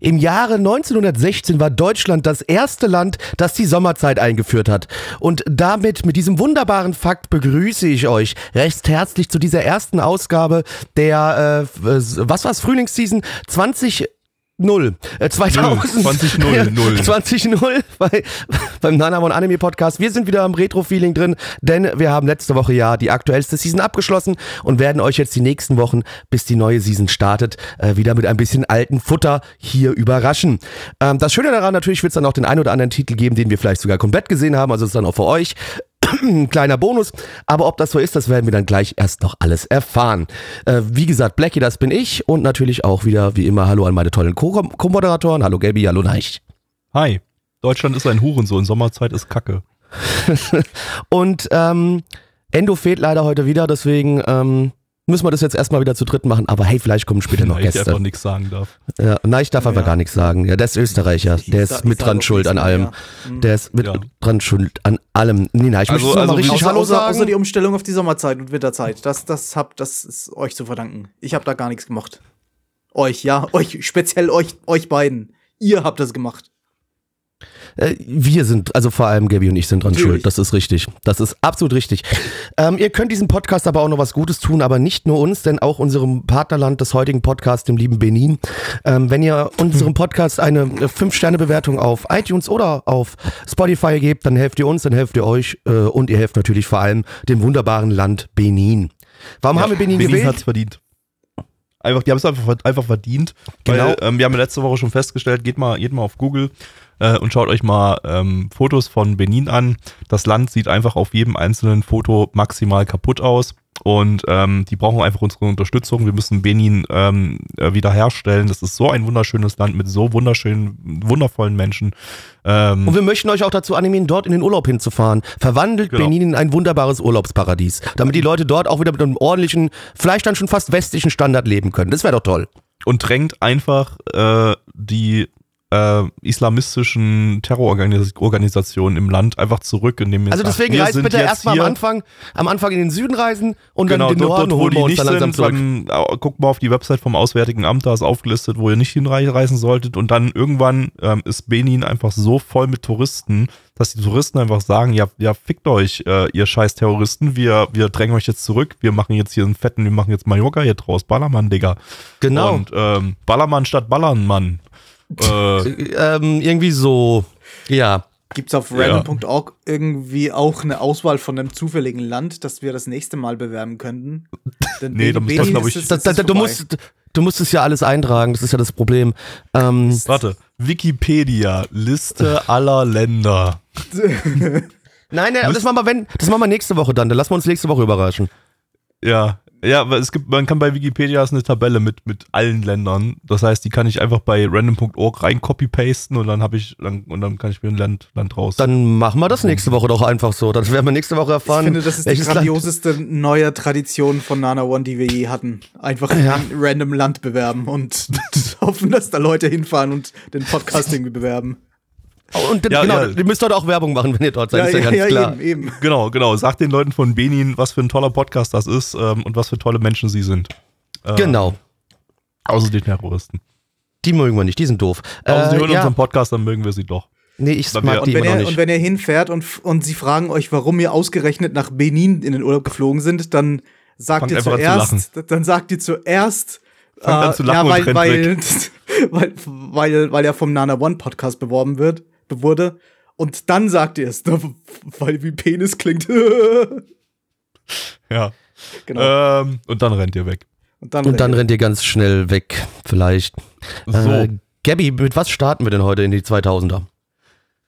Im Jahre 1916 war Deutschland das erste Land, das die Sommerzeit eingeführt hat. Und damit, mit diesem wunderbaren Fakt, begrüße ich euch recht herzlich zu dieser ersten Ausgabe der, äh, was war's, Frühlingsseason 20 0. Äh, 2000. 20 0, 0. 20 0 bei, beim Nanamon Anime Podcast. Wir sind wieder am Retro-Feeling drin, denn wir haben letzte Woche ja die aktuellste Season abgeschlossen und werden euch jetzt die nächsten Wochen, bis die neue Season startet, äh, wieder mit ein bisschen alten Futter hier überraschen. Ähm, das Schöne daran, natürlich wird es dann auch den einen oder anderen Titel geben, den wir vielleicht sogar komplett gesehen haben, also ist dann auch für euch ein kleiner Bonus. Aber ob das so ist, das werden wir dann gleich erst noch alles erfahren. Äh, wie gesagt, Blackie, das bin ich und natürlich auch wieder, wie immer, hallo an meine tollen Co-Moderatoren. Hallo Gabi, hallo Neich. Hi. Deutschland ist ein Hurensohn, Sommerzeit ist Kacke. und ähm, Endo fehlt leider heute wieder, deswegen ähm, müssen wir das jetzt erstmal wieder zu dritt machen. Aber hey, vielleicht kommen später noch Gäste. Ich einfach nichts sagen darf. Ja, nein, ich darf ja. einfach gar nichts sagen. Ja, der ist Österreicher. Der ist mit dran schuld an allem. Der ist mit dran schuld an allem. Nee, nein, ich also, möchte also mal richtig außer, Hallo außer, sagen. außer die Umstellung auf die Sommerzeit und Winterzeit. Das, das, hab, das ist euch zu verdanken. Ich habe da gar nichts gemacht. Euch, ja, euch, speziell euch, euch beiden. Ihr habt das gemacht. Äh, wir sind, also vor allem Gabby und ich sind dran Natürlich. schuld. Das ist richtig. Das ist absolut richtig. Ähm, ihr könnt diesem Podcast aber auch noch was Gutes tun, aber nicht nur uns, denn auch unserem Partnerland des heutigen Podcasts, dem lieben Benin. Ähm, wenn ihr unserem Podcast eine 5-Sterne-Bewertung auf iTunes oder auf Spotify gebt, dann helft ihr uns, dann helft ihr euch äh, und ihr helft natürlich vor allem dem wunderbaren Land Benin. Warum haben wir Benin, Benin gewählt? hat's verdient. Einfach, die haben es einfach, einfach verdient. Genau. Weil, ähm, wir haben letzte Woche schon festgestellt, geht mal, geht mal auf Google äh, und schaut euch mal ähm, Fotos von Benin an. Das Land sieht einfach auf jedem einzelnen Foto maximal kaputt aus. Und ähm, die brauchen einfach unsere Unterstützung. Wir müssen Benin ähm, äh, wiederherstellen. Das ist so ein wunderschönes Land mit so wunderschönen, wundervollen Menschen. Ähm, Und wir möchten euch auch dazu animieren, dort in den Urlaub hinzufahren. Verwandelt Genau. Benin in ein wunderbares Urlaubsparadies, damit die Leute dort auch wieder mit einem ordentlichen, vielleicht dann schon fast westlichen Standard leben können. Das wäre doch toll. und drängt einfach äh, die äh, islamistischen Terrororganisationen im Land einfach zurück, indem ihr Also deswegen wir reist bitte erstmal am Anfang, am Anfang in den Süden reisen und Genau, dann den dort, Norden dort wo holen die wir nicht dann sind, dann äh, guckt mal auf die Website vom Auswärtigen Amt, da ist aufgelistet, wo ihr nicht hinreisen solltet und dann irgendwann ähm, ist Benin einfach so voll mit Touristen, dass die Touristen einfach sagen, ja, ja fickt euch, äh, ihr scheiß Terroristen, wir, wir drängen euch jetzt zurück, wir machen jetzt hier einen fetten, wir machen jetzt Mallorca hier draus, Ballermann, Digga. Genau. Und ähm, Ballermann statt Ballernmann. Äh, ähm, irgendwie so, ja. Gibt's auf random.org irgendwie auch eine Auswahl von einem zufälligen Land, das wir das nächste Mal bewerben könnten? Denn Nee, da muss man, Benin glaub ist ich- es- ist da, es da, du, musst, du musst es ja alles eintragen, das ist ja das Problem. Ähm, Warte, Wikipedia, Liste aller Länder. nein, nein, das machen, wir, wenn, das machen wir nächste Woche dann. Dann lassen wir uns nächste Woche überraschen. Ja, ja, aber es gibt, man kann bei Wikipedia ist eine Tabelle mit, mit allen Ländern. Das heißt, die kann ich einfach bei random.org rein copy-pasten und dann habe ich, dann, und dann kann ich mir ein Land, Land raus. Dann machen wir das nächste Woche doch einfach so. Das werden wir nächste Woche Ich erfahren. finde, das ist die welches Land- grandioseste neue Tradition von Nana One, die wir je hatten. Einfach Ja. ein random Land bewerben und hoffen, dass da Leute hinfahren und den Podcast irgendwie bewerben. Und Ja, genau, ja. ihr müsst dort auch Werbung machen, wenn ihr dort seid, ist ja, ganz klar. eben, eben. genau, genau. Sagt den Leuten von Benin, was für ein toller Podcast das ist ähm, und was für tolle Menschen sie sind. Äh, Genau. Außer die Terroristen. Die mögen wir nicht, die sind doof. Außer sie Äh, hören ja. unseren Podcast, dann mögen wir sie doch. Nee, ich mag wir- die Und wenn, nicht. und wenn ihr hinfährt und, und sie fragen euch, warum ihr ausgerechnet nach Benin in den Urlaub geflogen sind, dann sagt Fangt ihr an zu zuerst, dann sagt ihr zuerst, äh, an zu lachen ja, und weil, rennt weil, weil, weil, weil er vom Nana One Podcast beworben wird, wurde. Und dann sagt ihr es, ne, weil wie Penis klingt. Ja. genau. Ähm, und dann rennt ihr weg. und dann, Und dann rennt ihr ganz schnell weg, vielleicht. So. Äh, Gabby, mit was starten wir denn heute in die 2000er?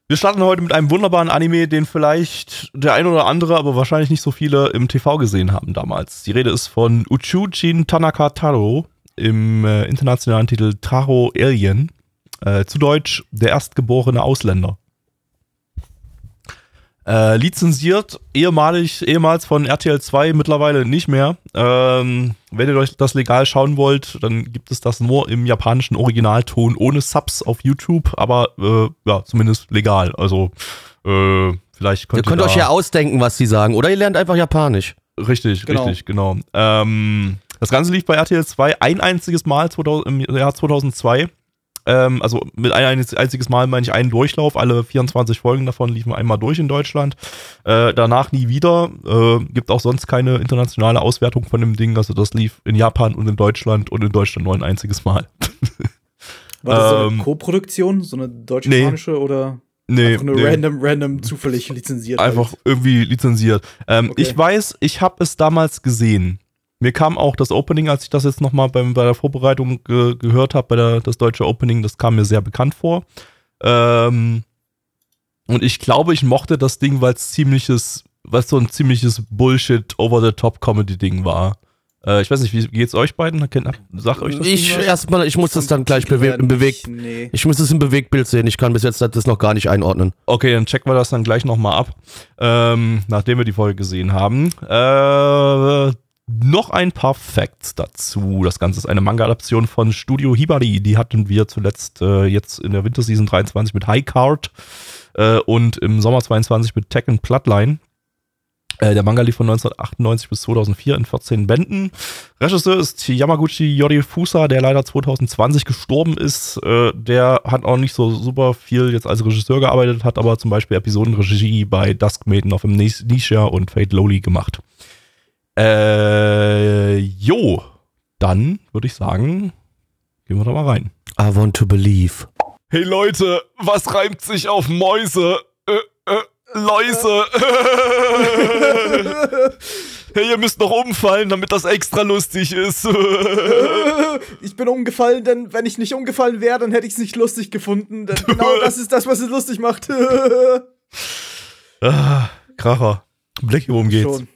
Wir starten heute mit einem wunderbaren Anime, den vielleicht der ein oder andere, aber wahrscheinlich nicht so viele im TV gesehen haben damals. Die Rede ist von Uchujin Tanaka Taro. im äh, internationalen Titel Taro Alien. Äh, zu Deutsch Der erstgeborene Ausländer. Äh, lizenziert, ehemalig, ehemals von RTL 2, mittlerweile nicht mehr. Ähm, wenn ihr euch das legal schauen wollt, dann gibt es das nur im japanischen Originalton ohne Subs auf YouTube, aber äh, ja, zumindest legal. Also äh, vielleicht könnt ihr könnt da euch ja ausdenken, was sie sagen, oder ihr lernt einfach Japanisch. Richtig, Genau. richtig, genau. Ähm, das Ganze lief bei RTL 2 ein einziges Mal 2000, im Jahr 2002. Ähm, also mit ein einz- einziges Mal meine ich einen Durchlauf. Alle 24 Folgen davon liefen einmal durch in Deutschland. Äh, danach nie wieder. Äh, gibt auch sonst keine internationale Auswertung von dem Ding. Also das lief in Japan und in Deutschland und in Deutschland nur ein einziges Mal. War das so Ähm, eine Co-Produktion, so eine deutsch-japanische oder Nee, einfach nur nee. random, random zufällig lizenziert? Einfach halt? irgendwie lizenziert. Ähm, Okay. Ich weiß, ich habe es damals gesehen. Mir kam auch das Opening, als ich das jetzt nochmal bei der Vorbereitung ge gehört habe, bei der, das deutsche Opening, das kam mir sehr bekannt vor. Ähm, und ich glaube, ich mochte das Ding, weil es ziemliches, weil es so ein ziemliches Bullshit Over-the-Top-Comedy-Ding war. Äh, ich weiß nicht, wie geht's euch beiden? Sag euch das Ich erstmal, ich muss das dann gleich bewe im Bewegt. nicht- Nee. Ich muss es im Bewegtbild sehen. Ich kann bis jetzt das noch gar nicht einordnen. Okay, dann checken wir das dann gleich nochmal ab, ähm, nachdem wir die Folge gesehen haben. Äh, noch ein paar Facts dazu. Das Ganze ist eine Manga-Adaption von Studio Hibari. Die hatten wir zuletzt äh, jetzt in der Winterseason 23 mit High Card äh, und im Sommer 22 mit Tekken Bloodline. Äh, der Manga lief von 1998 bis 2004 in 14 Bänden. Regisseur ist Yamaguchi Yorifusa, der leider 2020 gestorben ist. Äh, der hat auch nicht so super viel jetzt als Regisseur gearbeitet, hat aber zum Beispiel Episodenregie bei Dusk Maiden of Amnesia und Fate Lowly gemacht. Äh, jo, dann würde ich sagen, gehen wir da mal rein. I want to believe. Hey Leute, was reimt sich auf Mäuse? Äh, äh, Läuse. hey, ihr müsst noch umfallen, damit das extra lustig ist. Ich bin umgefallen, denn wenn ich nicht umgefallen wäre, dann hätte ich es nicht lustig gefunden. Denn genau das ist das, was es lustig macht. ah, Kracher. Blackie, worum geht's? Schon.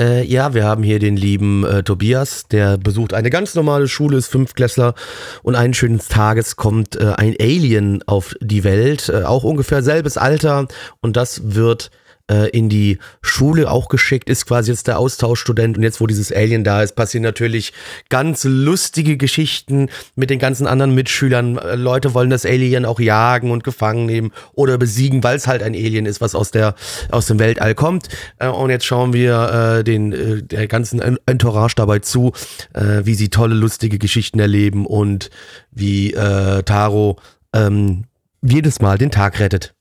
Äh, ja, wir haben hier den lieben äh, Tobias, der besucht eine ganz normale Schule, ist Fünftklässler und eines schönen Tages kommt äh, ein Alien auf die Welt, äh, auch ungefähr selbes Alter und das wird äh, in die Schule auch geschickt, ist quasi jetzt der Austauschstudent und jetzt, wo dieses Alien da ist, passieren natürlich ganz lustige Geschichten mit den ganzen anderen Mitschülern. Äh, Leute wollen das Alien auch jagen und gefangen nehmen oder besiegen, weil es halt ein Alien ist, was aus der aus dem Weltall kommt. Äh, und jetzt schauen wir äh, den äh, der ganzen En- Entourage dabei zu, äh, wie sie tolle lustige Geschichten erleben und wie äh, Taro ähm, jedes Mal den Tag rettet.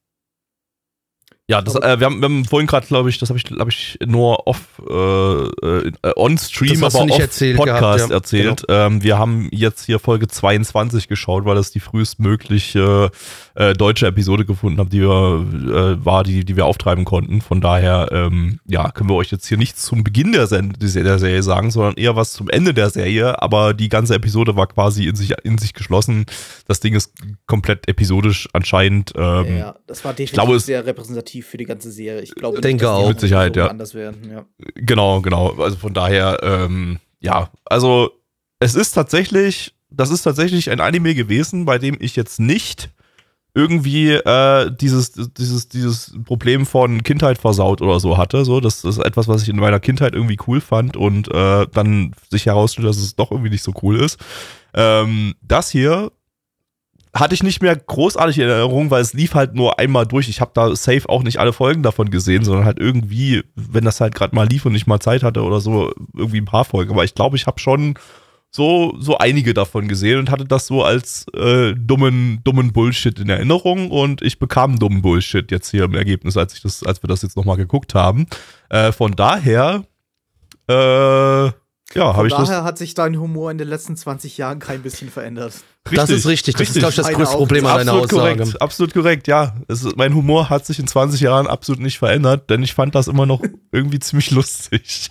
Ja, das, äh, wir, haben, wir haben vorhin gerade, glaube ich, das habe ich, glaube ich, nur off, äh, äh, on Stream, aber off erzählt Podcast gehabt, ja. Genau. erzählt. Ähm, wir haben jetzt hier Folge 22 geschaut, weil das die frühestmögliche äh, deutsche Episode gefunden haben, die wir, äh, war, die, die wir auftreiben konnten. Von daher, ähm, ja, können wir euch jetzt hier nichts zum Beginn der, Sen der Serie sagen, sondern eher was zum Ende der Serie. Aber die ganze Episode war quasi in sich, in sich geschlossen. Das Ding ist komplett episodisch anscheinend. Ähm, Ja, das war definitiv glaube, sehr repräsentativ für die ganze Serie. Ich glaube, Denke nicht, auch. Mit Sicherheit, so ja. anders werden. Ja. Genau, genau. Also von daher, ähm, ja, also es ist tatsächlich, das ist tatsächlich ein Anime gewesen, bei dem ich jetzt nicht irgendwie äh, dieses, dieses, dieses Problem von Kindheit versaut oder so hatte. So, das ist etwas, was ich in meiner Kindheit irgendwie cool fand und äh, dann sich herausstellt, dass es doch irgendwie nicht so cool ist. Ähm, das hier hatte ich nicht mehr großartig in Erinnerung, weil es lief halt nur einmal durch. Ich habe da safe auch nicht alle Folgen davon gesehen, sondern halt irgendwie, wenn das halt gerade mal lief und ich mal Zeit hatte oder so, irgendwie ein paar Folgen. Aber ich glaube, ich habe schon so, so einige davon gesehen und hatte das so als äh, dummen, dummen Bullshit in Erinnerung und ich bekam dummen Bullshit jetzt hier im Ergebnis, als ich das, als wir das jetzt nochmal geguckt haben. Äh, von daher, äh, ja, habe Von ich das. daher hat sich dein Humor in den letzten 20 Jahren kein bisschen verändert. Das ist richtig. Das ist, glaube ich, das größte. Problem an deiner absolut Aussage. korrekt, absolut korrekt, ja. Es ist, mein Humor hat sich in 20 Jahren absolut nicht verändert, denn ich fand das immer noch irgendwie ziemlich lustig.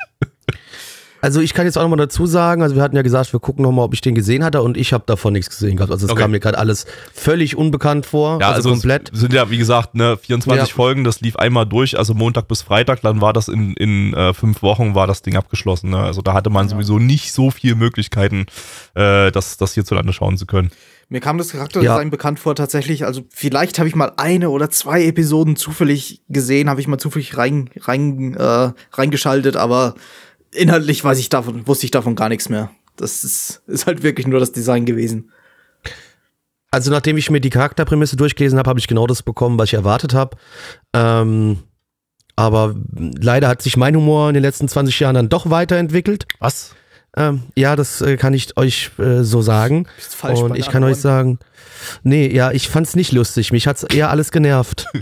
Also ich kann jetzt auch nochmal dazu sagen, also wir hatten ja gesagt, wir gucken nochmal, ob ich den gesehen hatte und ich habe davon nichts gesehen gehabt. Also es Okay. kam mir gerade alles völlig unbekannt vor. Ja, also, komplett. es sind ja, wie gesagt, ne, 24 Ja. Folgen, das lief einmal durch, also Montag bis Freitag, dann war das in, in äh, fünf Wochen, war das Ding abgeschlossen. Ne? Also da hatte man sowieso nicht so viele Möglichkeiten, äh, das, das hierzulande schauen zu können. Mir kam das Charakterdesign bekannt vor tatsächlich. Also vielleicht habe ich mal eine oder zwei Episoden zufällig gesehen, habe ich mal zufällig rein, rein, äh, reingeschaltet, aber inhaltlich weiß ich davon, wusste ich davon gar nichts mehr. Das ist, ist halt wirklich nur das Design gewesen. Also nachdem ich mir die Charakterprämisse durchgelesen habe, habe ich genau das bekommen, was ich erwartet habe. Ähm, aber leider hat sich mein Humor in den letzten 20 Jahren dann doch weiterentwickelt. Was? Ähm, ja, das äh, kann ich euch äh, so sagen. Bist falsch Und ich kann euch sagen, nee, ja, ich fand's nicht lustig. Mich hat's eher alles genervt.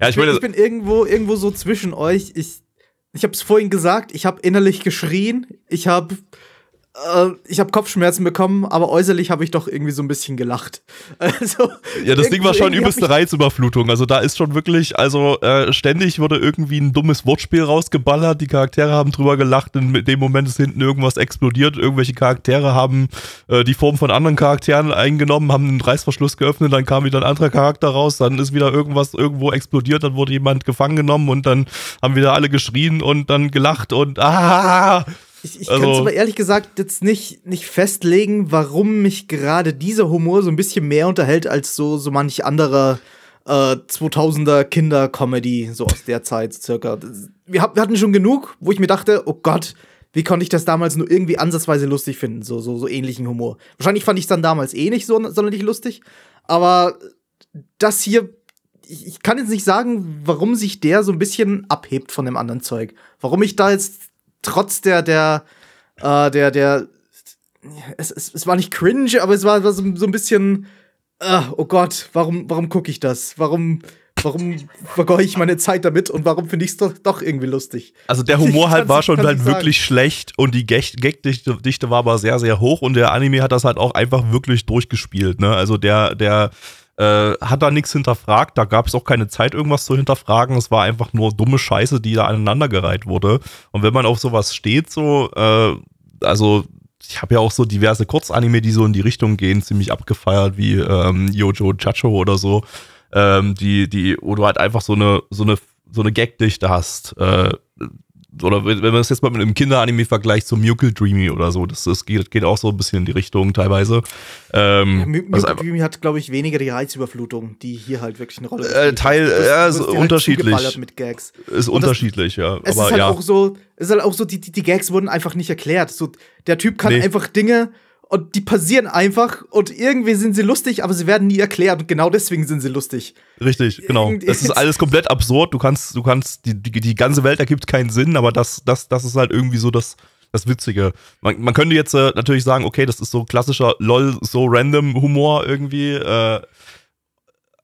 Ja, ich Ich bin, ich bin irgendwo, irgendwo so zwischen euch. Ich, ich habe es vorhin gesagt, ich habe innerlich geschrien, ich habe äh, ich habe Kopfschmerzen bekommen, aber äußerlich habe ich doch irgendwie so ein bisschen gelacht. Also, Ja, das Ding war schon übelste Reizüberflutung. Also da ist schon wirklich, also äh, ständig wurde irgendwie ein dummes Wortspiel rausgeballert. Die Charaktere haben drüber gelacht. In dem Moment ist hinten irgendwas explodiert. Irgendwelche Charaktere haben äh, die Form von anderen Charakteren eingenommen, haben einen Reißverschluss geöffnet, dann kam wieder ein anderer Charakter raus, dann ist wieder irgendwas irgendwo explodiert, dann wurde jemand gefangen genommen und dann haben wieder alle geschrien und dann gelacht und ah! Ich, ich Also- kann es aber ehrlich gesagt jetzt nicht, nicht festlegen, warum mich gerade dieser Humor so ein bisschen mehr unterhält als so, so manch anderer äh, 2000er Kinder-Comedy, so aus der Zeit circa. Wir, hab, wir hatten schon genug, wo ich mir dachte, oh Gott, wie konnte ich das damals nur irgendwie ansatzweise lustig finden, so, so, so ähnlichen Humor. Wahrscheinlich fand ich es dann damals eh nicht so sonderlich lustig, aber das hier, ich, ich kann jetzt nicht sagen, warum sich der so ein bisschen abhebt von dem anderen Zeug. Warum ich da jetzt trotz der, der, äh, der, der, es, es, es war nicht cringe, aber es war, war so, so ein bisschen, äh, oh Gott, warum, warum gucke ich das? Warum, warum vergeue ich meine Zeit damit und warum finde ich es doch, doch irgendwie lustig? Also der Humor halt war schon halt wirklich schlecht und die Gag- Gagdichte Dichte war aber sehr, sehr hoch und der Anime hat das halt auch einfach wirklich durchgespielt. Ne? Also der, der äh, hat da nichts hinterfragt, da gab es auch keine Zeit, irgendwas zu hinterfragen. Es war einfach nur dumme Scheiße, die da aneinandergereiht wurde. Und wenn man auf sowas steht, so, äh, also ich habe ja auch so diverse Kurzanime, die so in die Richtung gehen, ziemlich abgefeiert, wie ähm, Yojo Chacho oder so, ähm, die, die, wo du halt einfach so eine, so eine, so eine Gagdichte hast. Äh, oder wenn man das jetzt mal mit einem Kinderanime vergleicht, so Miracle Dreamy oder so, das, das geht, geht auch so ein bisschen in die Richtung teilweise. Ähm, Ja, Miracle einfach- Dreamy hat, glaube ich, weniger die Reizüberflutung, die hier halt wirklich eine Rolle Äh, Teil- Du wirst- ja, ist unterschiedlich. Mit Gags. ist Und das- unterschiedlich, ja. Es Aber ist halt ja. auch so, es ist halt auch so, die, die, die Gags wurden einfach nicht erklärt. So, der Typ kann Nee. einfach Dinge und die passieren einfach und irgendwie sind sie lustig, aber sie werden nie erklärt und genau deswegen sind sie lustig. Richtig, genau. Es ist alles komplett absurd. Du kannst, du kannst, die, die, die ganze Welt ergibt keinen Sinn, aber das, das, das ist halt irgendwie so das, das Witzige. Man, man könnte jetzt äh, natürlich sagen, okay, das ist so klassischer LOL, so random Humor irgendwie. Äh,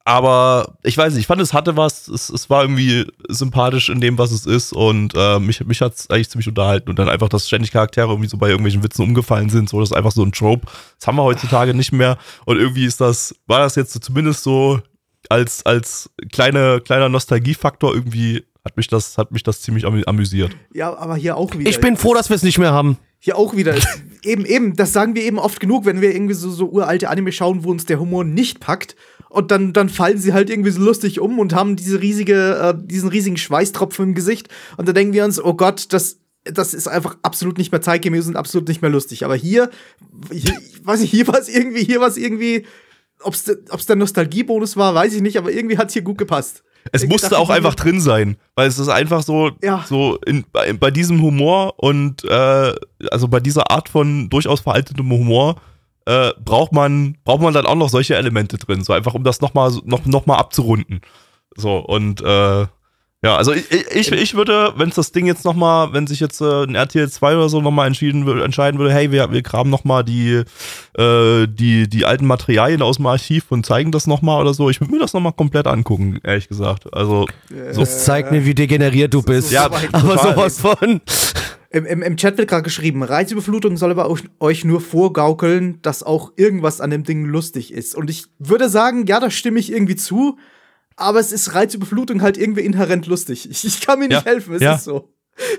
aber ich weiß nicht, ich fand, es hatte was, es, es war irgendwie sympathisch in dem, was es ist und äh, mich, mich hat es eigentlich ziemlich unterhalten und dann einfach, dass ständig Charaktere irgendwie so bei irgendwelchen Witzen umgefallen sind, so, das ist einfach so ein Trope. Das haben wir heutzutage nicht mehr und irgendwie ist das, war das jetzt so zumindest so als, als kleine, kleiner Nostalgiefaktor irgendwie hat mich das, hat mich das ziemlich amü- amüsiert. Ja, aber hier auch wieder. Ich bin froh, dass wir es nicht mehr haben. Hier auch wieder. eben, eben, das sagen wir eben oft genug, wenn wir irgendwie so, so uralte Anime schauen, wo uns der Humor nicht packt. Und dann, dann fallen sie halt irgendwie so lustig um und haben diese riesige, äh, diesen riesigen Schweißtropfen im Gesicht. Und da denken wir uns, oh Gott, das, das ist einfach absolut nicht mehr zeitgemäß und absolut nicht mehr lustig. Aber hier, hier ich weiß nicht, hier war es irgendwie, hier war es irgendwie, ob es der Nostalgiebonus war, weiß ich nicht, aber irgendwie hat es hier gut gepasst. Es musste auch einfach drin sein, weil es ist einfach so, Ja. so in, bei, bei diesem Humor und äh, also bei dieser Art von durchaus veraltetem Humor äh, braucht man braucht man dann auch noch solche Elemente drin, so einfach um das noch mal noch, noch mal abzurunden. So und äh, ja, also ich, ich, ich würde, wenn es das Ding jetzt noch mal, wenn sich jetzt äh, ein RTL 2 oder so noch mal entschieden, wür- entscheiden würde, hey, wir, wir graben noch mal die, äh, die, die alten Materialien aus dem Archiv und zeigen das noch mal oder so, ich würde mir das noch mal komplett angucken, ehrlich gesagt. Also so, Das zeigt mir, wie degeneriert du bist. Ja, aber sowas von. Im, im, Im Chat wird gerade geschrieben, Reizüberflutung soll aber euch, euch nur vorgaukeln, dass auch irgendwas an dem Ding lustig ist. Und ich würde sagen, ja, da stimme ich irgendwie zu, aber es ist Reizüberflutung halt irgendwie inhärent lustig. Ich, ich kann mir nicht Ja, helfen, es ja. ist so.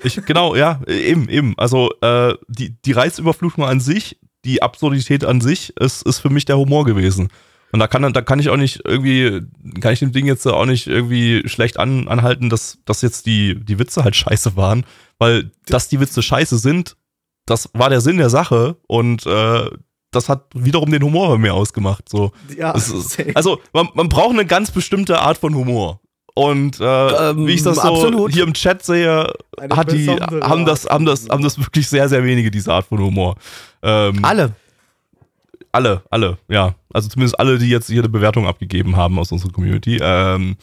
Ich, genau, ja, eben, eben. Also äh, die, die Reizüberflutung an sich, die Absurdität an sich, ist, ist für mich der Humor gewesen. Und da kann, da kann ich auch nicht irgendwie, kann ich dem Ding jetzt auch nicht irgendwie schlecht an, anhalten, dass, dass jetzt die, die Witze halt scheiße waren. Weil, dass die Witze scheiße sind, das war der Sinn der Sache und äh, das hat wiederum den Humor bei mir ausgemacht. So. Ja, ist, also man, man braucht eine ganz bestimmte Art von Humor. Und äh, Ähm, wie ich das so absolut. hier im Chat sehe, hat die, haben das, haben das, haben das wirklich sehr, sehr wenige, diese Art von Humor. Ähm, Alle. alle, alle, ja. Also zumindest alle, die jetzt hier eine Bewertung abgegeben haben aus unserer Community. Ähm,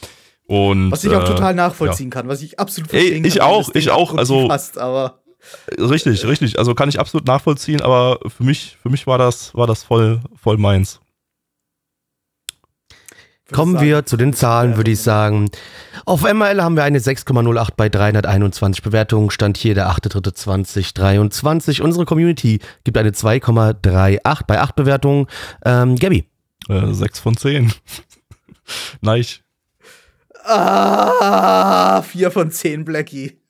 und, was ich auch äh, total nachvollziehen kann, was ich absolut Ey, verstehen ich kann, auch, das Ding ich auch, also- Passt, aber Richtig, richtig. Also kann ich absolut nachvollziehen, aber für mich, für mich war das, war das voll, voll meins. Kommen sagen, wir zu den Zahlen, würde ich sagen. Auf MRL haben wir eine 6,08 bei 321 Bewertungen. Stand hier der 8.3.2023. Unsere Community gibt eine 2,38 bei 8 Bewertungen. Ähm, Gabby. Äh, sechs von zehn. Nein. Ah, 4 von 10 Blackie.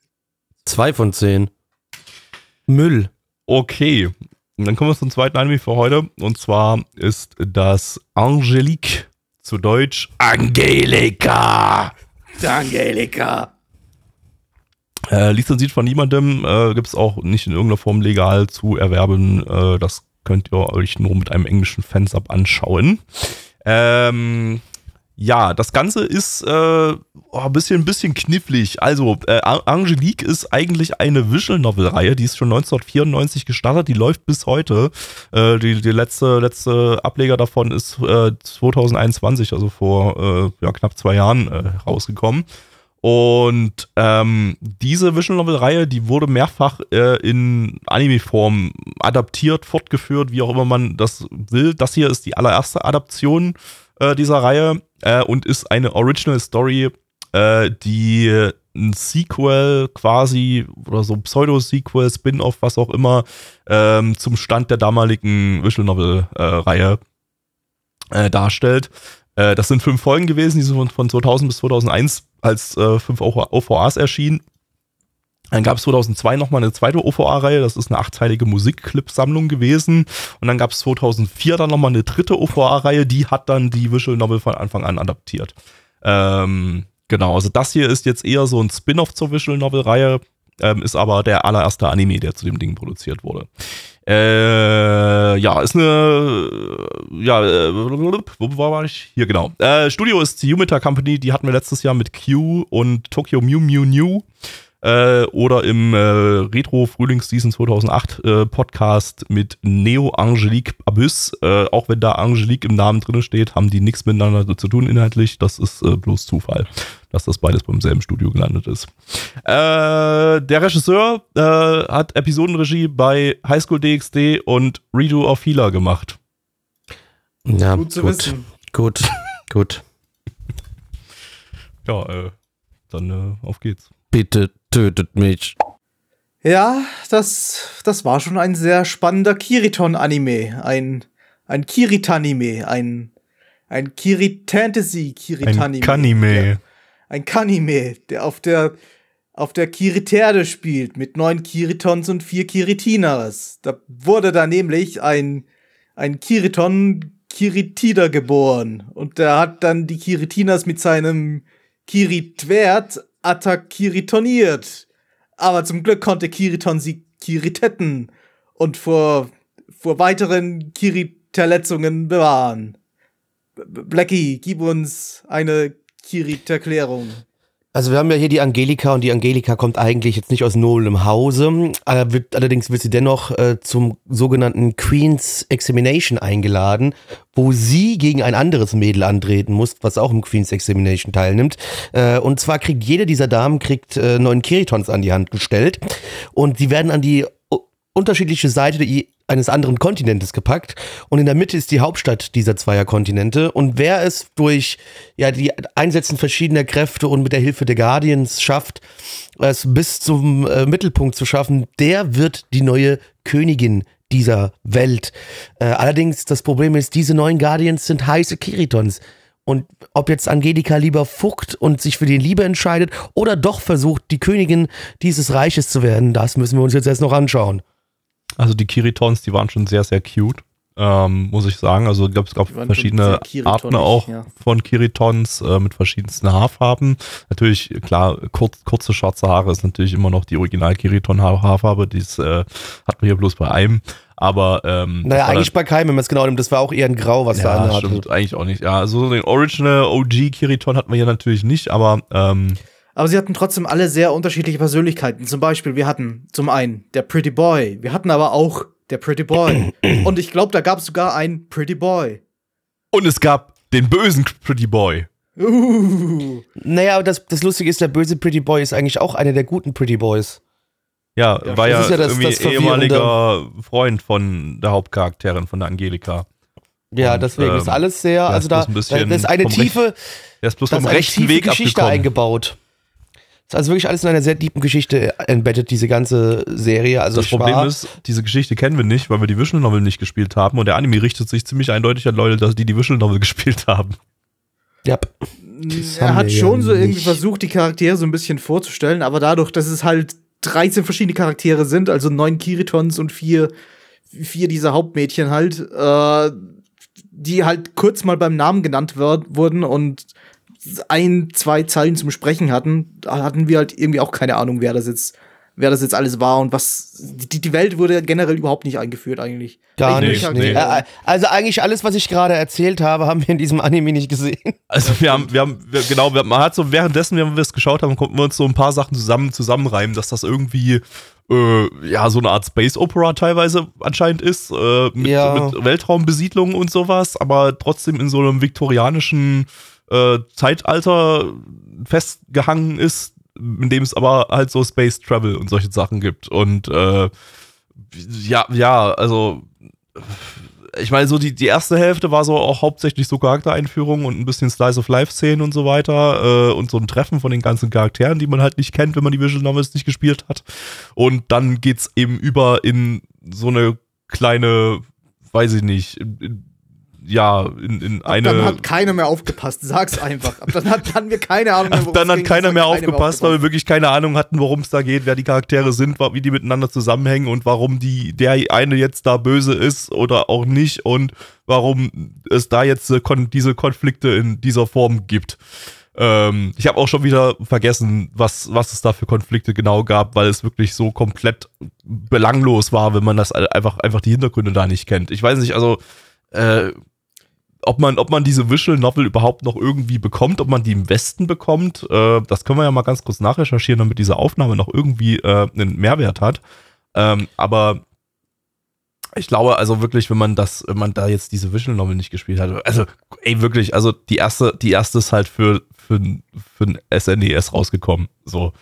2 von 10. Müll. Okay. Und dann kommen wir zum zweiten Anime für heute. Und zwar ist das Angelique. Zu Deutsch Angelika. Angelika. Äh, lizenziert von niemandem, äh, gibt es auch nicht in irgendeiner Form legal zu erwerben. Äh, das könnt ihr euch nur mit einem englischen Fansub anschauen. Ähm, ja, das Ganze ist äh, oh, ein bisschen, ein bisschen knifflig. Also, äh, An- Angelique ist eigentlich eine Visual Novel-Reihe, die ist schon 1994 gestartet, die läuft bis heute. Äh, die die letzte, letzte Ableger davon ist äh, 2021, also vor äh, ja, knapp zwei Jahren äh, rausgekommen. Und ähm, diese Visual Novel-Reihe, die wurde mehrfach äh, in Anime-Form adaptiert, fortgeführt, wie auch immer man das will. Das hier ist die allererste Adaption äh, dieser Reihe äh, und ist eine Original Story, äh, die ein Sequel quasi oder so Pseudo-Sequel, Spin-off, was auch immer, ähm, zum Stand der damaligen Visual Novel-Reihe äh, darstellt. Äh, das sind fünf Folgen gewesen, die sind von, von 2000 bis 2001 als äh, fünf OVAs erschienen. Dann gab es 2002 nochmal eine zweite OVA-Reihe, das ist eine achteilige Musikclip-Sammlung gewesen. Und dann gab es 2004 dann nochmal eine dritte OVA-Reihe, die hat dann die Visual Novel von Anfang an adaptiert. Ähm, genau, also das hier ist jetzt eher so ein Spin-off zur Visual Novel-Reihe, ähm, ist aber der allererste Anime, der zu dem Ding produziert wurde. Äh, ja, ist eine, ja, äh, wo war ich? Hier, genau. Äh, Studio ist die Yumita Company, die hatten wir letztes Jahr mit Q und Tokyo Mew Mew New. Äh, oder im äh, Retro Frühlingsseason 2008 äh, Podcast mit Neo Angelique Abyss. Äh, auch wenn da Angelique im Namen drin steht, haben die nichts miteinander zu tun inhaltlich. Das ist äh, bloß Zufall, dass das beides beim selben Studio gelandet ist. Äh, der Regisseur äh, hat Episodenregie bei High School DxD und Redo of Healer gemacht. Ja, Gut zu wissen. Gut, gut. Ja, äh, dann äh, auf geht's. Bitte tötet mich. Ja, das, das war schon ein sehr spannender Kiriton-Anime. Ein, ein Kiritanime. Ein, ein Kiritantasy Kiritanime. Ein Kanime. Ein Kanime, der auf der, auf der Kiriterde spielt, mit neun Kiritons und vier Kiritinas. Da wurde da nämlich ein, ein Kiriton Kiritida geboren. Und der hat dann die Kiritinas mit seinem Kiritwert attackiritoniert. Aber zum Glück konnte Kiriton sie kiritetten und vor, vor weiteren Kirit-Verletzungen bewahren. Blackie, gib uns eine Kirit-Erklärung. Also wir haben ja hier die Angelika und die Angelika kommt eigentlich jetzt nicht aus noblem Hause. Äh, allerdings wird sie dennoch äh, zum sogenannten Queen's Examination eingeladen, wo sie gegen ein anderes Mädel antreten muss, was auch im Queen's Examination teilnimmt. Äh, und zwar kriegt jede dieser Damen kriegt äh, neun Kiritons an die Hand gestellt und die werden an die unterschiedliche Seite die, eines anderen Kontinentes gepackt und in der Mitte ist die Hauptstadt dieser zweier Kontinente und wer es durch ja die Einsetzen verschiedener Kräfte und mit der Hilfe der Guardians schafft, es bis zum äh, Mittelpunkt zu schaffen, der wird die neue Königin dieser Welt. Äh, allerdings das Problem ist, diese neuen Guardians sind heiße Kiritons Und ob jetzt Angelika lieber fuckt und sich für die Liebe entscheidet oder doch versucht, die Königin dieses Reiches zu werden, das müssen wir uns jetzt erst noch anschauen. Also die Kiritons, die waren schon sehr, sehr cute. Ähm, muss ich sagen. Also ich glaube, es gab verschiedene Arten auch ja. von Kiritons äh, mit verschiedensten Haarfarben. Natürlich, klar, kurz, kurze schwarze Haare ist natürlich immer noch die original Kiriton Haarfarbe. Die äh, hat man hier bloß bei einem. Aber ähm, Naja, eigentlich bei keinem, wenn man es genau nimmt, das war auch eher ein Grau, was da ja, anhatte. stimmt, eigentlich auch nicht. Ja, also den Original OG Kiriton hatten wir hier natürlich nicht, aber ähm, Aber sie hatten trotzdem alle sehr unterschiedliche Persönlichkeiten. Zum Beispiel, wir hatten zum einen der Pretty Boy, wir hatten aber auch der Pretty Boy. Und ich glaube, da gab es sogar einen Pretty Boy. und es gab den bösen Pretty Boy. Uh. Naja, aber das, das Lustige ist, der böse Pretty Boy ist eigentlich auch einer der guten Pretty Boys. Ja, Ja, war das ja, ist ja das- irgendwie das ehemaliger Freund von der Hauptcharakterin, von der Angelika. Ja, Und, deswegen ist ähm, alles sehr, also ist da, bloß ein bisschen da da ist eine tiefe, Er ist bloß vom ist eine rechten tiefe Weg Geschichte abgekommen. eingebaut. Ist also wirklich alles in einer sehr tiefen Geschichte embedded, diese ganze Serie. Also Das ich Problem war, ist, diese Geschichte kennen wir nicht, weil wir die Visual Novel nicht gespielt haben und der Anime richtet sich ziemlich eindeutig an Leute, dass die die Visual Novel gespielt haben. ja, Er hat schon ja so irgendwie nicht. versucht, die Charaktere so ein bisschen vorzustellen, aber dadurch, dass es halt 13 verschiedene Charaktere sind, also neun Kiritons und vier, vier dieser Hauptmädchen halt, äh, die halt kurz mal beim Namen genannt wird, wurden und ein, zwei Zeilen zum Sprechen hatten, da hatten wir halt irgendwie auch keine Ahnung, wer das jetzt, wer das jetzt alles war und was. Die, die Welt wurde generell überhaupt nicht eingeführt eigentlich. gar Welche nicht. nee. Äh, Also eigentlich alles, was ich gerade erzählt habe, haben wir in diesem Anime nicht gesehen. Also wir haben, wir haben, wir, genau, wir, man hat so währenddessen, wenn wir es geschaut haben, konnten wir uns so ein paar Sachen zusammen zusammenreimen, dass das irgendwie äh, ja so eine Art Space Opera teilweise anscheinend ist, äh, mit, Ja. mit Weltraumbesiedlung und sowas, aber trotzdem in so einem viktorianischen äh, Zeitalter festgehangen ist, in dem es aber halt so Space Travel und solche Sachen gibt. Und äh, ja, ja, also ich meine, so die, die erste Hälfte war so auch hauptsächlich so Charaktereinführung und ein bisschen Slice of Life-Szenen und so weiter äh, und so ein Treffen von den ganzen Charakteren, die man halt nicht kennt, wenn man die Visual Novels nicht gespielt hat. Und dann geht's eben über in so eine kleine, weiß ich nicht, in, in, ja, in, in Ab eine. dann hat keiner mehr aufgepasst, sag's einfach. Ab dann hat, hatten wir keine Ahnung mehr, dann hat ging, keiner mehr hat keiner aufgepasst, weil wir wirklich keine Ahnung hatten, worum es da geht, wer die Charaktere sind, wie die miteinander zusammenhängen und warum die der eine jetzt da böse ist oder auch nicht und warum es da jetzt äh, diese Konflikte in dieser Form gibt. Ähm, ich habe auch schon wieder vergessen, was, was es da für Konflikte genau gab, weil es wirklich so komplett belanglos war, wenn man das einfach, einfach die Hintergründe da nicht kennt. Ich weiß nicht, also äh, ob man, ob man diese Visual Novel überhaupt noch irgendwie bekommt, ob man die im Westen bekommt, äh, das können wir ja mal ganz kurz nachrecherchieren, damit diese Aufnahme noch irgendwie äh, einen Mehrwert hat. Ähm, aber ich glaube also wirklich, wenn man das, wenn man da jetzt diese Visual Novel nicht gespielt hat, also ey wirklich, also die erste, die erste ist halt für für, für ein SNES rausgekommen. So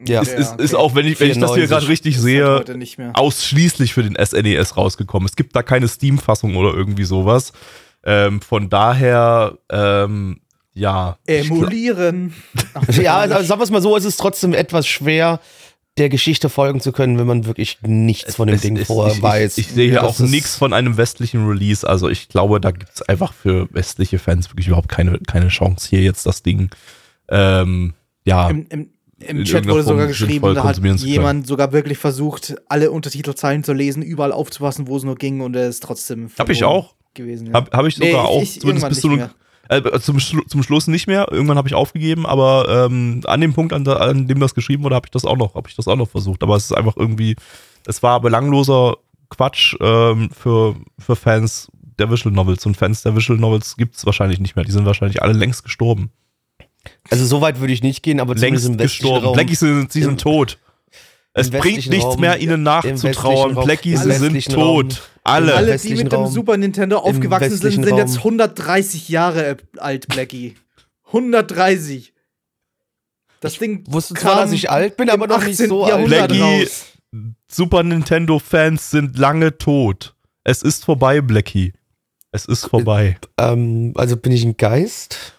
Ja. ist, ist, ist auch wenn ich wenn ich das hier 94 gerade richtig halt sehe, mehr. ausschließlich für den SNES rausgekommen. Es gibt da keine Steam-Fassung oder irgendwie sowas. Ähm, von daher, ähm, ja. Emulieren. Ja, also sagen wir es mal so, es ist trotzdem etwas schwer, der Geschichte folgen zu können, wenn man wirklich nichts von dem es- Ding es- vorher ich, weiß. Ich, ich sehe Das auch nichts von einem westlichen Release. Also ich glaube, da gibt es einfach für westliche Fans wirklich überhaupt keine, keine Chance, hier jetzt das Ding ähm, ja, Im, im, im Chat wurde sogar geschrieben, da hat jemand sogar wirklich versucht, alle Untertitelzeilen zu lesen, überall aufzupassen, wo es nur ging und er ist trotzdem Hab ich verloren auch. Gewesen. Ja. Habe hab ich sogar Nee, auch, ich zumindest bis zu einem Äh, zum, Schlu zum Schluss nicht mehr. Irgendwann habe ich aufgegeben, aber ähm, an dem Punkt, an, an dem das geschrieben wurde, habe ich das auch noch, habe ich das auch noch versucht. Aber es ist einfach irgendwie, es war belangloser Quatsch ähm, für, für Fans der Visual Novels und Fans der Visual Novels gibt es wahrscheinlich nicht mehr. Die sind wahrscheinlich alle längst gestorben. Also so weit würde ich nicht gehen, aber zumindest Längst gestorben. Raum. Blackies sind, sie Im- sind tot. Es bringt nichts Raum- mehr, ihnen nachzutrauern. Blackies sind Raum- tot. Alle. Alle, die mit dem Raum- Super Nintendo aufgewachsen sind, sind jetzt Raum- 130 Jahre alt, Blackie. 130. Das Ding Wusste zwar, dass ich alt bin, aber noch nicht 18. so alt. Blackie-. Super Nintendo-Fans sind lange tot. Es ist vorbei, Blackie. Es ist vorbei. Ähm, also bin ich ein Geist?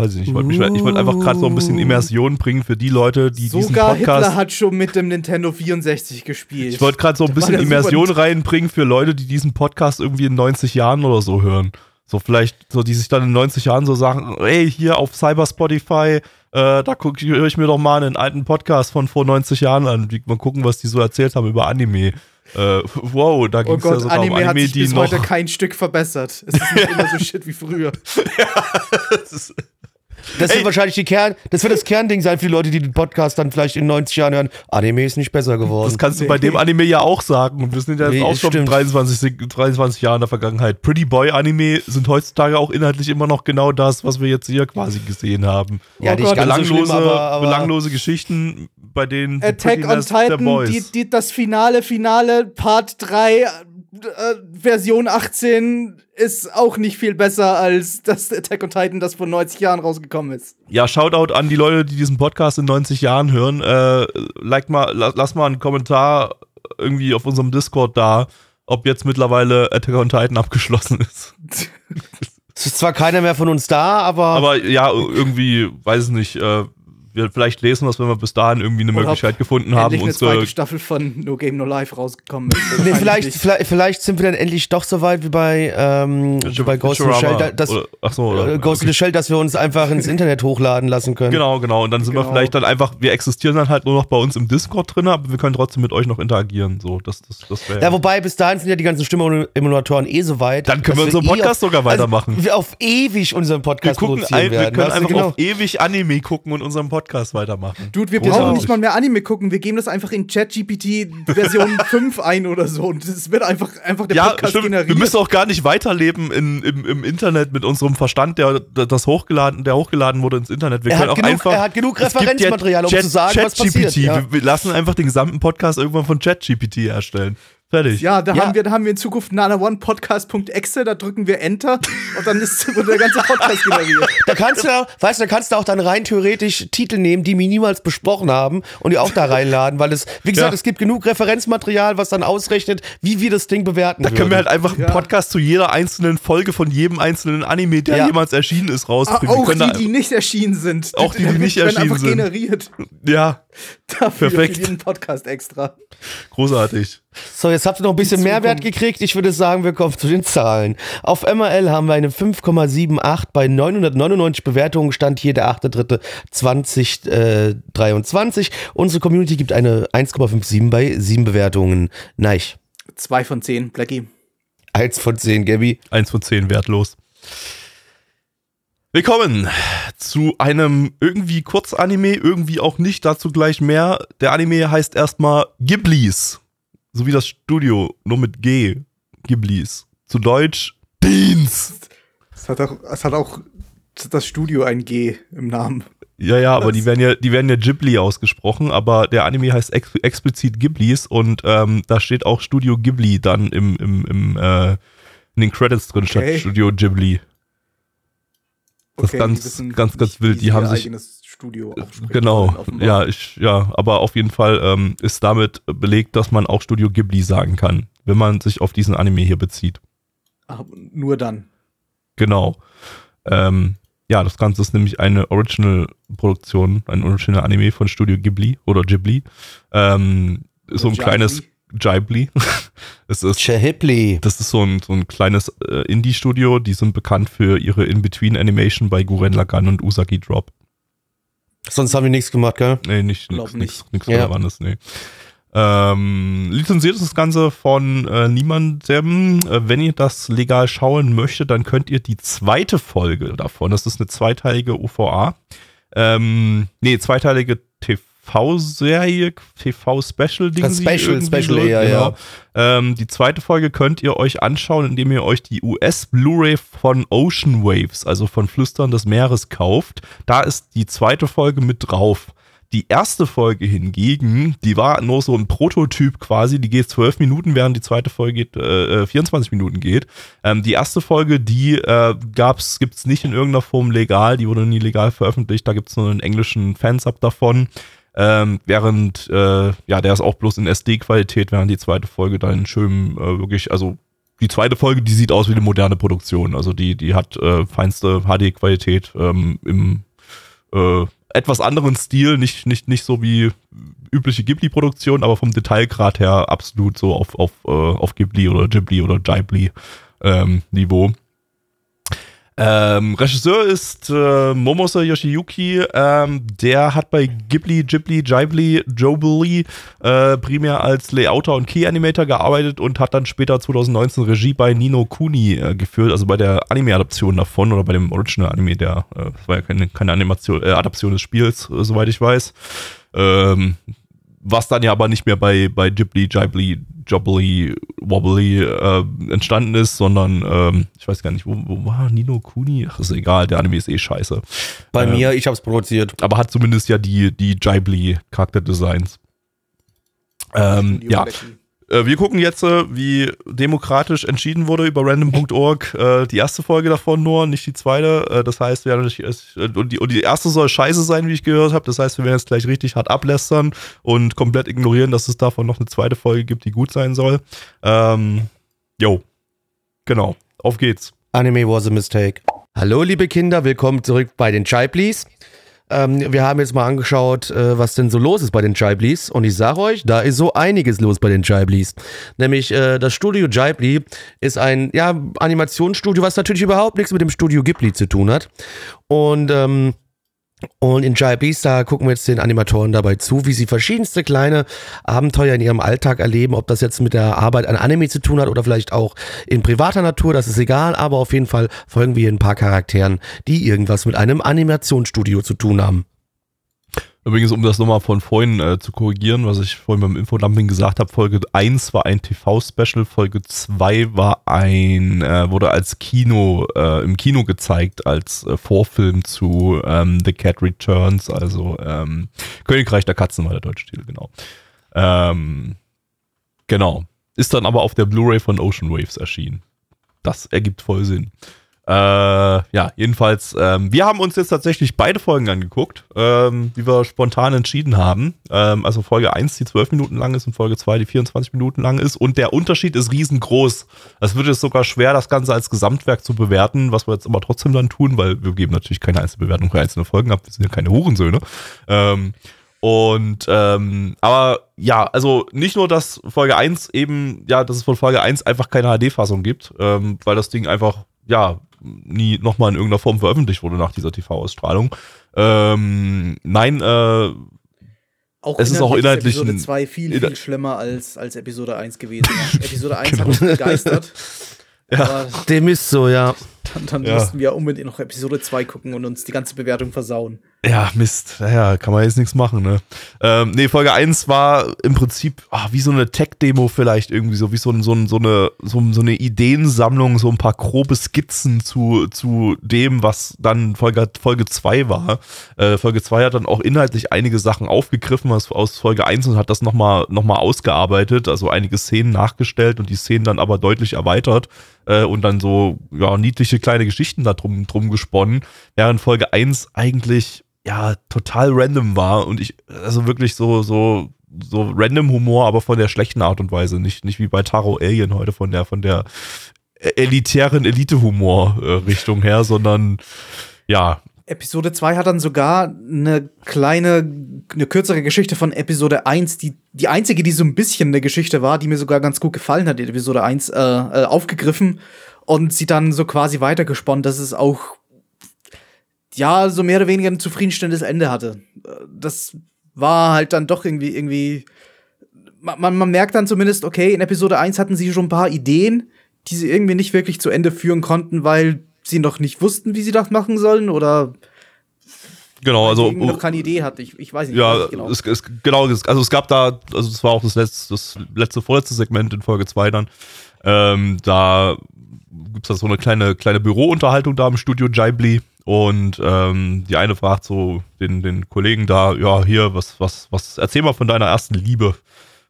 Weiß ich nicht. Ich wollte mich- ich wollte einfach gerade so ein bisschen Immersion bringen für die Leute, die diesen Sogar Podcast. Hitler hat schon mit dem Nintendo 64 gespielt. ich wollte gerade so ein bisschen Super Immersion reinbringen für Leute, die diesen Podcast irgendwie in 90 Jahren oder so hören. So vielleicht, so die sich dann in 90 Jahren so sagen, ey, hier auf Cyber Spotify, äh, da höre ich mir doch mal einen alten Podcast von vor 90 Jahren an. Mal gucken, was die so erzählt haben über Anime. Äh, wow, da ging Oh es ja sogar Anime, um Anime, hat sich die bis noch. heute kein Stück verbessert. Es ist nicht immer so shit wie früher. Das ist- Das Ey. wird wahrscheinlich die Kern, das wird das Kernding sein für die Leute, die den Podcast dann vielleicht in 90 Jahren hören. Anime ist nicht besser geworden. Das kannst du bei dem Anime ja auch sagen. Und wir sind ja jetzt Nee, auch schon stimmt. 23, 23 Jahre in der Vergangenheit. Pretty Boy Anime sind heutzutage auch inhaltlich immer noch genau das, was wir jetzt hier quasi gesehen haben. Ja, Oh nicht ganz so belanglose, schlimm, aber, aber belanglose Geschichten, bei denen Attack on Titan, Boys. die, die, das Finale, Finale, Part 3, äh, Version 18 ist auch nicht viel besser als das Attack on Titan, das vor 90 Jahren rausgekommen ist. Ja, Shoutout an die Leute, die diesen Podcast in 90 Jahren hören. Äh, like mal, la, lass mal einen Kommentar irgendwie auf unserem Discord da, ob jetzt mittlerweile Attack on Titan abgeschlossen ist. es ist zwar keiner mehr von uns da, aber, Aber ja, irgendwie, weiß ich nicht, äh, wir vielleicht lesen wir es, wenn wir bis dahin irgendwie eine Oder Möglichkeit gefunden haben, Endlich eine unsere zweite Staffel von No Game No Life rausgekommen ist. nee, vielleicht, vielleicht, vielleicht sind wir dann endlich doch so weit wie bei, ähm, wie bei Ghost in the Shell, da- das, oder, ach so, oder, äh, Ghost in the Shell, dass wir uns einfach ins Internet hochladen lassen können. Genau, genau. Und dann sind wir Genau. vielleicht dann einfach, wir existieren dann halt nur noch bei uns im Discord drin, aber wir können trotzdem mit euch noch interagieren. So, das, das, das wäre. Ja, wobei bis dahin sind ja die ganzen Stimme-Emulatoren eh so weit. Dann können dass wir unseren eh Podcast auf, sogar weitermachen. Also, wir auf ewig unseren wir Podcast gucken produzieren ein, wir werden. können weißt du, einfach genau. auf ewig Anime gucken und unseren Podcast weitermachen. Dude, wir brauchen nicht mal mehr Anime gucken. Wir geben das einfach in ChatGPT Version 5 ein oder so. Und es wird einfach, einfach der Ja, Podcast stimmt. generiert. Wir müssen auch gar nicht weiterleben in, im, im Internet mit unserem Verstand, der, das hochgeladen, der hochgeladen wurde ins Internet. Wir Er können hat auch genug- einfach. er hat genug Referenzmaterial, um Chat- zu sagen, was ChatGPT. passiert, ja. Wir, wir lassen einfach den gesamten Podcast irgendwann von ChatGPT erstellen. Fertig. ja, da, Ja. Haben wir, da haben wir in Zukunft nana1podcast.exe, da drücken wir Enter und dann ist der ganze Podcast generiert. Da kannst du, auch- weißt du, da kannst du auch dann rein theoretisch Titel nehmen, die wir niemals besprochen haben und die auch da reinladen, weil es, wie gesagt, Ja. es gibt genug Referenzmaterial, was dann ausrechnet, wie wir das Ding bewerten Da können wir halt einfach einen Ja. Podcast zu jeder einzelnen Folge von jedem einzelnen Anime, der Ja. jemals erschienen ist, Ah, rausbringen. Wir auch die, die nicht erschienen sind. Auch die, die nicht werden erschienen einfach sind. generiert. ja, Dafür Perfekt. für jeden Podcast extra. großartig. So, jetzt habt ihr noch ein bisschen Mehrwert gekriegt. Ich würde sagen, wir kommen zu den Zahlen. Auf MRL haben wir eine 5,78 bei 999 Bewertungen. Stand hier der 8.3.2023. Unsere Community gibt eine 1,57 bei 7 Bewertungen. Nein, Zwei von zehn, Blackie. 1 von 10, Gabby. Eins von zehn wertlos. Willkommen zu einem irgendwie Kurzanime, irgendwie auch nicht, dazu gleich mehr. Der Anime heißt erstmal Ghiblis. So wie das Studio, nur mit G. Ghiblis. Zu Deutsch Beans. Es hat auch, es hat auch das Studio ein G im Namen. Ja, ja, aber die werden ja, die werden ja Ghibli ausgesprochen, aber der Anime heißt ex explizit Ghiblis und ähm, da steht auch Studio Ghibli dann im, im, im äh, in den Credits drin Okay. statt Studio Ghibli. Das ist ganz- ganz, ganz wild. Die haben sich- Studio aussprechen Genau, ja, ich, ja, aber auf jeden Fall ähm, ist damit belegt, dass man auch Studio Ghibli sagen kann, wenn man sich auf diesen Anime hier bezieht. Aber nur dann. Genau. Ähm, ja, das Ganze ist nämlich eine Original-Produktion, ein Original-Anime von Studio Ghibli oder Ghibli. Ähm, so ein kleines Ghibli. es ist, Chahipli. das ist so ein, so ein kleines äh, Indie-Studio, die sind bekannt für ihre In-Between-Animation bei Guren Lagann und Usagi Drop. Sonst haben wir nichts gemacht, gell? Nee, nicht, Glaub nix, nix, nix Ja. Relevantes, nee. Ähm, lizenziert ist das Ganze von äh, niemandem. Äh, wenn ihr das legal schauen möchtet, dann könnt ihr die zweite Folge davon, das ist eine zweiteilige UVA, ähm, nee, zweiteilige TV-Serie, TV-Special-Ding. Special, Special, ja, ja. Ähm, die zweite Folge könnt ihr euch anschauen, indem ihr euch die US-Blu-ray von Ocean Waves, also von Flüstern des Meeres, kauft. Da ist die zweite Folge mit drauf. Die erste Folge hingegen, die war nur so ein Prototyp quasi, die geht zwölf Minuten, während die zweite Folge geht, äh, äh, 24 Minuten geht. Ähm, die erste Folge, die äh, gab's, gibt's nicht in irgendeiner Form legal, die wurde nie legal veröffentlicht, da gibt's nur einen englischen Fansub davon. Ähm, während, äh, ja, der ist auch bloß in SD-Qualität, während die zweite Folge dann schön äh, wirklich, also die zweite Folge, die sieht aus wie eine moderne Produktion. Also die, die hat äh, feinste HD-Qualität ähm, im äh, etwas anderen Stil, nicht, nicht, nicht so wie übliche Ghibli-Produktion, aber vom Detailgrad her absolut so auf, auf, äh, auf Ghibli oder Ghibli oder Ghibli ähm, Niveau. Ähm, Regisseur ist äh, Momose Yoshiyuki. Ähm, der hat bei Ghibli, Ghibli, Ghibli, Jobili äh, primär als Layouter und Key-Animator gearbeitet und hat dann später 2019 Regie bei Nino Kuni äh, geführt, also bei der Anime-Adaption davon oder bei dem Original-Anime, der äh, das war ja keine, keine Animation, äh, Adaption des Spiels, äh, soweit ich weiß. Ähm, was dann ja aber nicht mehr bei, bei Ghibli, Ghibli, Jobbly, Wobbly äh, entstanden ist, sondern ähm, ich weiß gar nicht, wo, wo war Nino Kuni? Ach, ist egal, der Anime ist eh scheiße. Bei Ähm, mir, ich hab's produziert. Aber hat zumindest ja die, die Ghibli Charakterdesigns. Ähm, ja, wir gucken jetzt, äh, wie demokratisch entschieden wurde über random.org. Äh, die erste Folge davon nur, nicht die zweite. Äh, das heißt, wir äh, und, die, und die erste soll scheiße sein, wie ich gehört habe. Das heißt, wir werden jetzt gleich richtig hart ablästern und komplett ignorieren, dass es davon noch eine zweite Folge gibt, die gut sein soll. Ähm, jo, genau, auf geht's. Anime was a mistake. Hallo, liebe Kinder, willkommen zurück bei den Chiblis. Ähm, wir haben jetzt mal angeschaut, äh, was denn so los ist bei den Chiblis. Und ich sage euch, da ist so einiges los bei den Chiblis. Nämlich äh, das Studio Ghibli ist ein ja, Animationsstudio, was natürlich überhaupt nichts mit dem Studio Ghibli zu tun hat. Und ähm, und in Ghiblis, da gucken wir jetzt den Animatoren dabei zu, wie sie verschiedenste kleine Abenteuer in ihrem Alltag erleben, ob das jetzt mit der Arbeit an Anime zu tun hat oder vielleicht auch in privater Natur, das ist egal, aber auf jeden Fall folgen wir ein paar Charakteren, die irgendwas mit einem Animationsstudio zu tun haben. Übrigens, um das nochmal von vorhin äh, zu korrigieren, was ich vorhin beim Infodumping gesagt habe, Folge 1 war ein TV-Special, Folge 2 war ein, äh, wurde als Kino, äh, im Kino gezeigt, als äh, Vorfilm zu ähm, The Cat Returns, also ähm, Königreich der Katzen war der deutsche Titel, genau. Ähm, genau. Ist dann aber auf der Blu-ray von Ocean Waves erschienen. Das ergibt voll Sinn. Äh, ja, jedenfalls, ähm, wir haben uns jetzt tatsächlich beide Folgen angeguckt, ähm, die wir spontan entschieden haben. Ähm, also Folge 1, die 12 Minuten lang ist und Folge 2, die 24 Minuten lang ist. Und der Unterschied ist riesengroß. Es wird jetzt sogar schwer, das Ganze als Gesamtwerk zu bewerten, was wir jetzt aber trotzdem dann tun, weil wir geben natürlich keine einzelne Bewertung für einzelne Folgen ab. Wir sind ja keine Hurensöhne. Ähm, und ähm, aber ja, also nicht nur, dass Folge 1 eben, ja, dass es von Folge 1 einfach keine HD-Fassung gibt, ähm, weil das Ding einfach, ja, nie nochmal in irgendeiner Form veröffentlicht wurde nach dieser TV-Ausstrahlung. Ähm, nein, äh, Auch Es ist auch inhaltlich Episode ein- 2 viel, viel schlimmer als, als Episode 1 gewesen. Ja. Episode 1 Genau. hat uns begeistert. Aber Dem ist so, ja. Dann, dann Ja. mussten wir unbedingt noch Episode 2 gucken und uns die ganze Bewertung versauen. Ja, Mist. Naja, kann man jetzt nichts machen, ne? Ähm, nee, Folge 1 war im Prinzip ah, wie so eine Tech-Demo vielleicht irgendwie, so wie so, ein, so, ein, so, eine, so, so eine Ideensammlung, so ein paar grobe Skizzen zu, zu dem, was dann Folge, Folge 2 war. Äh, Folge 2 hat dann auch inhaltlich einige Sachen aufgegriffen aus, aus Folge 1 und hat das nochmal noch mal ausgearbeitet, also einige Szenen nachgestellt und die Szenen dann aber deutlich erweitert äh, und dann so ja, niedliche kleine Geschichten da drum, drum gesponnen, während Folge 1 eigentlich ja total random war und ich also wirklich so so so random Humor, aber von der schlechten Art und Weise, nicht nicht wie bei Taro Alien heute von der von der elitären Elite-Humor äh, her, sondern ja, Episode 2 hat dann sogar eine kleine, eine kürzere Geschichte von Episode 1, die die einzige, die so ein bisschen eine Geschichte war, die mir sogar ganz gut gefallen hat, in Episode 1, äh, äh, aufgegriffen und sie dann so quasi weitergesponnen, dass es auch ja, so mehr oder weniger ein zufriedenstellendes Ende hatte. Das war halt dann doch irgendwie, irgendwie. Man, man, man merkt dann zumindest, okay, in Episode 1 hatten sie schon ein paar Ideen, die sie irgendwie nicht wirklich zu Ende führen konnten, weil sie noch nicht wussten, wie sie das machen sollen oder genau, also noch keine Idee hatte. Ich, ich weiß nicht Ja, was genau. es, es, genau, also es gab da, also es war auch das letzte, das letzte, vorletzte Segment in Folge 2 dann. Ähm, da gibt's da so eine kleine, kleine Bürounterhaltung da im Studio Ghibli und ähm, die eine fragt so den, den Kollegen da, ja, hier, was, was, was, erzähl mal von deiner ersten Liebe.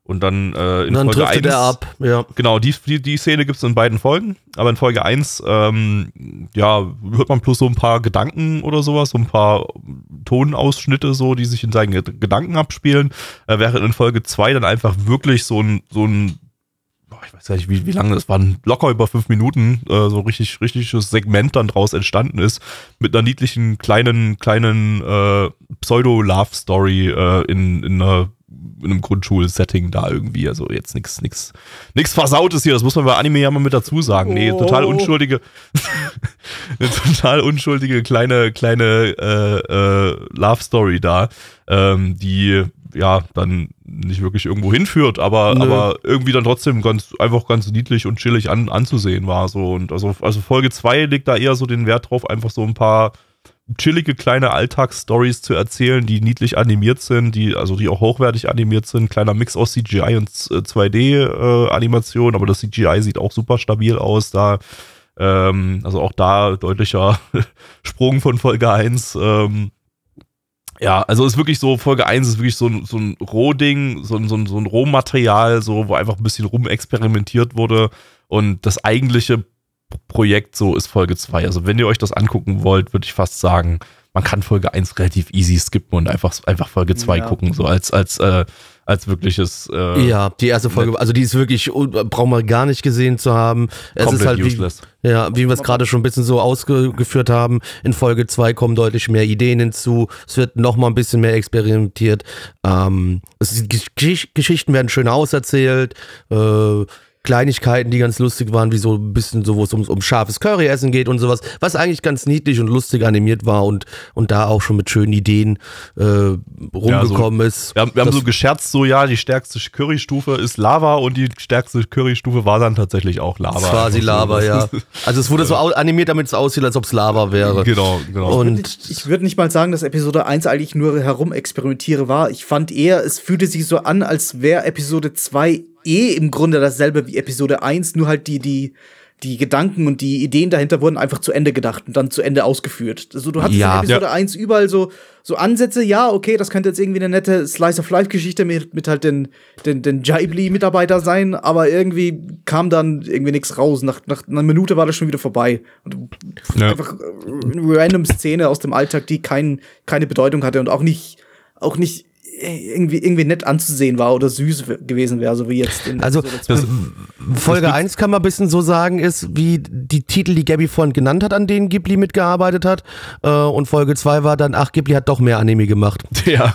Und dann äh, in dann Folge driftet 1, er ab, ja. Genau, die, die, die Szene gibt's in beiden Folgen, aber in Folge 1, ähm, ja, hört man bloß so ein paar Gedanken oder sowas, so ein paar Tonausschnitte so, die sich in seinen Ged- Gedanken abspielen, äh, während in Folge 2 dann einfach wirklich so ein, so ein, ich weiß gar nicht, wie, wie lange das waren, locker über fünf Minuten, äh, so richtig, richtiges Segment dann draus entstanden ist, mit einer niedlichen kleinen, kleinen äh, Pseudo-Love-Story äh, in, in einer in einem Grundschulsetting da irgendwie. Also jetzt nichts nix, nix Versautes hier, das muss man bei Anime ja mal mit dazu sagen. Nee, total Oh. unschuldige, eine total unschuldige kleine, kleine äh, äh, Love Story da, ähm, die ja dann nicht wirklich irgendwo hinführt, aber, Nö. aber irgendwie dann trotzdem ganz einfach ganz niedlich und chillig an, anzusehen war. So und also, also Folge 2 legt da eher so den Wert drauf, einfach so ein paar chillige kleine Alltagsstories zu erzählen, die niedlich animiert sind, die also die auch hochwertig animiert sind, kleiner Mix aus CGI und äh, 2D äh, Animation, aber das CGI sieht auch super stabil aus da. Ähm, also auch da deutlicher Sprung von Folge 1. Ähm, ja, also ist wirklich so, Folge 1 ist wirklich so ein, so ein Rohding, so ein, so ein, so ein Rohmaterial, so, wo einfach ein bisschen rumexperimentiert wurde. Und das eigentliche Projekt so ist Folge 2. Also wenn ihr euch das angucken wollt, würde ich fast sagen, man kann Folge 1 relativ easy skippen und einfach, einfach Folge 2 Ja. gucken, so als, als, äh, als wirkliches äh, Ja, die erste Folge, also die ist wirklich, braucht man gar nicht gesehen zu haben. Es ist halt wie, useless. ja, wie wir es gerade schon ein bisschen so ausgeführt haben. In Folge 2 kommen deutlich mehr Ideen hinzu. Es wird noch mal ein bisschen mehr experimentiert. Ähm, es Geschichten werden schön auserzählt. Äh, Kleinigkeiten, die ganz lustig waren, wie so ein bisschen so, wo es um, um scharfes Curryessen geht und sowas, was eigentlich ganz niedlich und lustig animiert war und, und da auch schon mit schönen Ideen äh, rumgekommen ist. Wir haben, wir haben so gescherzt, so ja, die stärkste Currystufe ist Lava und die stärkste Currystufe war dann tatsächlich auch Lava. Quasi Also, Lava, ja. Also es wurde so animiert, damit es aussieht, als ob es Lava wäre. Genau, genau. Und Ich, ich würde nicht mal sagen, dass Episode 1 eigentlich nur herumexperimentiere war. Ich fand eher, es fühlte sich so an, als wäre Episode 2 eh im Grunde dasselbe wie Episode 1, nur halt die, die, die Gedanken und die Ideen dahinter wurden einfach zu Ende gedacht und dann zu Ende ausgeführt. Also du hattest Ja. in Episode 1 überall so, so Ansätze, ja, okay, das könnte jetzt irgendwie eine nette Slice-of-Life-Geschichte mit, mit halt den, den, den Ghibli-Mitarbeiter sein, aber irgendwie kam dann irgendwie nichts raus. Nach, nach einer Minute war das schon wieder vorbei. Und Ja. einfach äh, eine random Szene aus dem Alltag, die kein, keine Bedeutung hatte und auch nicht, auch nicht äh, irgendwie, irgendwie nett anzusehen war oder süß gewesen wäre, so wie jetzt in Also, das- Folge 1 kann man ein bisschen so sagen, ist wie die Titel, die Gabby vorhin genannt hat, an denen Ghibli mitgearbeitet hat. Äh, und Folge 2 war dann, ach, Ghibli hat doch mehr Anime gemacht. Ja.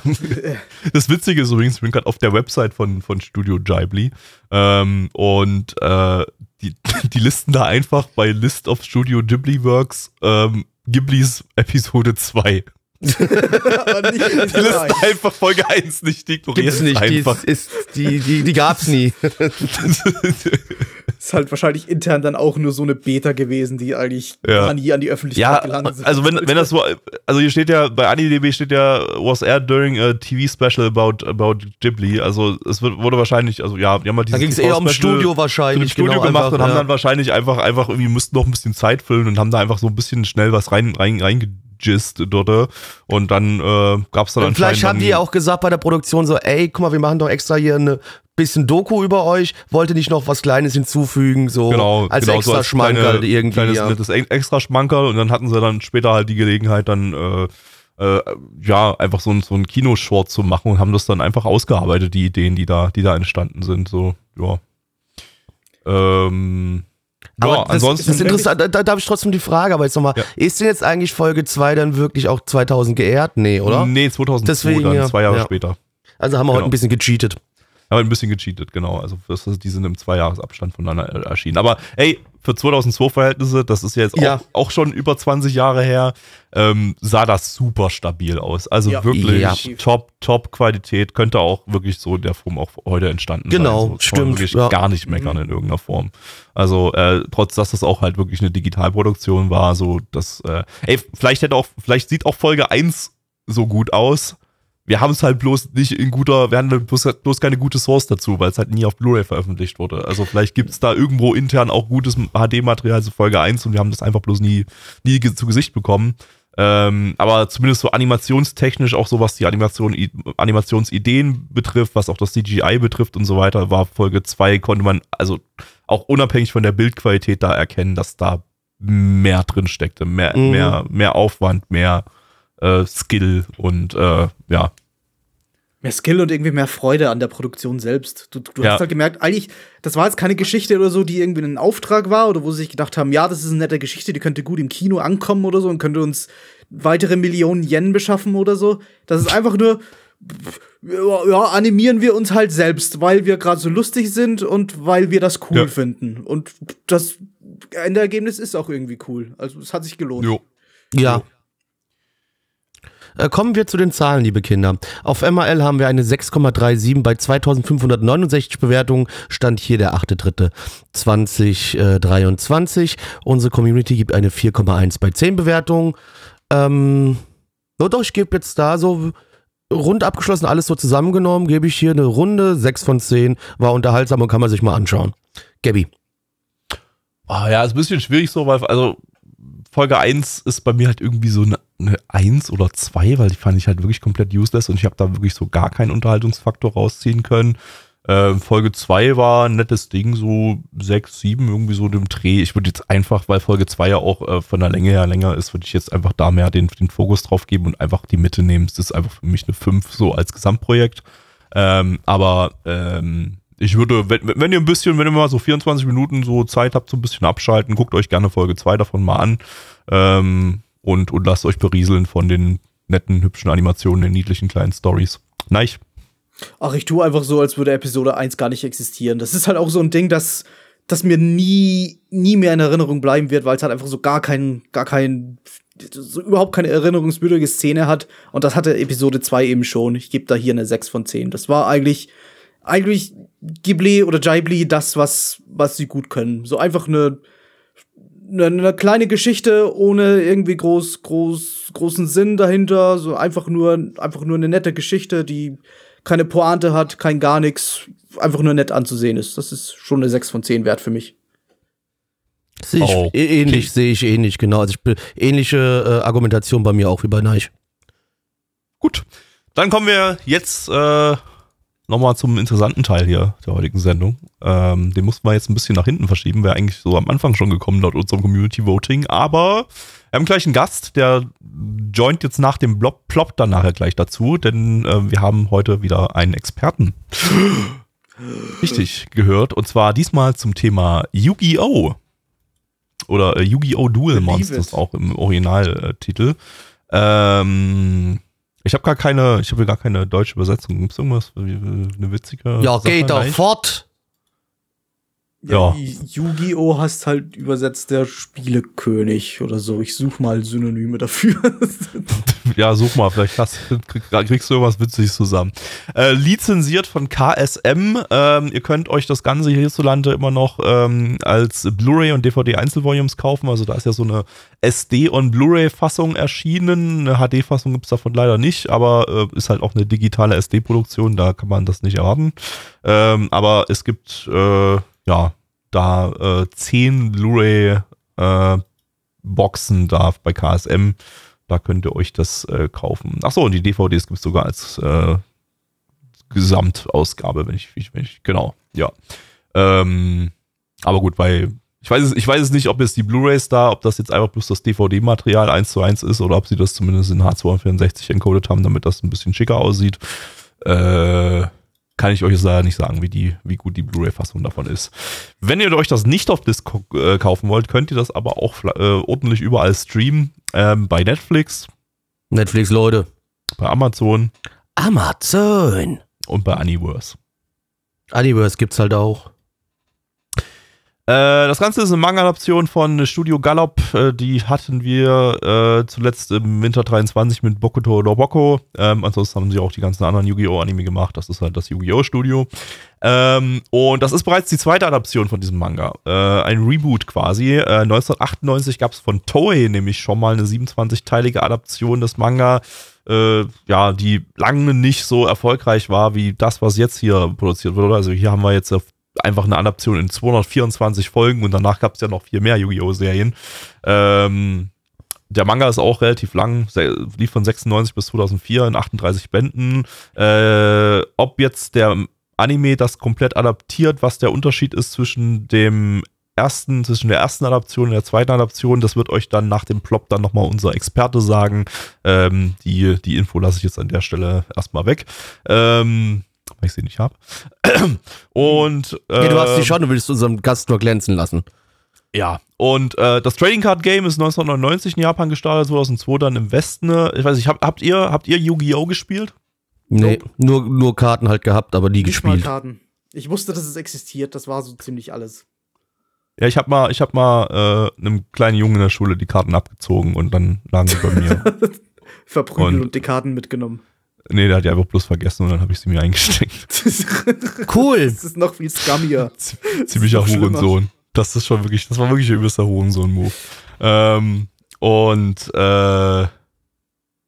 Das Witzige ist übrigens, ich bin gerade auf der Website von, von Studio Ghibli ähm, und äh, die, die listen da einfach bei List of Studio Ghibli Works ähm, Ghiblis Episode 2. Aber nicht Die eins. einfach Folge 1 nicht, die ignorieren Gibt's es nicht. Die, einfach. ist, die, die, die gab's nie. Ist halt wahrscheinlich intern dann auch nur so eine Beta gewesen, die eigentlich Ja. nie an die Öffentlichkeit Ja, gelandet sind. also wenn, wenn das so, also hier steht ja, bei AniDB steht ja, was aired during a TV special about, about Ghibli, also es wird, wurde wahrscheinlich, also ja, die haben halt Da dieses ging es eher um TV-Special Studio wahrscheinlich. Studio genau, gemacht einfach, und haben ja. dann wahrscheinlich einfach, einfach irgendwie mussten noch ein bisschen Zeit füllen und haben da einfach so ein bisschen schnell was rein, rein, reingegist dort und dann äh, gab es dann Und vielleicht haben anscheinend die auch gesagt bei der Produktion so, ey, guck mal, wir machen doch extra hier eine bisschen Doku über euch, wollte nicht noch was Kleines hinzufügen, so genau, als genau, extra so als Schmankerl kleine- irgendwie. Kleines, Ja. nettes Ex- extra Schmankerl und dann hatten sie dann später halt die Gelegenheit, dann äh, äh, ja, einfach so ein, so ein Kinoshort zu machen und haben das dann einfach ausgearbeitet, die Ideen, die da, die da entstanden sind. So, ja. Ähm, Aber ja, das, ansonsten. das ist interessant, da, da darf ich trotzdem die Frage, aber jetzt nochmal, Ja. ist denn jetzt eigentlich Folge 2 dann wirklich auch 2000 geehrt? Nee, oder? Nee, 2002 Deswegen, dann, ja. zwei Jahre Ja. später. Also haben wir heute Genau. ein bisschen gecheatet. Aber ein bisschen gecheatet, genau. Also das, die sind im Zweijahresabstand voneinander äh, erschienen. Aber ey, für 2002 Verhältnisse, das ist ja jetzt Ja. auch, auch schon über 20 Jahre her, ähm, sah das super stabil aus. Also Ja. wirklich Ja. top, top Qualität. Könnte auch wirklich so in der Form auch heute entstanden Genau, sein. So, kann man stimmt, Wirklich gar nicht meckern in irgendeiner Form. Also äh, trotz, dass das auch halt wirklich eine Digitalproduktion war, so das, äh, ey, vielleicht hätte auch, vielleicht sieht auch Folge 1 so gut aus. Wir haben es halt bloß nicht in guter, wir haben bloß, bloß keine gute Source dazu, weil es halt nie auf Blu-ray veröffentlicht wurde. Also vielleicht gibt es da irgendwo intern auch gutes HD-Material zu Folge 1 und wir haben das einfach bloß nie, nie zu Gesicht bekommen. Ähm, aber zumindest so animationstechnisch, auch so was die Animation, Animationsideen betrifft, was auch das CGI betrifft und so weiter, war Folge 2, konnte man also auch unabhängig von der Bildqualität da erkennen, dass da mehr drin steckte, mehr, Mhm. mehr, mehr Aufwand, mehr äh, Skill und äh, ja, mehr Skill und irgendwie mehr Freude an der Produktion selbst. Du, du Ja. hast halt gemerkt, eigentlich, das war jetzt keine Geschichte oder so, die irgendwie ein Auftrag war oder wo sie sich gedacht haben, ja, das ist eine nette Geschichte, die könnte gut im Kino ankommen oder so und könnte uns weitere Millionen Yen beschaffen oder so. Das ist einfach nur, ja, animieren wir uns halt selbst, weil wir gerade so lustig sind und weil wir das cool Ja. finden. Und das Endergebnis ist auch irgendwie cool. Also es hat sich gelohnt. Jo. Ja. Äh, Kommen wir zu den Zahlen, liebe Kinder. Auf MRL haben wir eine 6,37 bei 2569 Bewertungen. Stand hier der 8.3.2023. Unsere Community gibt eine 4,1 bei 10 Bewertungen. Ähm, no, doch, ich gebe jetzt da so rund abgeschlossen, alles so zusammengenommen, gebe ich hier eine Runde 6 von 10. War unterhaltsam und kann man sich mal anschauen. Gabby. Ah, ja, ist ein bisschen schwierig so, weil, also, Folge 1 ist bei mir halt irgendwie so eine, eine 1 oder 2, weil die fand ich halt wirklich komplett useless und ich habe da wirklich so gar keinen Unterhaltungsfaktor rausziehen können. Ähm, Folge 2 war ein nettes Ding, so 6, 7, irgendwie so dem Dreh. Ich würde jetzt einfach, weil Folge 2 ja auch äh, von der Länge her länger ist, würde ich jetzt einfach da mehr den, den Fokus drauf geben und einfach die Mitte nehmen. Das ist einfach für mich eine 5 so als Gesamtprojekt. Ähm, aber ähm, ich würde, wenn, wenn ihr ein bisschen, wenn ihr mal so 24 Minuten so Zeit habt, so ein bisschen abschalten, guckt euch gerne Folge 2 davon mal an ähm, und, und lasst euch berieseln von den netten, hübschen Animationen, den niedlichen kleinen Stories. Nein, Ach, ich tue einfach so, als würde Episode 1 gar nicht existieren. Das ist halt auch so ein Ding, das, das mir nie, nie mehr in Erinnerung bleiben wird, weil es halt einfach so gar kein, gar kein, so überhaupt keine erinnerungswürdige Szene hat. Und das hatte Episode 2 eben schon. Ich gebe da hier eine 6 von 10. Das war eigentlich, eigentlich Ghibli oder Ghibli das, was, was sie gut können. So einfach eine, eine, eine kleine Geschichte ohne irgendwie groß, groß, großen Sinn dahinter. So einfach nur, einfach nur eine nette Geschichte, die keine Pointe hat, kein gar nichts, einfach nur nett anzusehen ist. Das ist schon eine 6 von 10 wert für mich. Sehe ich Okay. eh- ähnlich, sehe ich ähnlich, genau. Also ich bin, ähnliche äh, Argumentation bei mir auch wie bei Neich. Gut, dann kommen wir jetzt äh, nochmal zum interessanten Teil hier der heutigen Sendung. Ähm, den mussten wir jetzt ein bisschen nach hinten verschieben, wäre eigentlich so am Anfang schon gekommen laut unserem Community Voting, aber wir haben gleich einen Gast, der joint jetzt nach dem Blob, Plop dann nachher gleich dazu, denn äh, wir haben heute wieder einen Experten. Richtig gehört und zwar diesmal zum Thema Yu-Gi-Oh! Oder äh, Yu-Gi-Oh! Duel Monsters auch im Originaltitel. Ähm, ich habe gar keine, ich habe gar keine deutsche Übersetzung. Gibt es irgendwas, eine witzige? Ja, Sache? geht doch fort. Ja. Yu-Gi-Oh! hast halt übersetzt der Spielekönig oder so. Ich suche mal Synonyme dafür. Ja, such mal, vielleicht hast, krieg- kriegst du irgendwas Witziges zusammen. Äh, lizenziert von KSM. Ähm, ihr könnt euch das Ganze hierzulande immer noch ähm, als Blu-ray und DVD-Einzelvolumes kaufen. Also da ist ja so eine SD- und Blu-ray-Fassung erschienen. Eine HD-Fassung gibt's davon leider nicht, aber äh, ist halt auch eine digitale SD-Produktion, da kann man das nicht erwarten. Ähm, aber es gibt äh, ja da äh, zehn Blu-ray äh, Boxen da bei KSM. Da könnt ihr euch das äh, kaufen. Achso, und die DVDs gibt es sogar als äh, Gesamtausgabe, wenn ich, wenn ich, genau, ja. Ähm, aber gut, weil ich weiß, es, ich weiß es nicht, ob jetzt die Blu-Rays da, ob das jetzt einfach bloß das DVD-Material 1 zu 1 ist oder ob sie das zumindest in H264 encoded haben, damit das ein bisschen schicker aussieht. Äh, kann ich euch leider nicht sagen, wie, die, wie gut die Blu-ray-Fassung davon ist. Wenn ihr euch das nicht auf Disc äh, kaufen wollt, könnt ihr das aber auch äh, ordentlich überall streamen. Ähm, bei Netflix, Netflix, Leute. bei Amazon Amazon. und bei Universe. Universe gibt's halt auch. Äh, das Ganze ist eine Manga-Adaption von Studio Gallop. Äh, die hatten wir äh, zuletzt im Winter 23 mit Bokuto no Boko. Ähm, ansonsten haben sie auch die ganzen anderen Yu-Gi-Oh! Anime gemacht. Das ist halt das Yu-Gi-Oh! Studio. Ähm, und das ist bereits die zweite Adaption von diesem Manga. Äh, ein Reboot quasi. Äh, 1998 gab es von Toei nämlich schon mal eine 27-teilige Adaption des Manga. Äh, ja, die lange nicht so erfolgreich war wie das, was jetzt hier produziert wurde. Also hier haben wir jetzt einfach eine Adaption in 224 Folgen und danach gab es ja noch viel mehr Yu-Gi-Oh! Serien. Ähm, der Manga ist auch relativ lang, lief von 96 bis 2004 in 38 Bänden. Äh, ob jetzt der Anime das komplett adaptiert, was der Unterschied ist zwischen dem ersten, zwischen der ersten Adaption und der zweiten Adaption, das wird euch dann nach dem Plop dann nochmal unser Experte sagen. Ähm, die, die Info lasse ich jetzt an der Stelle erstmal weg. Ähm, weil ich sie nicht habe. Und äh, Ja, du hast die schon, du willst unseren Gast nur glänzen lassen. ja, und äh, das Trading Card Game ist 1999 in Japan gestartet, 2002 dann im Westen. Ich weiß nicht, habt, habt ihr, habt ihr Yu-Gi-Oh! gespielt? Nee, nur, nur Karten halt gehabt, aber nie Nicht mal gespielt. Karten. Ich wusste, dass es existiert, das war so ziemlich alles. Ja, ich habe mal, ich hab mal äh, einem kleinen Jungen in der Schule die Karten abgezogen und dann lagen sie bei mir. Verprügelt Und- und, die Karten mitgenommen. Nee, der hat die einfach bloß vergessen und dann habe ich sie mir eingesteckt. Cool. Das ist noch viel scummier. Ziemlicher. Hurensohn. Das ist schon wirklich, das war wirklich ein übelster Hurensohn-Move. Ähm, und äh,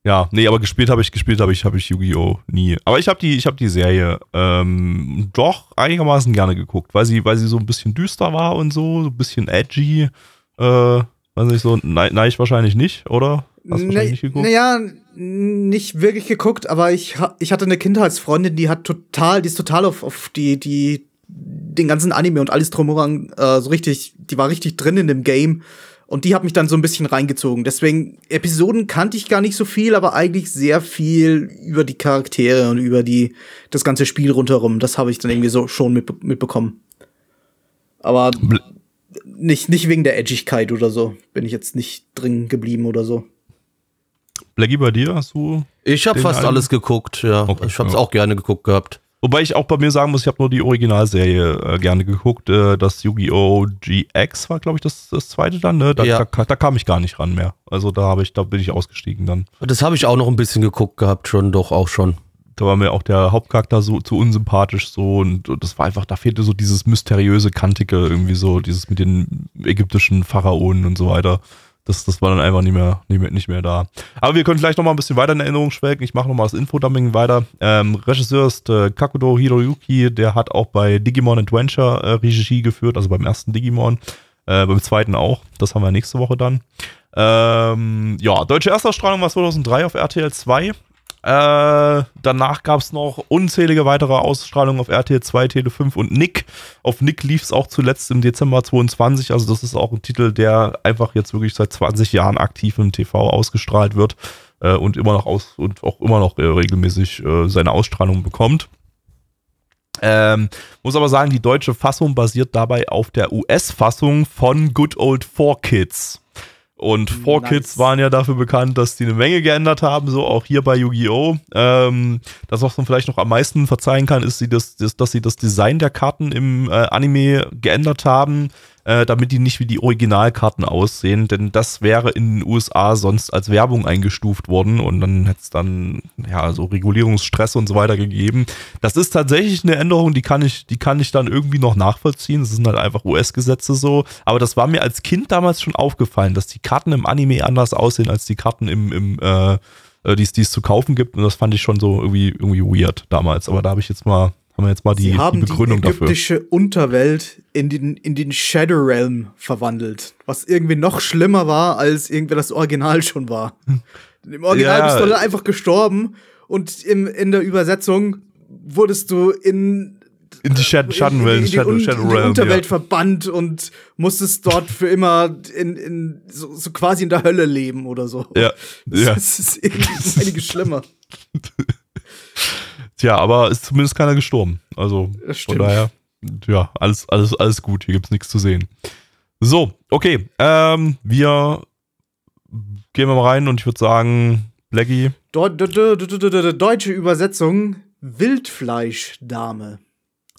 ja, nee, aber gespielt habe ich, gespielt habe ich, habe ich Yu-Gi-Oh! nie. Aber ich habe die, ich habe die Serie ähm, doch einigermaßen gerne geguckt, weil sie, weil sie so ein bisschen düster war und so, so ein bisschen edgy. Äh, weiß nicht so, nein, nein, ich wahrscheinlich nicht, oder? Hast du wahrscheinlich nicht geguckt? Naja, nicht wirklich geguckt, aber ich, ich hatte eine Kindheitsfreundin, die hat total, die ist total auf, auf die, die, den ganzen Anime und alles drumherum äh, so richtig, die war richtig drin in dem Game. Und die hat mich dann so ein bisschen reingezogen. Deswegen, Episoden kannte ich gar nicht so viel, aber eigentlich sehr viel über die Charaktere und über die, das ganze Spiel rundherum. Das habe ich dann irgendwie so schon mitbe mitbekommen. Aber nicht, nicht wegen der Edgigkeit oder so. Bin ich jetzt nicht drin geblieben oder so. Blackie, bei dir hast du Ich habe fast alten? alles geguckt, ja. Okay, ich habe es ja. auch gerne geguckt gehabt. Wobei ich auch bei mir sagen muss, ich habe nur die Originalserie äh, gerne geguckt. Äh, das Yu-Gi-Oh! GX war, glaube ich, das, das zweite dann. Ne? Da, Ja. da, da kam ich gar nicht ran mehr. Also da habe ich, da bin ich ausgestiegen dann. Das habe ich auch noch ein bisschen geguckt gehabt, schon, doch auch schon. Da war mir auch der Hauptcharakter so zu unsympathisch so und, und das war einfach, da fehlte so dieses mysteriöse, kantige irgendwie so, dieses mit den ägyptischen Pharaonen und so weiter. Das, das war dann einfach nicht mehr, nicht mehr, nicht mehr da. Aber wir können vielleicht noch mal ein bisschen weiter in Erinnerung schwelgen. Ich mache noch mal das Infodumping weiter. Ähm, Regisseur ist äh, Kakudo Hiroyuki, der hat auch bei Digimon Adventure äh, Regie geführt, also beim ersten Digimon, äh, beim zweiten auch. Das haben wir nächste Woche dann. Ähm, ja, deutsche Erstausstrahlung war 2003 auf RTL 2. Äh, danach gab es noch unzählige weitere Ausstrahlungen auf RTL 2, Tele 5 und Nick. Auf Nick lief es auch zuletzt im Dezember 22. Also das ist auch ein Titel, der einfach jetzt wirklich seit 20 Jahren aktiv im TV ausgestrahlt wird äh, und immer noch aus und auch immer noch äh, regelmäßig äh, seine Ausstrahlung bekommt. Ähm, muss aber sagen, die deutsche Fassung basiert dabei auf der US-Fassung von Good Old Four Kids. Und Four Nice. Kids waren ja dafür bekannt, dass die eine Menge geändert haben, so auch hier bei Yu-Gi-Oh! Ähm, das, was man vielleicht noch am meisten verzeihen kann, ist, sie das, das, dass sie das Design der Karten im äh, Anime geändert haben, äh, damit die nicht wie die Originalkarten aussehen, denn das wäre in den USA sonst als Werbung eingestuft worden und dann hätte es dann ja so Regulierungsstress und so weiter gegeben. Das ist tatsächlich eine Änderung, die kann ich, die kann ich dann irgendwie noch nachvollziehen. Das sind halt einfach US-Gesetze so. Aber das war mir als Kind damals schon aufgefallen, dass die Karten im Anime anders aussehen als die Karten im, im äh, äh, die es zu kaufen gibt. Und das fand ich schon so irgendwie, irgendwie weird damals. Aber da habe ich jetzt mal, haben wir jetzt mal die, Sie haben die die, Begründung dafür. ägyptische Unterwelt in den, in den Shadow Realm verwandelt. Was irgendwie noch schlimmer war, als irgendwie das Original schon war. Im Original Ja. bist du dann einfach gestorben und im, in der Übersetzung wurdest du in In die Schat- Schattenwellen, in, in, Shadow, in, Shadow in die Realm. Unterwelt Ja. verbannt und musstest dort für immer in, in so, so quasi in der Hölle leben oder so. Ja, ja. Das ist irgendwie einiges schlimmer. Tja, aber ist zumindest keiner gestorben. Also Das von daher, ja, alles, alles, alles gut. Hier gibt's nichts zu sehen. So, okay. Ähm, wir gehen wir mal rein und ich würde sagen, Blackie, Deu de de de de de de deutsche Übersetzung Wildfleischdame.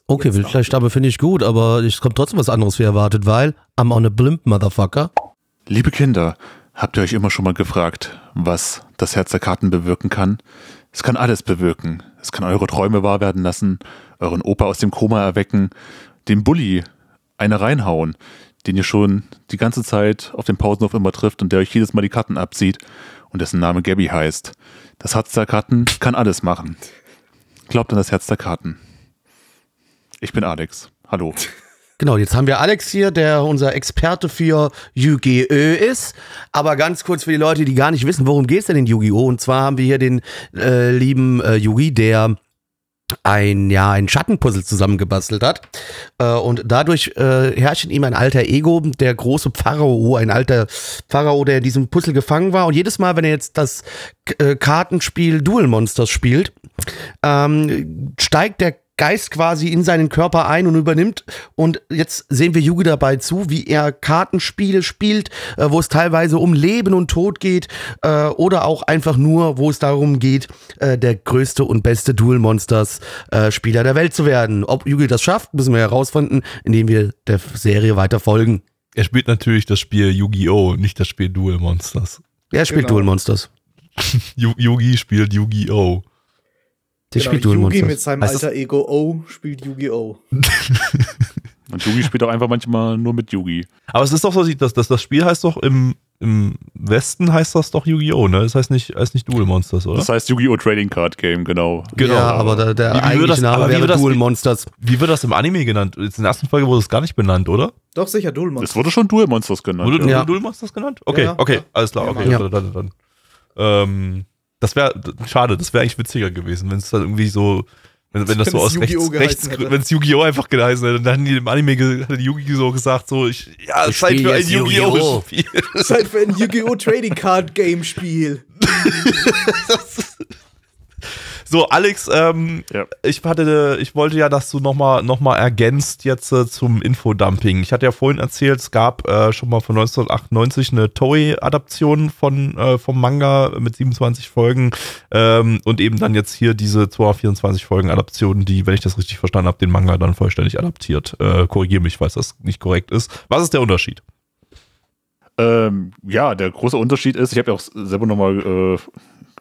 Okay, Jetzt Wildfleischdame finde ich gut, aber es kommt trotzdem was anderes wie erwartet, weil I'm on a blimp, Motherfucker. Liebe Kinder, habt ihr euch immer schon mal gefragt, was das Herz der Karten bewirken kann? Es kann alles bewirken. Es kann eure Träume wahr werden lassen, euren Opa aus dem Koma erwecken, den Bulli eine reinhauen, den ihr schon die ganze Zeit auf dem Pausenhof immer trifft und der euch jedes Mal die Karten abzieht und dessen Name Gabby heißt. Das Herz der Karten kann alles machen. Glaubt an das Herz der Karten. Ich bin Alex. Hallo. Genau, jetzt haben wir Alex hier, der unser Experte für Yu-Gi-Oh! ist. Aber ganz kurz für die Leute, die gar nicht wissen, worum geht's denn in Yu-Gi-Oh! Und zwar haben wir hier den äh, lieben äh, Yugi, der ein, ja, ein Schattenpuzzle zusammengebastelt hat. Äh, und dadurch äh, herrscht in ihm ein alter Ego, der große Pharao, ein alter Pharao, der in diesem Puzzle gefangen war. Und jedes Mal, wenn er jetzt das äh, Kartenspiel Duel Monsters spielt, ähm, steigt der Geist quasi in seinen Körper ein und übernimmt. Und jetzt sehen wir Yugi dabei zu, wie er Kartenspiele spielt, äh, wo es teilweise um Leben und Tod geht äh, oder auch einfach nur, wo es darum geht, äh, der größte und beste Duel Monsters äh, Spieler der Welt zu werden. Ob Yugi das schafft, müssen wir herausfinden, indem wir der Serie weiter folgen. Er spielt natürlich das Spiel Yu-Gi-Oh!, nicht das Spiel Duel Monsters. Er spielt Genau. Duel Monsters. Yu- Yugi spielt Yu-Gi-Oh! Der Genau, spielt Duel Yugi mit seinem Heißt das- alter Ego O spielt Yu-Gi-Oh! Und Yugi spielt auch einfach manchmal nur mit Yugi. Aber es ist doch so, dass das, das Spiel heißt doch im, im Westen heißt das doch Yu-Gi-Oh! ne? Das heißt nicht, heißt nicht Duel Monsters, oder? Das heißt Yu-Gi-Oh! Trading Card Game, genau. Genau. Ja, aber der, der Wie- wie wird eigentliche das- Name wäre wird das- Duel Monsters. Wie wird das im Anime genannt? In der ersten Folge wurde es gar nicht benannt, oder? Doch, sicher, Duel Es Monsters. wurde schon Duel Monsters genannt. Wurde ja. Duel Monsters genannt? Okay, Ja, ja. okay, alles klar, okay. ja. Dann, dann, dann. Ähm, das wäre schade, das wäre eigentlich witziger gewesen, wenn es dann irgendwie so, wenn, wenn das Wenn so es aus Yu-Gi-Oh! rechts, wenn es Yu-Gi-Oh! einfach geheißen hätte, dann hätten die im Anime hätte Yugi so gesagt, so, ich, ja, Ich Zeit für ein Yu-Gi-Oh! Yu-Gi-Oh! Spiel. Zeit für ein Yu-Gi-Oh! Trading Card Game Spiel. So, Alex, ähm, Ja. ich hatte, ich wollte ja, dass du nochmal noch mal ergänzt jetzt äh, zum Infodumping. Ich hatte ja vorhin erzählt, es gab äh, schon mal von 1998 eine Toei-Adaption von äh, vom Manga mit 27 Folgen ähm, und eben dann jetzt hier diese 224 Folgen Adaption, die, wenn ich das richtig verstanden habe, den Manga dann vollständig adaptiert. Äh, Korrigiere mich, falls das nicht korrekt ist. Was ist der Unterschied? Ähm, ja, der große Unterschied ist, ich habe ja auch selber nochmal äh,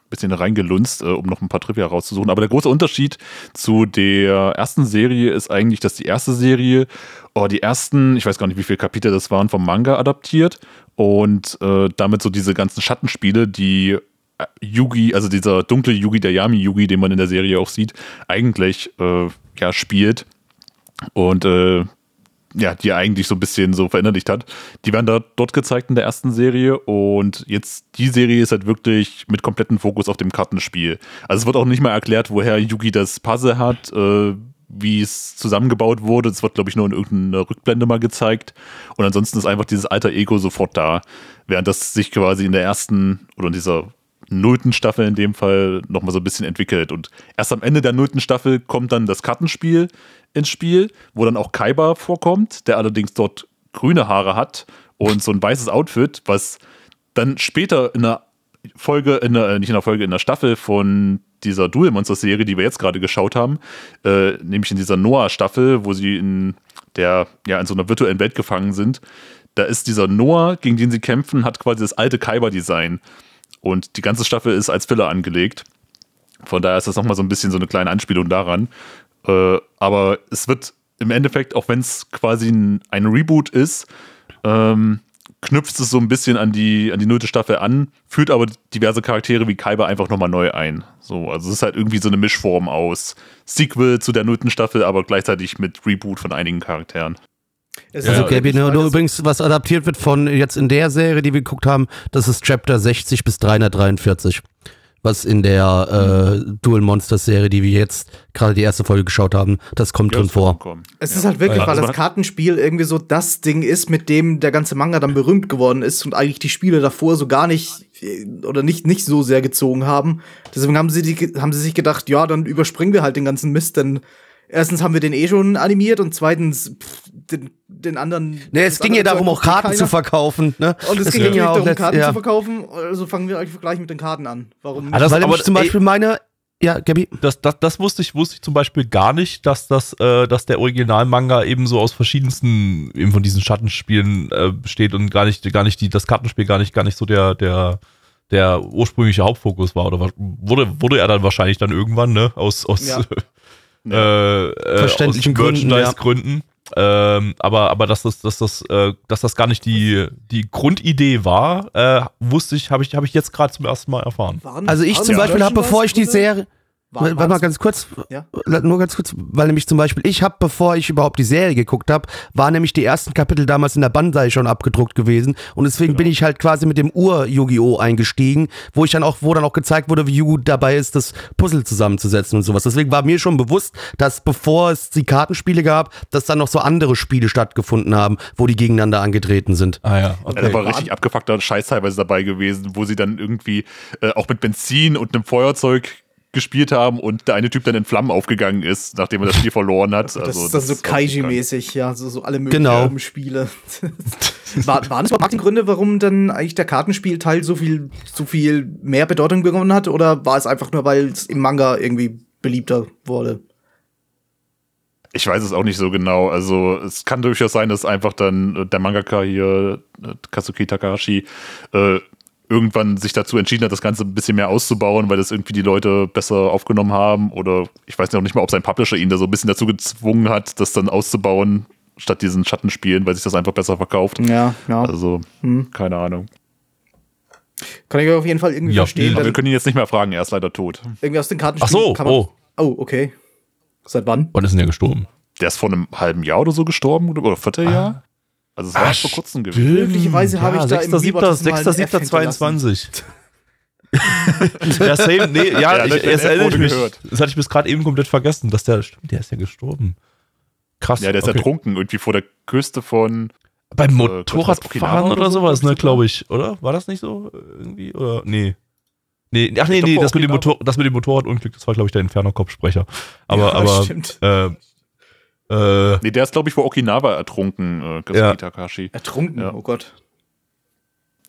bisschen reingelunzt, äh, um noch ein paar Trivia rauszusuchen, aber der große Unterschied zu der ersten Serie ist eigentlich, dass die erste Serie, oh, die ersten, ich weiß gar nicht, wie viele Kapitel das waren, vom Manga adaptiert und äh, damit so diese ganzen Schattenspiele, die äh, Yugi, also dieser dunkle Yugi, der Yami-Yugi, den man in der Serie auch sieht, eigentlich äh, ja spielt. Und äh, ja, die eigentlich so ein bisschen so verinnerlicht hat. Die werden da dort gezeigt in der ersten Serie und jetzt die Serie ist halt wirklich mit komplettem Fokus auf dem Kartenspiel. Also es wird auch nicht mal erklärt, woher Yugi das Puzzle hat, äh, wie es zusammengebaut wurde. Es wird, glaube ich, nur in irgendeiner Rückblende mal gezeigt. Und ansonsten ist einfach dieses alter Ego sofort da. Während das sich quasi in der ersten oder in dieser nullten Staffel in dem Fall nochmal so ein bisschen entwickelt. Und erst am Ende der nullten Staffel kommt dann das Kartenspiel ins Spiel, wo dann auch Kaiba vorkommt, der allerdings dort grüne Haare hat und so ein weißes Outfit, was dann später in der Folge, in der, äh, nicht in der Folge, in der Staffel von dieser Duel Monsters Serie, die wir jetzt gerade geschaut haben, äh, nämlich in dieser Noah-Staffel, wo sie in der, ja, in so einer virtuellen Welt gefangen sind. Da ist dieser Noah, gegen den sie kämpfen, hat quasi das alte Kaiba-Design. Und die ganze Staffel ist als Filler angelegt. Von daher ist das nochmal so ein bisschen so eine kleine Anspielung daran. Äh, aber es wird im Endeffekt, auch wenn es quasi ein, ein Reboot ist, ähm, knüpft es so ein bisschen an die, an die nullte Staffel an, führt aber diverse Charaktere wie Kaiba einfach nochmal neu ein. So, also es ist halt irgendwie so eine Mischform aus Sequel zu der nullten Staffel, aber gleichzeitig mit Reboot von einigen Charakteren. Es Also wirklich nur, nur beides- übrigens, was adaptiert wird von jetzt in der Serie, die wir geguckt haben, das ist Chapter 60 bis 343. Was in der äh, Dual Monsters Serie, die wir jetzt gerade die erste Folge geschaut haben, das kommt drin das vor. kommen. Es ist halt wirklich, Ja, weil also das man- Kartenspiel irgendwie so das Ding ist, mit dem der ganze Manga dann berühmt geworden ist und eigentlich die Spiele davor so gar nicht äh, oder nicht, nicht so sehr gezogen haben. Deswegen haben sie, die, haben sie sich gedacht, ja, dann überspringen wir halt den ganzen Mist, denn erstens haben wir den eh schon animiert und zweitens pff, den, den anderen. Ne, es ging ja darum, auch Karten zu keiner. verkaufen. Ne? Und es ging ja ja darum, Karten ja. zu verkaufen, also fangen wir eigentlich gleich mit den Karten an. Warum nicht? Ah, das- Weil aber- zum ey- Beispiel meine, ja, Gabi, Das, das, das wusste ich, wusste ich zum Beispiel gar nicht, dass das, äh, dass der Originalmanga eben so aus verschiedensten eben von diesen Schattenspielen äh, besteht und gar nicht, gar nicht die, das Kartenspiel gar nicht, gar nicht so der, der, der ursprüngliche Hauptfokus war oder wurde, wurde er dann wahrscheinlich dann irgendwann, ne, aus, aus, Ja. äh, äh, Verständlichen aus Gründen, Merchandise-Gründen. Ähm, aber, aber dass das, dass das, äh, dass das gar nicht die, die Grundidee war, äh, wusste ich, habe ich, habe ich jetzt gerade zum ersten Mal erfahren. Waren- also ich zum Beispiel habe, bevor ich die? Serie, warte mal ganz kurz, Ja. nur ganz kurz, weil nämlich zum Beispiel ich habe, bevor ich überhaupt die Serie geguckt habe, war nämlich die ersten Kapitel damals in der Bandai schon abgedruckt gewesen und deswegen Genau. bin ich halt quasi mit dem Ur-Yu-Gi-Oh! eingestiegen, wo ich dann auch, wo dann auch gezeigt wurde, wie Yu dabei ist, das Puzzle zusammenzusetzen und sowas. Deswegen war mir schon bewusst, dass bevor es die Kartenspiele gab, dass dann noch so andere Spiele stattgefunden haben, wo die gegeneinander angetreten sind. Ah ja, Ja, da war richtig abgefuckter Scheiß teilweise dabei gewesen, wo sie dann irgendwie äh, auch mit Benzin und einem Feuerzeug gespielt haben und der eine Typ dann in Flammen aufgegangen ist, nachdem er das Spiel verloren hat. Das also, ist dann so. Kaiji-mäßig, ja, so, so alle möglichen Genau. Spiele. War, waren das überhaupt die Gründe, warum dann eigentlich der Kartenspielteil so viel, so viel mehr Bedeutung bekommen hat? Oder war es einfach nur, weil es im Manga irgendwie beliebter wurde? Ich weiß es auch nicht so genau. Also es kann durchaus sein, dass einfach dann der Mangaka hier, äh, Kazuki Takahashi, äh, irgendwann sich dazu entschieden hat, das Ganze ein bisschen mehr auszubauen, weil das irgendwie die Leute besser aufgenommen haben. Oder ich weiß noch nicht mal, ob sein Publisher ihn da so ein bisschen dazu gezwungen hat, das dann auszubauen, statt diesen Schattenspielen, weil sich das einfach besser verkauft. Ja, ja. Also, Hm. keine Ahnung. Kann ich auf jeden Fall irgendwie Ja, verstehen. Aber wir können ihn jetzt nicht mehr fragen, er ist leider tot. irgendwie aus den Ach Kartenspielen so, kann man. oh, Oh, okay. Seit wann? wann ist denn der gestorben? Der ist vor einem halben Jahr oder so gestorben oder Vierteljahr? Also es war Ah, erst vor kurzem gewesen. Möglicherweise habe ich da im 6.7., Biebertes mal ein F 6.7.22. ja, same, nee, ja, Ja, ich, das- erinnere ich mich. gehört. Das hatte ich bis gerade eben komplett vergessen, dass der, stimmt, der ist ja gestorben. Krass. Ja, der ist okay. ertrunken, irgendwie vor der Küste von. Beim was, Motorradfahren oder oder so, sowas, ne, glaub glaube ich, oder? War das nicht so irgendwie? Oder? Nee. Nee, ach nee, nee, das mit, dem. Motor, das mit dem Motorradunglück, das war, glaube ich, der Inferno-Kopfsprecher. Aber, Ja, aber, stimmt. äh, äh, Nee, der ist, glaube ich, vor Okinawa ertrunken, äh, Ja. Takahashi. Ertrunken, Ja. oh Gott.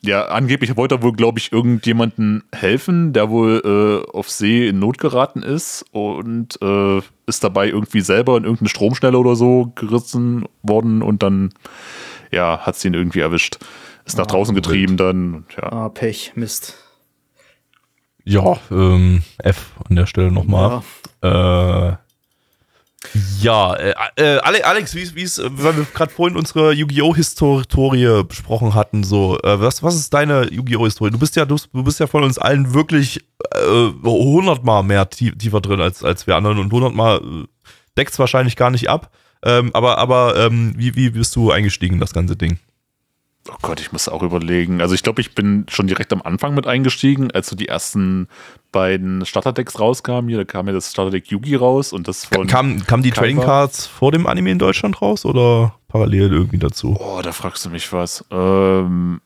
Ja, angeblich wollte er wohl, glaube ich, irgendjemanden helfen, der wohl äh, auf See in Not geraten ist und äh, ist dabei irgendwie selber in irgendeine Stromschnelle oder so gerissen worden und dann, ja, hat sie ihn irgendwie erwischt. Ist nach draußen getrieben dann und ja. Ah, Pech, Mist. ja, ähm, F an der Stelle nochmal. Äh, ja, äh, äh, Ale- Alex, wie es, weil wir gerade vorhin unsere Yu-Gi-Oh! Historie besprochen hatten, so, äh, was, was ist deine Yu-Gi-Oh! Historie? Du bist ja, du, bist ja von uns allen wirklich äh, hundertmal mehr tie tiefer drin als, als wir anderen und hundertmal äh, deckt's wahrscheinlich gar nicht ab. Ähm, aber aber ähm, wie, wie bist du eingestiegen in das ganze Ding? Oh Gott, ich muss auch überlegen. Also ich glaube, ich bin schon direkt am Anfang mit eingestiegen, als so die ersten beiden Starterdecks rauskamen. Hier, da kam ja das Starterdeck Yugi raus und das von. Kam, kam die Kaiba. Trading Cards vor dem Anime in Deutschland raus oder parallel irgendwie dazu? Oh, da fragst du mich was. Ähm,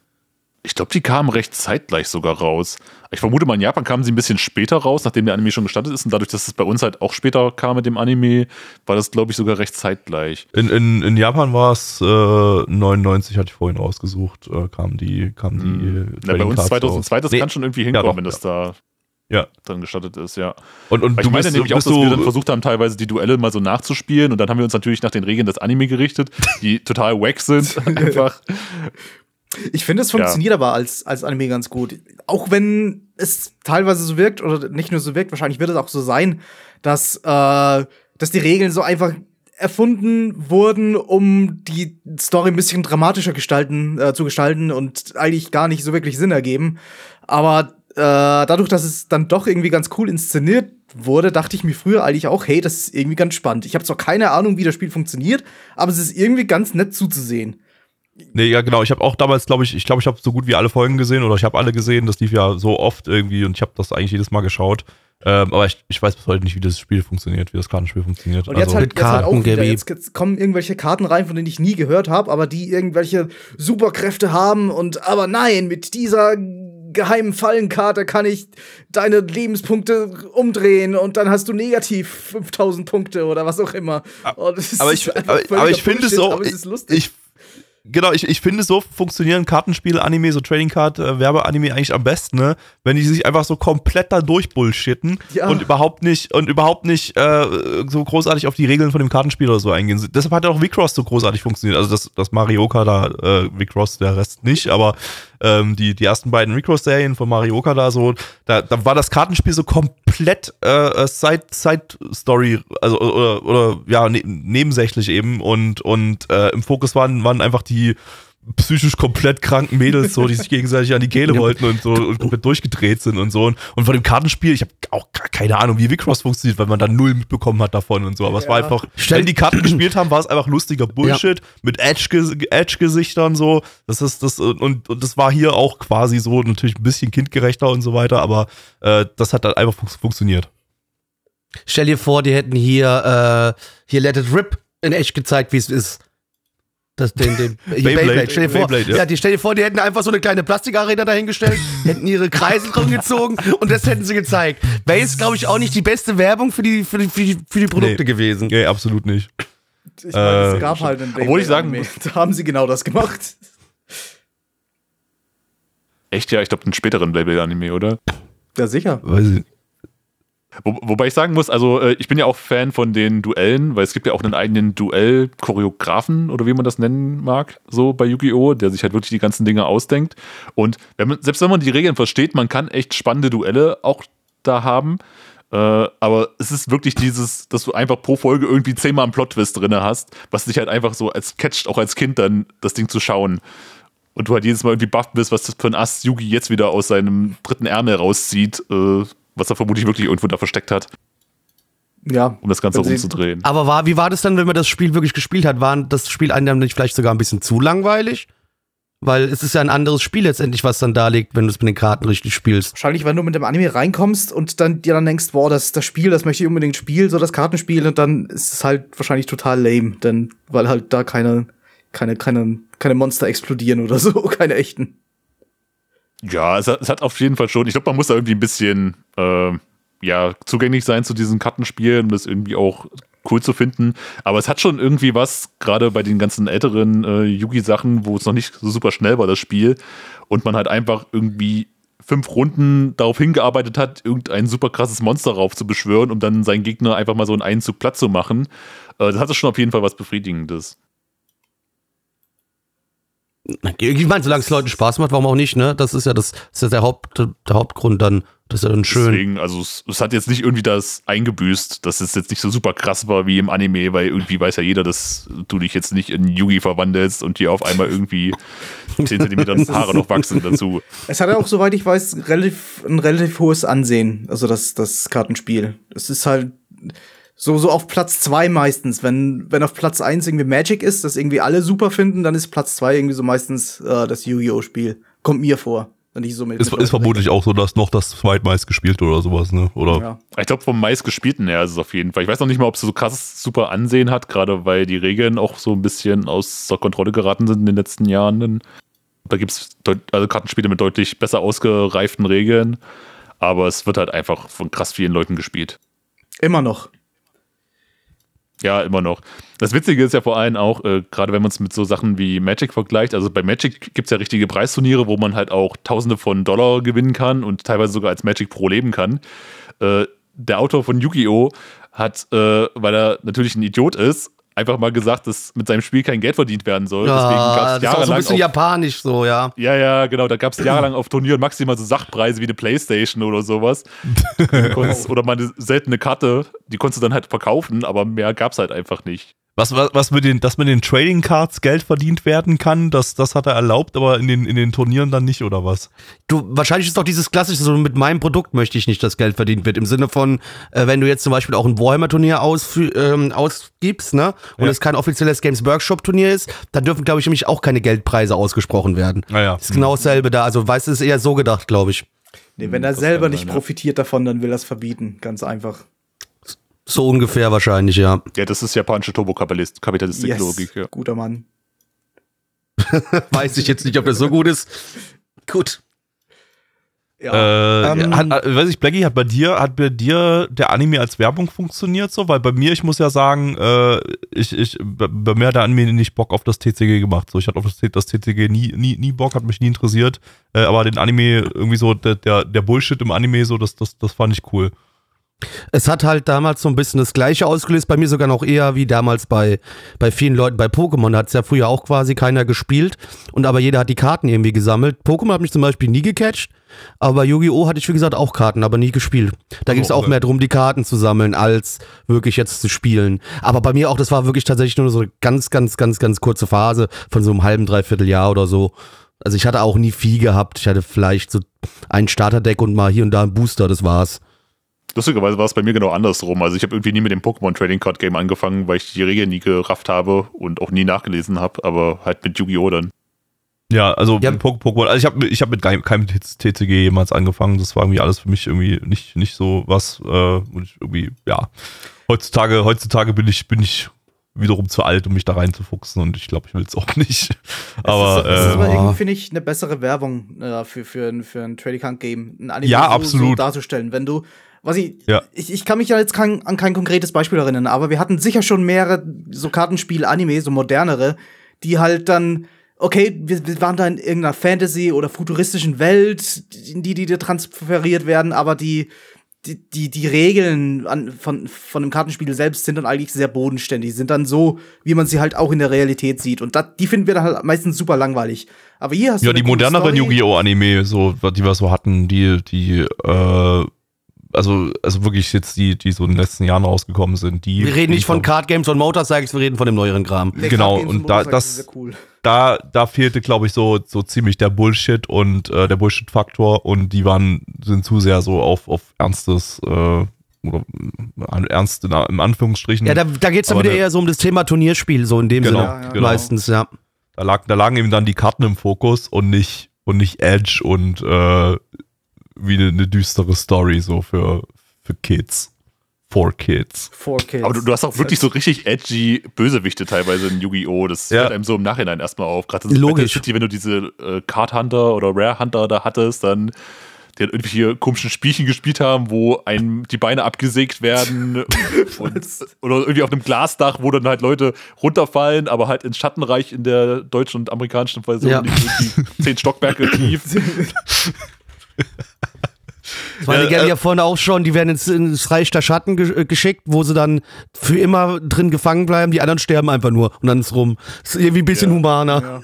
ich glaube, die kamen recht zeitgleich sogar raus. Ich vermute mal, in Japan kamen sie ein bisschen später raus, nachdem der Anime schon gestartet ist. Und dadurch, dass es bei uns halt auch später kam mit dem Anime, war das, glaube ich, sogar recht zeitgleich. In, in, in Japan war es äh, 99, hatte ich vorhin rausgesucht, äh, kamen die, kamen die Hm. Ja, bei uns Cards 2002, das Nee. kann schon irgendwie hinkommen, doch, wenn das da Ja. dann gestartet ist, ja. Und, und Weil du ich meine bist, nämlich auch, dass wir dann versucht haben, teilweise die Duelle mal so nachzuspielen und dann haben wir uns natürlich nach den Regeln des Anime gerichtet, die total wack sind. Einfach. Ich finde, es funktioniert aber als, als Anime ganz gut. Auch wenn es teilweise so wirkt, oder nicht nur so wirkt, wahrscheinlich wird es auch so sein, dass, äh, dass die Regeln so einfach erfunden wurden, um die Story ein bisschen dramatischer gestalten, äh, zu gestalten und eigentlich gar nicht so wirklich Sinn ergeben. Aber äh, dadurch, dass es dann doch irgendwie ganz cool inszeniert wurde, dachte ich mir früher eigentlich auch, hey, das ist irgendwie ganz spannend. Ich habe zwar keine Ahnung, wie das Spiel funktioniert, aber es ist irgendwie ganz nett zuzusehen. Nee, ja genau, ich habe auch damals, glaube ich, ich glaube, ich habe so gut wie alle Folgen gesehen oder ich habe alle gesehen, das lief ja so oft irgendwie und ich habe das eigentlich jedes Mal geschaut. Ähm, aber ich, ich weiß bis heute nicht, wie das Spiel funktioniert, wie das Kartenspiel funktioniert. Und jetzt also, halt, mit jetzt halt auch Karten, wieder, Gabi. jetzt, kommen irgendwelche Karten rein, von denen ich nie gehört habe, aber die irgendwelche Superkräfte haben und aber nein, mit dieser geheimen Fallenkarte kann ich deine Lebenspunkte umdrehen und dann hast du negativ 5000 Punkte oder was auch immer. Es aber ich, aber, aber ich finde es ist lustig. ich, genau, ich, ich finde so funktionieren Kartenspiele, Anime, so Trading Card, äh, Werbeanime eigentlich am besten, ne? Wenn die sich einfach so komplett da durchbullshitten Ja. und überhaupt nicht und überhaupt nicht äh, so großartig auf die Regeln von dem Kartenspiel oder so eingehen. Deshalb hat auch Vicross so großartig funktioniert. Also das, das Marioka da, äh, Vicross, der Rest nicht, aber ähm, die, die ersten beiden Recross-Serien von Marioka da so, da, da war das Kartenspiel so komplett äh, Side, Side Story, also oder, oder ja, ne, nebensächlich eben und, und äh, im Fokus waren, waren einfach die psychisch komplett kranken Mädels, so, die sich gegenseitig an die Kehle wollten und so und komplett durchgedreht sind und so. Und, und von dem Kartenspiel, ich habe auch gar keine Ahnung, wie Vicross funktioniert, weil man da null mitbekommen hat davon und so. Aber es war Ja. einfach, Stell- wenn die Karten gespielt haben, war es einfach lustiger Bullshit mit Edge- Edge-Gesichtern so. Das ist das und, und das war hier auch quasi so natürlich ein bisschen kindgerechter und so weiter, aber äh, das hat dann einfach fun funktioniert. Stell dir vor, die hätten hier, äh, hier Let It Rip in echt gezeigt, wie es ist. Das, den, den, Beyblade, Beyblade, stell dir vor, Beyblade, ja. ja. die, stell dir vor, die hätten einfach so eine kleine Plastikarena dahingestellt, hätten ihre Kreise drum gezogen und das hätten sie gezeigt. Wäre jetzt, glaube ich, auch nicht die beste Werbung für die, für die, für die, für die Produkte Nee. gewesen. Nee, absolut nicht. Ich meine, es Äh, gab halt einen obwohl ich sagen muss- Da haben sie genau das gemacht. Echt ja, ich glaube, einen späteren Beyblade-Anime, oder? Ja, sicher. Weiß ich. Wo, wobei ich sagen muss, also äh, ich bin ja auch Fan von den Duellen, weil es gibt ja auch einen eigenen Duell-Choreografen oder wie man das nennen mag, so bei Yu-Gi-Oh!, der sich halt wirklich die ganzen Dinge ausdenkt. Und wenn man, selbst wenn man die Regeln versteht, man kann echt spannende Duelle auch da haben. Äh, aber es ist wirklich dieses, dass du einfach pro Folge irgendwie zehnmal einen Plot-Twist drin hast, was dich halt einfach so als catcht, auch als Kind dann das Ding zu schauen. Und du halt jedes Mal irgendwie buff bist, was das für ein Ass Yugi jetzt wieder aus seinem dritten Ärmel rauszieht, äh, was er vermutlich wirklich irgendwo da versteckt hat Ja. um das Ganze rumzudrehen. Aber war, wie war das dann, wenn man das Spiel wirklich gespielt hat? War das Spiel einem nicht vielleicht sogar ein bisschen zu langweilig? Weil es ist ja ein anderes Spiel letztendlich, was dann da liegt, wenn du es mit den Karten richtig spielst. Wahrscheinlich, wenn du mit dem Anime reinkommst und dann dir dann denkst, boah, das, das Spiel, das möchte ich unbedingt spielen, so das Kartenspiel, und dann ist es halt wahrscheinlich total lame, denn weil halt da keine, keine, keine, keine Monster explodieren oder so, keine echten. Ja, es hat, es hat auf jeden Fall schon. Ich glaube, man muss da irgendwie ein bisschen äh, ja, zugänglich sein zu diesen Kartenspielen, um das irgendwie auch cool zu finden. Aber es hat schon irgendwie was, gerade bei den ganzen älteren äh, Yugi-Sachen, wo es noch nicht so super schnell war, das Spiel, und man halt einfach irgendwie fünf Runden darauf hingearbeitet hat, irgendein super krasses Monster rauf zu beschwören, um dann seinen Gegner einfach mal so in einen Zug platt zu machen. Äh, das hatte schon auf jeden Fall was Befriedigendes. Ich meine, solange es Leuten Spaß macht, warum auch nicht, ne? Das ist ja das, das ist ja der, Haupt, der Hauptgrund dann. Das ist ja dann schön. Deswegen, also es, es hat jetzt nicht irgendwie das eingebüßt, dass es jetzt nicht so super krass war wie im Anime, weil irgendwie weiß ja jeder, dass du dich jetzt nicht in Yugi verwandelst und dir auf einmal irgendwie 10 cm Haare noch wachsen dazu. Es hat ja auch, soweit ich weiß, relativ, ein relativ hohes Ansehen, also das, das Kartenspiel. Es ist halt so, so auf Platz zwei meistens. Wenn, wenn auf Platz eins irgendwie Magic ist, das irgendwie alle super finden, dann ist Platz zwei irgendwie so meistens äh, das Yu-Gi-Oh! Spiel. Kommt mir vor. Wenn ich so mit, Ist, mit ist vermutlich auch so, dass noch das zweitmeist gespielt oder sowas, ne? Oder Ja. Ich glaube, vom meistgespielten her ist es auf jeden Fall. Ich weiß noch nicht mal, ob es so krass super Ansehen hat, gerade weil die Regeln auch so ein bisschen außer Kontrolle geraten sind in den letzten Jahren. Denn Da gibt es also Kartenspiele mit deutlich besser ausgereiften Regeln, aber es wird halt einfach von krass vielen Leuten gespielt. Immer noch. Ja, immer noch. Das Witzige ist ja vor allem auch, äh, gerade wenn man es mit so Sachen wie Magic vergleicht, also bei Magic gibt es ja richtige Preisturniere, wo man halt auch Tausende von Dollar gewinnen kann und teilweise sogar als Magic Pro leben kann. Äh, der Autor von Yu-Gi-Oh! hat, äh, weil er natürlich ein Idiot ist, einfach mal gesagt, dass mit seinem Spiel kein Geld verdient werden soll. Deswegen Ja, gab das es ist auch so ein jahrelang bisschen auf japanisch so, ja. ja, ja, genau. Da gab es jahrelang auf Turnieren maximal so Sachpreise wie eine Playstation oder sowas. Konntest- oder mal eine seltene Karte, die konntest du dann halt verkaufen, aber mehr gab es halt einfach nicht. Was, was, was mit den, dass mit den Trading Cards Geld verdient werden kann, das, das hat er erlaubt, aber in den, in den Turnieren dann nicht, oder was? Du, wahrscheinlich ist doch dieses klassische, so mit meinem Produkt möchte ich nicht, dass Geld verdient wird. Im Sinne von, äh, wenn du jetzt zum Beispiel auch ein Warhammer-Turnier ähm, ausgibst, ne? Und Ja. es kein offizielles Games Workshop-Turnier ist, dann dürfen, glaube ich, nämlich auch keine Geldpreise ausgesprochen werden. Naja. Ist genau dasselbe da. Also, weißt du, ist eher so gedacht, glaube ich. Nee, wenn er das selber nicht sein, ja. profitiert davon, dann will er es verbieten. Ganz einfach. So ungefähr wahrscheinlich, ja. Ja, das ist japanische Turbokapitalistik-Logik. Ja. Guter Mann. Weiß ich jetzt nicht, ob das so gut ist. Gut. Ja. Äh, Ähm, hat, äh, weiß ich, Blackie, hat bei dir, hat bei dir der Anime als Werbung funktioniert so? Weil bei mir, ich muss ja sagen, äh, ich, ich, bei, mir hat der Anime nicht Bock auf das TCG gemacht. So, ich hatte auf das, das TCG nie, nie, nie Bock, hat mich nie interessiert. Äh, aber den Anime, irgendwie so, der, der, der Bullshit im Anime, so, das, das, das fand ich cool. Es hat halt damals so ein bisschen das Gleiche ausgelöst, bei mir sogar noch eher wie damals bei, bei vielen Leuten bei Pokémon. Da hat es ja früher auch quasi keiner gespielt und aber jeder hat die Karten irgendwie gesammelt. Pokémon hat mich zum Beispiel nie gecatcht, aber bei Yu-Gi-Oh! hatte ich wie gesagt auch Karten, aber nie gespielt. Da ging es Oh, auch mehr darum, die Karten zu sammeln, als wirklich jetzt zu spielen. Aber bei mir auch, das war wirklich tatsächlich nur so eine ganz, ganz, ganz, ganz kurze Phase von so einem halben, dreiviertel Jahr oder so. Also ich hatte auch nie viel gehabt. Ich hatte vielleicht so ein Starterdeck und mal hier und da ein Booster, das war's. Lustigerweise war es bei mir genau andersrum. Also ich habe irgendwie nie mit dem Pokémon Trading Card Game angefangen, weil ich die Regeln nie gerafft habe und auch nie nachgelesen habe, aber halt mit Yu-Gi-Oh! dann. Ja, also Ja. Pok- Pokémon, also ich habe ich hab mit keinem, keinem TCG jemals angefangen. Das war irgendwie alles für mich irgendwie nicht, nicht so was. Äh, und ich irgendwie, ja. Heutzutage, heutzutage bin ich, bin ich wiederum zu alt, um mich da reinzufuchsen und ich glaube, ich will es auch nicht. aber das ist, das ist aber äh, irgendwie, finde ich, eine bessere Werbung äh, für, für, ein- für ein Trading Card Game, ein Anime Ja, so, so absolut. darzustellen. Wenn du, was ich, Ja. ich, ich kann mich ja jetzt kein, an kein konkretes Beispiel erinnern, aber wir hatten sicher schon mehrere so Kartenspiel-Anime, so modernere, die halt dann, okay, wir, wir waren da in irgendeiner Fantasy- oder futuristischen Welt, in die, die dir transferiert werden, aber die, die, die, die Regeln an, von, von dem Kartenspiel selbst sind dann eigentlich sehr bodenständig, sind dann so, wie man sie halt auch in der Realität sieht. Und dat, die finden wir dann halt meistens super langweilig. Aber hier hast du ja, die moderneren. Yu-Gi-Oh! Anime, so, die wir so hatten, die, die, äh, also, also wirklich jetzt die, die so in den letzten Jahren rausgekommen sind, die. Wir reden nicht von Card Games und Motorcycles, wir reden von dem neueren Kram. Nee, genau, und da- das- ist sehr cool. da, da fehlte, glaube ich, so, so ziemlich der Bullshit und äh, der Bullshit-Faktor und die waren, sind zu sehr so auf, auf ernstes, äh, oder äh, ernst in, im Anführungsstrichen. Ja, da, da geht es dann wieder ne- eher so um das Thema Turnierspiel, so in dem Genau, Sinne. Ja, ja, genau. Meistens, ja. Da, lag, da lagen eben dann die Karten im Fokus und nicht, und nicht Edge und äh, wie eine, eine düstere Story so für, für Kids. For Kids. Four Kids. Aber du, du hast auch wirklich so richtig edgy Bösewichte teilweise in Yu-Gi-Oh! Das Ja. fällt einem so im Nachhinein erstmal auf. Gerade in Logisch. Battle City, wenn du diese äh, Card Hunter oder Rare Hunter da hattest, dann die halt irgendwelche komischen Spielchen gespielt haben, wo einem die Beine abgesägt werden und, oder irgendwie auf einem Glasdach, wo dann halt Leute runterfallen, aber halt ins Schattenreich in der deutschen und amerikanischen Version Ja. nicht irgendwie zehn Stockwerke tief. Das war Ja, ja, äh, ja vorhin auch schon, die werden ins, ins Reich der Schatten ge äh, geschickt, wo sie dann für immer drin gefangen bleiben, die anderen sterben einfach nur und dann ist rum. Ist irgendwie ein bisschen Ja. humaner. ja.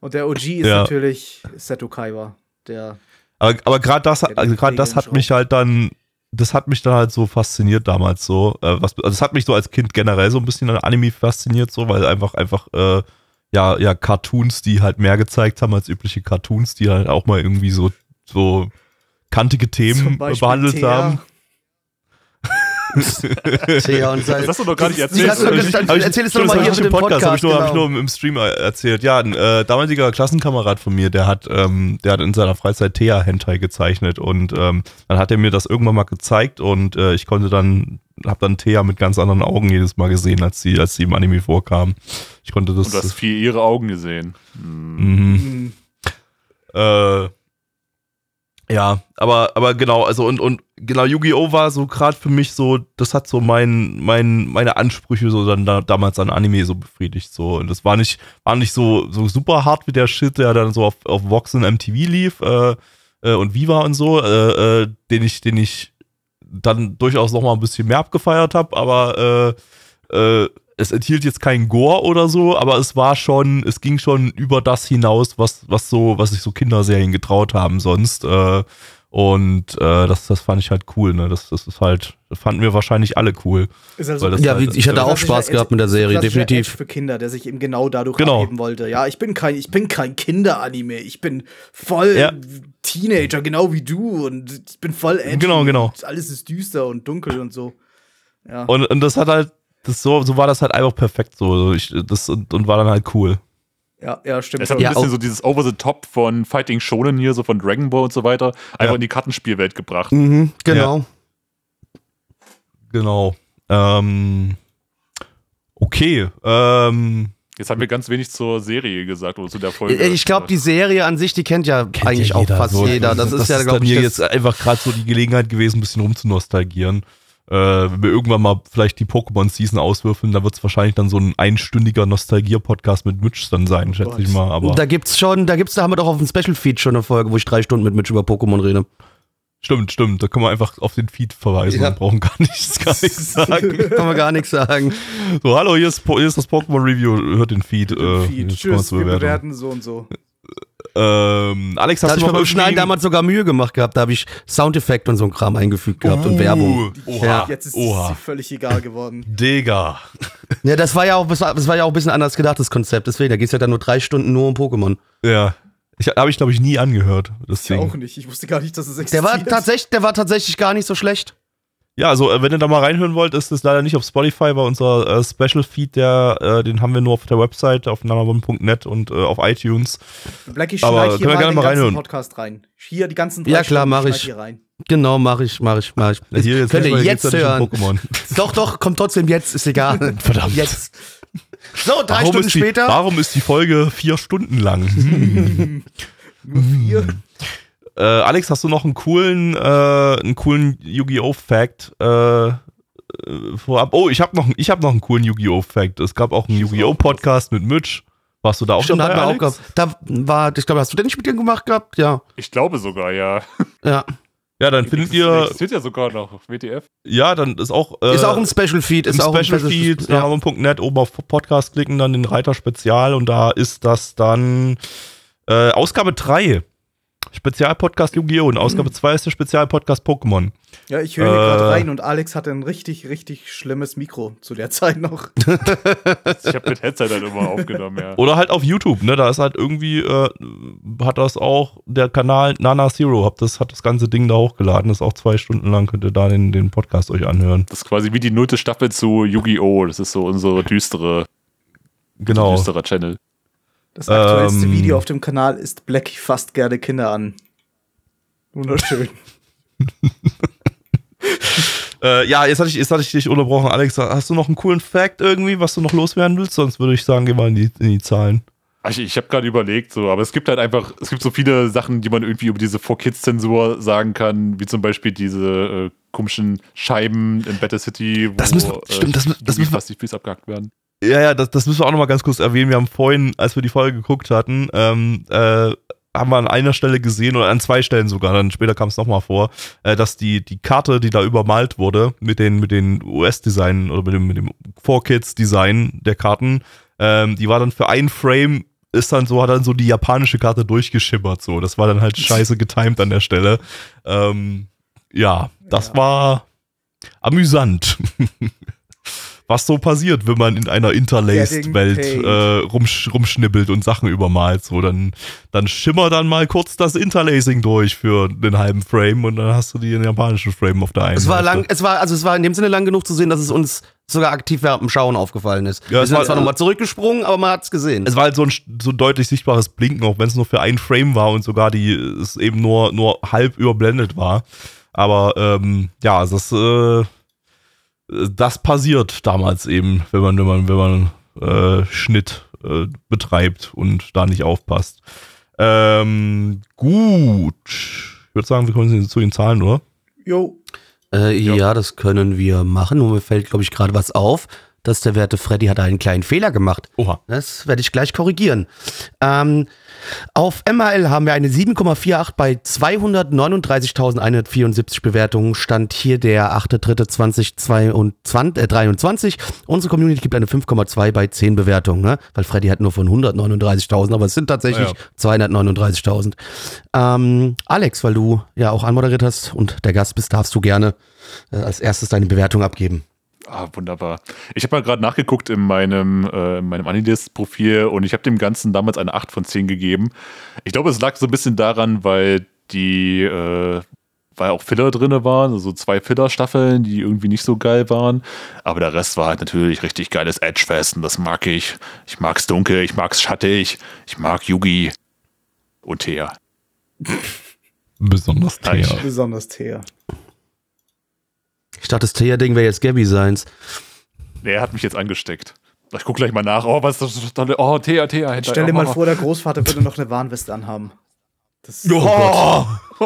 Und der OG ist Ja. natürlich Seto Kaiwa, der Aber, aber gerade das, also gerade das hat mich halt dann, das hat mich dann halt so fasziniert damals so. Äh, was, also das hat mich so als Kind generell so ein bisschen an Anime fasziniert, so, weil einfach, einfach, äh, ja, ja, Cartoons, die halt mehr gezeigt haben als übliche Cartoons, die halt auch mal irgendwie so, so kantige Themen behandelt Thea. haben. Ja, und Das hast du noch gar nicht erzählt. doch erzähl es doch mal hier im den Podcast, habe ich, nur, hab ich genau. nur im Stream äh, erzählt. Ja, ein äh, damaliger Klassenkamerad von mir, der hat, ähm, der hat in seiner Freizeit Thea Hentai gezeichnet und ähm, dann hat er mir das irgendwann mal gezeigt und äh, ich konnte dann, habe dann Thea mit ganz anderen Augen jedes Mal gesehen, als sie, als sie im Anime vorkam. Ich konnte das. Und du hast viel ihre Augen gesehen. Hm. mhm. Mhm. Äh, ja, aber, aber genau, also und, und genau, Yu-Gi-Oh! war so gerade für mich so, das hat so mein, mein, meine Ansprüche so dann da, damals an Anime so befriedigt. So. Und das war nicht, war nicht so, so super hart wie der Shit, der dann so auf, auf Vox und MTV lief äh, äh, und Viva und so, äh, äh, den ich, den ich dann durchaus noch mal ein bisschen mehr abgefeiert habe, aber äh, äh, es enthielt jetzt keinen Gore oder so, aber es war schon, es ging schon über das hinaus, was, was so, was sich so Kinderserien getraut haben sonst. Äh, und äh, das, das fand ich halt cool, ne? Das, das ist halt, das fanden wir wahrscheinlich alle cool. Ist also Weil das Ja, halt, ich hatte auch klassischer Spaß gehabt mit der Serie, klassischer Edge definitiv. für Kinder, der sich eben genau dadurch Genau. abheben wollte. Ja, ich bin kein, ich bin kein Kinderanime. Ich bin voll Ja. Teenager, genau wie du. Und ich bin voll edgy. Genau, genau. Alles ist düster und dunkel und so. Ja. Und, und das hat halt, das so, so war das halt einfach perfekt so. Ich, das, und, und war dann halt cool. ja, ja, stimmt. Es hat schon. ein Ja, bisschen so dieses Over the Top von Fighting Shonen hier, so von Dragon Ball und so weiter, einfach Ja. in die Kartenspielwelt gebracht. Mhm, genau. Genau. Ähm, okay. Ähm, Jetzt haben wir ganz wenig zur Serie gesagt oder zu der Folge. Äh, Ich glaube, die Serie an sich, die kennt ja eigentlich ja auch fast so. jeder. Das, ist ja, dann glaube ich, hier das, jetzt einfach gerade so die Gelegenheit gewesen, ein bisschen rumzunostalgieren. Äh, wenn wir irgendwann mal vielleicht die Pokémon-Season auswürfeln, da wird es wahrscheinlich dann so ein einstündiger Nostalgier-Podcast mit Mitch dann sein, schätze Gott. ich mal. Aber da gibt's schon, da gibt's, da haben wir doch auf dem Special Feed schon eine Folge, wo ich drei Stunden mit Mitch über Pokémon rede. stimmt, stimmt. Da können wir einfach auf den Feed verweisen Ja. und brauchen gar nichts, gar nichts sagen. Kann man gar nichts sagen. So, hallo, hier ist, hier ist das Pokémon-Review. Hört den Feed. äh, Feed. Tschüss, wir bewerten so und so. Ähm, Alex, Da hast hatte du ich noch beim Schneiden damals sogar Mühe gemacht gehabt. Da habe ich Soundeffekte und so ein Kram eingefügt gehabt und Werbung. Uh, Oha, Ja. Jetzt ist oha. sie völlig egal geworden. Digga. Ja, das war ja auch, das war, das war ja auch ein bisschen anders gedacht, das Konzept. Deswegen, da geht's ja dann nur drei Stunden nur um Pokémon. Ja. Ich, habe ich, glaube ich, nie angehört. Das Ich Ding. auch nicht. Ich wusste gar nicht, dass es Der existiert. war tatsächlich, der war tatsächlich gar nicht so schlecht. Ja, also äh, wenn ihr da mal reinhören wollt, ist es leider nicht auf Spotify, weil unser äh, Special Feed, der, äh, den haben wir nur auf der Website, auf nanabon.net und äh, auf iTunes. Blackie Aber schneid können hier wir mal gerne den mal ganzen reinhören. Podcast rein. Hier die ganzen drei Ja, klar, Stunden mach schneid ich. Hier rein. Genau, mache ich, mache ich, mache ich. Ja, hier, jetzt Könnt ihr jetzt hören. Pokémon. Doch, doch, kommt trotzdem jetzt, ist egal. Verdammt. Jetzt. So, drei Warum Stunden die, später. Warum ist die Folge vier Stunden lang? Vier. Äh, Alex, hast du noch einen coolen, äh, einen coolen Yu-Gi-Oh! Fact? Äh, äh, vorab. Oh, ich habe noch, ich hab noch einen coolen Yu-Gi-Oh! Fact. Es gab auch einen Yu-Gi-Oh! Podcast mit Mitch. Warst du da auch Stimmt, dabei, auch Alex? gehabt. Da war, ich glaube, hast du den nicht mit dir gemacht gehabt? Ja. Ich glaube sogar, ja. Ja. Ja, dann findet ihr, Existiert ja sogar noch auf WTF. ja, dann ist auch, äh, ist auch ein Special Feed. Ist auch ein Special Feed, Ja. ja. oben auf Podcast klicken, dann den Reiter Spezial und da ist das dann äh, Ausgabe 3. Spezialpodcast Yu-Gi-Oh! und Ausgabe 2 ist der Spezialpodcast Pokémon. Ja, ich höre hier Äh. gerade rein und Alex hatte ein richtig, richtig schlimmes Mikro zu der Zeit noch. Ich habe mit Headset halt immer aufgenommen, ja. Oder halt auf YouTube, ne? Da ist halt irgendwie, äh, hat das auch der Kanal Nana Zero, hab das, hat das ganze Ding da hochgeladen. Das ist auch zwei Stunden lang, könnt ihr da den, den Podcast euch anhören. Das ist quasi wie die nullte Staffel zu Yu-Gi-Oh! Das ist so unsere düstere, Genau. düsterer Channel. Das aktuellste Ähm. Video auf dem Kanal ist Blackie fasst gerne Kinder an. Wunderschön. Äh, ja, jetzt hatte, ich, jetzt hatte ich dich unterbrochen, Alex. Hast du noch einen coolen Fact irgendwie, was du noch loswerden willst? Sonst würde ich sagen, geh mal in die, in die Zahlen. Ich, ich habe gerade überlegt, so, aber es gibt halt einfach, es gibt so viele Sachen, die man irgendwie über diese 4Kids-Zensur sagen kann, wie zum Beispiel diese äh, komischen Scheiben in Battle City, wo Das müssen wir- stimmt, das das müssen wir- fast die Füße abgehackt werden. Ja, ja, das, das müssen wir auch noch mal ganz kurz erwähnen. Wir haben vorhin, als wir die Folge geguckt hatten, ähm, äh, haben wir an einer Stelle gesehen oder an zwei Stellen sogar, dann später kam es nochmal vor, äh, dass die, die Karte, die da übermalt wurde, mit den, mit den US-Designen oder mit dem, mit dem 4Kids-Design der Karten, ähm, die war dann für einen Frame, ist dann so, hat dann so die japanische Karte durchgeschimmert, so. Das war dann halt scheiße getimed an der Stelle. Ähm, ja, das Ja. war amüsant. Was so passiert, wenn man in einer Interlaced-Welt äh, rumsch rumschnibbelt und Sachen übermalt. So, dann, dann schimmer dann mal kurz das Interlacing durch für den halben Frame und dann hast du den japanischen Frame auf der einen. Es war Hälfte. lang, es war, also es war in dem Sinne lang genug zu sehen, dass es uns sogar aktiv während dem Schauen aufgefallen ist. Ja, Wir es sind war- zwar nochmal zurückgesprungen, aber man hat es gesehen. Es war halt so ein, so ein deutlich sichtbares Blinken, auch wenn es nur für einen Frame war und sogar die es eben nur, nur halb überblendet war. Aber ähm, ja, das, äh, das passiert damals eben, wenn man, wenn man, wenn man äh, Schnitt äh, betreibt und da nicht aufpasst. Ähm, gut. Ich würde sagen, wir kommen zu den Zahlen, oder? Jo. Äh, ja. das können wir machen. Nur mir fällt, glaube ich, gerade was auf, dass der werte Freddy hat einen kleinen Fehler gemacht. Oha. Das werde ich gleich korrigieren. Ähm, auf MRL haben wir eine 7,48 bei 239.174 Bewertungen. Stand hier der 8.3.2023. Unsere Community gibt eine 5,2 bei 10 Bewertungen, ne? weil Freddy hat nur von 139.000, aber es sind tatsächlich Ja. 239.000. Ähm, Alex, weil du ja auch anmoderiert hast und der Gast bist, darfst du gerne äh, als erstes deine Bewertung abgeben. Ah, wunderbar. Ich habe mal gerade nachgeguckt in meinem, äh, in meinem Anilist-Profil und ich habe dem Ganzen damals eine 8 von 10 gegeben. Ich glaube, es lag so ein bisschen daran, weil die, äh, weil auch Filler drin waren, also zwei Filler-Staffeln, die irgendwie nicht so geil waren. Aber der Rest war halt natürlich richtig geiles Edge-Fest und das mag ich. Ich mag's dunkel, ich mag's schattig, ich mag Yugi und Thea. Besonders ich- Thea. Besonders Thea. Ich dachte, das Thea-Ding wäre jetzt Gabby seins. Der hat mich jetzt angesteckt. Ich guck gleich mal nach. Oh, was ist das? Oh, Thea, Thea. hinter- Stell dir mal oh. vor, der Großvater würde noch eine Warnweste anhaben. Das Oh.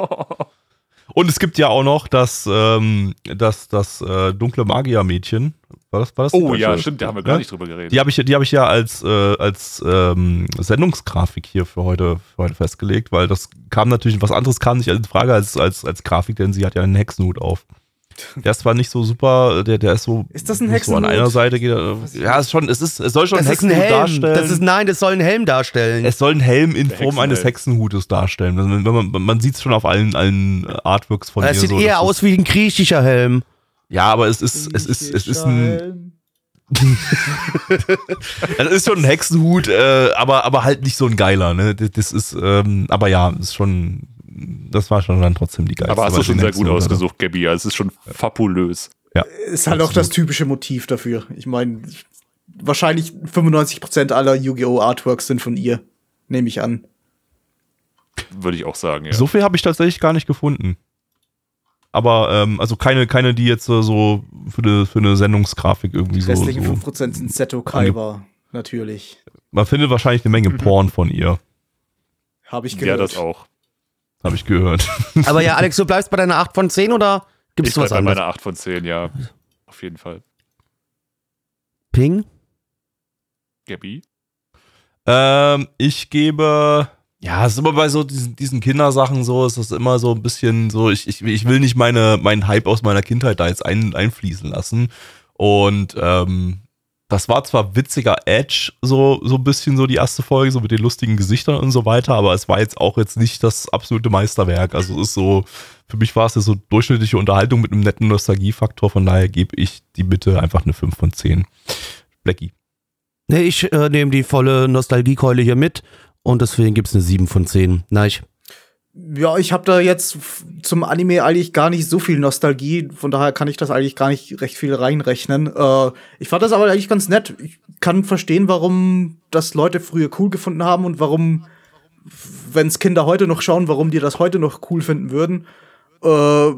Und es gibt ja auch noch das, ähm, das, das äh, dunkle Magier-Mädchen. War das, war das Oh ja, stimmt, da haben wir Ja? gar nicht drüber geredet. Die habe ich, die hab ich ja als, äh, als ähm, Sendungsgrafik hier für heute, für heute festgelegt, weil das kam natürlich, was anderes kam nicht in Frage als, als, als Grafik, denn sie hat ja einen Hexenhut auf. Der ist zwar nicht so super, der, der ist so. Ist das ein So an Hexenhut? einer Seite geht er, Ja, ist schon, es, ist, es soll schon Das ein ist ein Hexenhut Helm. darstellen. Das ist, nein, das soll ein Helm darstellen. es soll ein Helm in Der Form eines Hexenhelm. Hexenhutes darstellen. Also, wenn man man sieht es schon auf allen, allen Artworks von Es sieht so, eher das aus Ist, wie ein griechischer Helm. ja, aber es ist, es ist, es ist ein, es ist schon ein Hexenhut, äh, aber, aber halt nicht so ein geiler, ne? Das, das ist, ähm, aber ja, ist schon, das war schon dann trotzdem die geilste. Aber hast du schon sehr gut ausgesucht, Gabby. Also es ist schon fabulös. Ist halt auch das typische Motiv dafür. Ich meine, wahrscheinlich 95% aller Yu-Gi-Oh! Artworks sind von ihr. Nehme ich an. Würde ich auch sagen, ja. So viel habe ich tatsächlich gar nicht gefunden. aber ähm, also keine, keine, die jetzt äh, so für eine, für eine Sendungsgrafik irgendwie Die so. restlichen so 5% sind Seto Kaiba, natürlich. man findet wahrscheinlich eine Menge Porn von ihr, Habe ich Ja, gehört. das auch. Habe ich gehört. Aber ja, Alex, du bleibst bei deiner 8 von 10 oder gibt Ich bleib was bei anderes? meiner 8 von 10, ja. Auf jeden Fall. Ping? Gabby? Ähm, ich gebe, ja, es ist immer bei so diesen, diesen Kindersachen so, es ist immer so ein bisschen so, ich, ich, ich will nicht meine, meinen Hype aus meiner Kindheit da jetzt ein, einfließen lassen. Und ähm, das war zwar witziger Edge, so, so ein bisschen so die erste Folge, so mit den lustigen Gesichtern und so weiter, aber es war jetzt auch jetzt nicht das absolute Meisterwerk. Also es ist so, für mich war es ja so durchschnittliche Unterhaltung mit einem netten Nostalgiefaktor, von daher gebe ich die Bitte einfach eine 5 von 10. Blackie. Nee, ich äh, nehme die volle Nostalgiekeule hier mit und deswegen gibt es eine 7 von 10. Nein. Ja, ich habe da jetzt zum Anime eigentlich gar nicht so viel Nostalgie, von daher kann ich das eigentlich gar nicht recht viel reinrechnen. Äh, ich fand das aber eigentlich ganz nett. Ich kann verstehen, warum das Leute früher cool gefunden haben und warum, wenn es Kinder heute noch schauen, warum die das heute noch cool finden würden. Äh,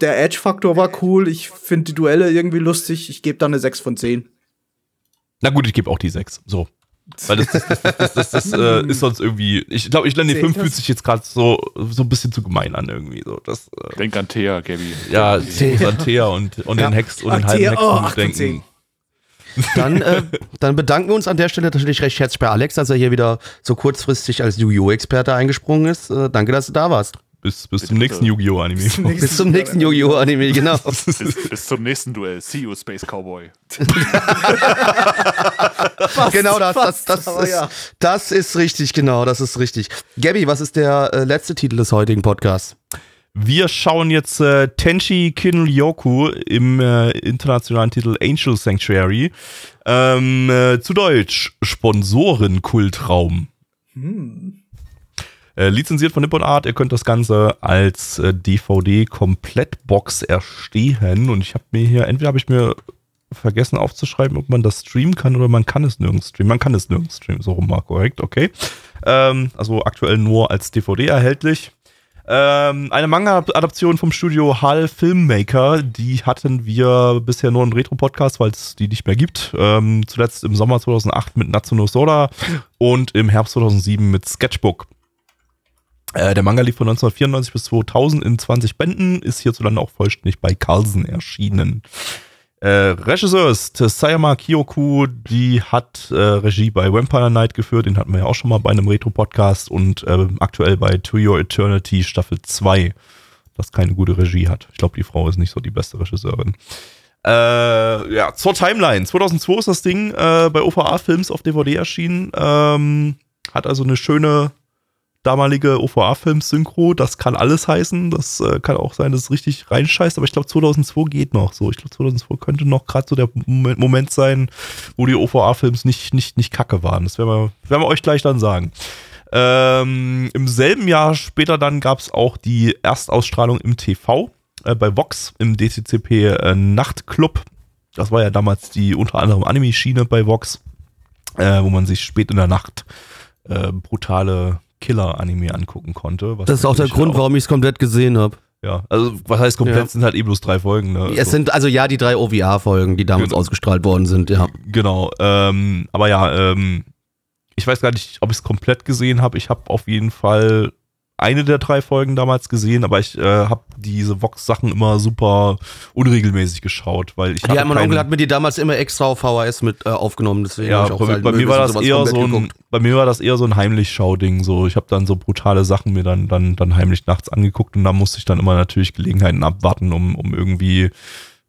der Edge-Faktor war cool. Ich finde die Duelle irgendwie lustig. Ich gebe da eine 6 von 10. Na gut, ich gebe auch die 6. So. Weil das, das, das, das, das, das äh, ist sonst irgendwie. Ich glaube, ich lerne die Sehe 5 ich das? fühlt sich jetzt gerade so, so ein bisschen zu gemein an irgendwie. So. Das, äh, Denk an Thea, Gabby. ja, Thea. an Thea und, und Ja. den Hex und Ach, den halben Thea, Hexen oh, denken. Dann, äh, dann bedanken wir uns an der Stelle natürlich recht herzlich bei Alex, dass er hier wieder so kurzfristig als Yu-Gi-Oh!-Experte eingesprungen ist. Äh, danke, dass du da warst. Bis, bis zum nächsten Yu-Gi-Oh! Anime. Bis zum nächsten Yu-Gi-Oh! Anime, genau. Bis, bis zum nächsten Duell. See you, Space Cowboy. genau das, das, das, fast, aber ist, ja. das ist richtig, genau, das ist richtig. Gabby, was ist der äh, letzte Titel des heutigen Podcasts? Wir schauen jetzt äh, Tenchi Kinryoku im äh, internationalen Titel Angel Sanctuary. Ähm, äh, zu Deutsch Sponsorenkultraum. Äh, lizenziert von Nippon Art. Ihr könnt das Ganze als äh, DVD-Komplettbox erstehen. Und ich habe mir hier, entweder habe ich mir vergessen aufzuschreiben, ob man das streamen kann oder man kann es nirgends streamen. Man kann es nirgends streamen, so rum mal korrekt, okay. Ähm, also aktuell nur als DVD erhältlich. Ähm, eine Manga-Adaption vom Studio Hall Filmmaker, die hatten wir bisher nur im Retro-Podcast, weil es die nicht mehr gibt. Ähm, zuletzt im Sommer 2008 mit Natsuno Soda und im Herbst 2007 mit Sketchbook. Äh, der Manga lief von 1994 bis 2000 in 20 Bänden, ist hierzulande auch vollständig bei Carlsen erschienen. Äh, Regisseur ist Sayama Kyoku, die hat äh, Regie bei Vampire Night geführt, den hatten wir ja auch schon mal bei einem Retro-Podcast und äh, aktuell bei To Your Eternity Staffel 2, das keine gute Regie hat. Ich glaube, die Frau ist nicht so die beste Regisseurin. Äh, ja, zur Timeline. 2002 ist das Ding äh, bei OVA Films auf DVD erschienen. Ähm, hat also eine schöne damalige OVA-Films-Synchro. Das kann alles heißen. Das äh, kann auch sein, dass es richtig reinscheißt. Aber ich glaube, 2002 geht noch so. Ich glaube, 2002 könnte noch gerade so der Moment, Moment sein, wo die OVA-Films nicht, nicht, nicht kacke waren. Das werden wir, werden wir euch gleich dann sagen. Ähm, Im selben Jahr später dann gab es auch die Erstausstrahlung im TV äh, bei Vox im DCCP äh, Nachtclub. Das war ja damals die unter anderem Anime-Schiene bei Vox, äh, wo man sich spät in der Nacht äh, brutale Killer-Anime angucken konnte. was Das ist auch der Grund, warum ich es komplett gesehen habe. Ja, also was heißt komplett, Ja. sind halt eh bloß drei Folgen. Ne? Es Also- sind also ja die drei OVA-Folgen, die damals Genau. ausgestrahlt worden sind, ja. Genau, ähm, aber ja, ähm, ich weiß gar nicht, ob ich es komplett gesehen habe. Ich habe auf jeden Fall eine der drei Folgen damals gesehen, aber ich äh, habe diese Vox-Sachen immer super unregelmäßig geschaut, weil ich Ja, mein Onkel hat mir die damals immer extra auf VHS mit äh, aufgenommen, deswegen ja, ich auch bei, bei mir war das eher so ein, bei mir war das eher so ein Heimlich-Schau-Ding. So, ich habe dann so brutale Sachen mir dann, dann, dann heimlich nachts angeguckt und da musste ich dann immer natürlich Gelegenheiten abwarten, um, um irgendwie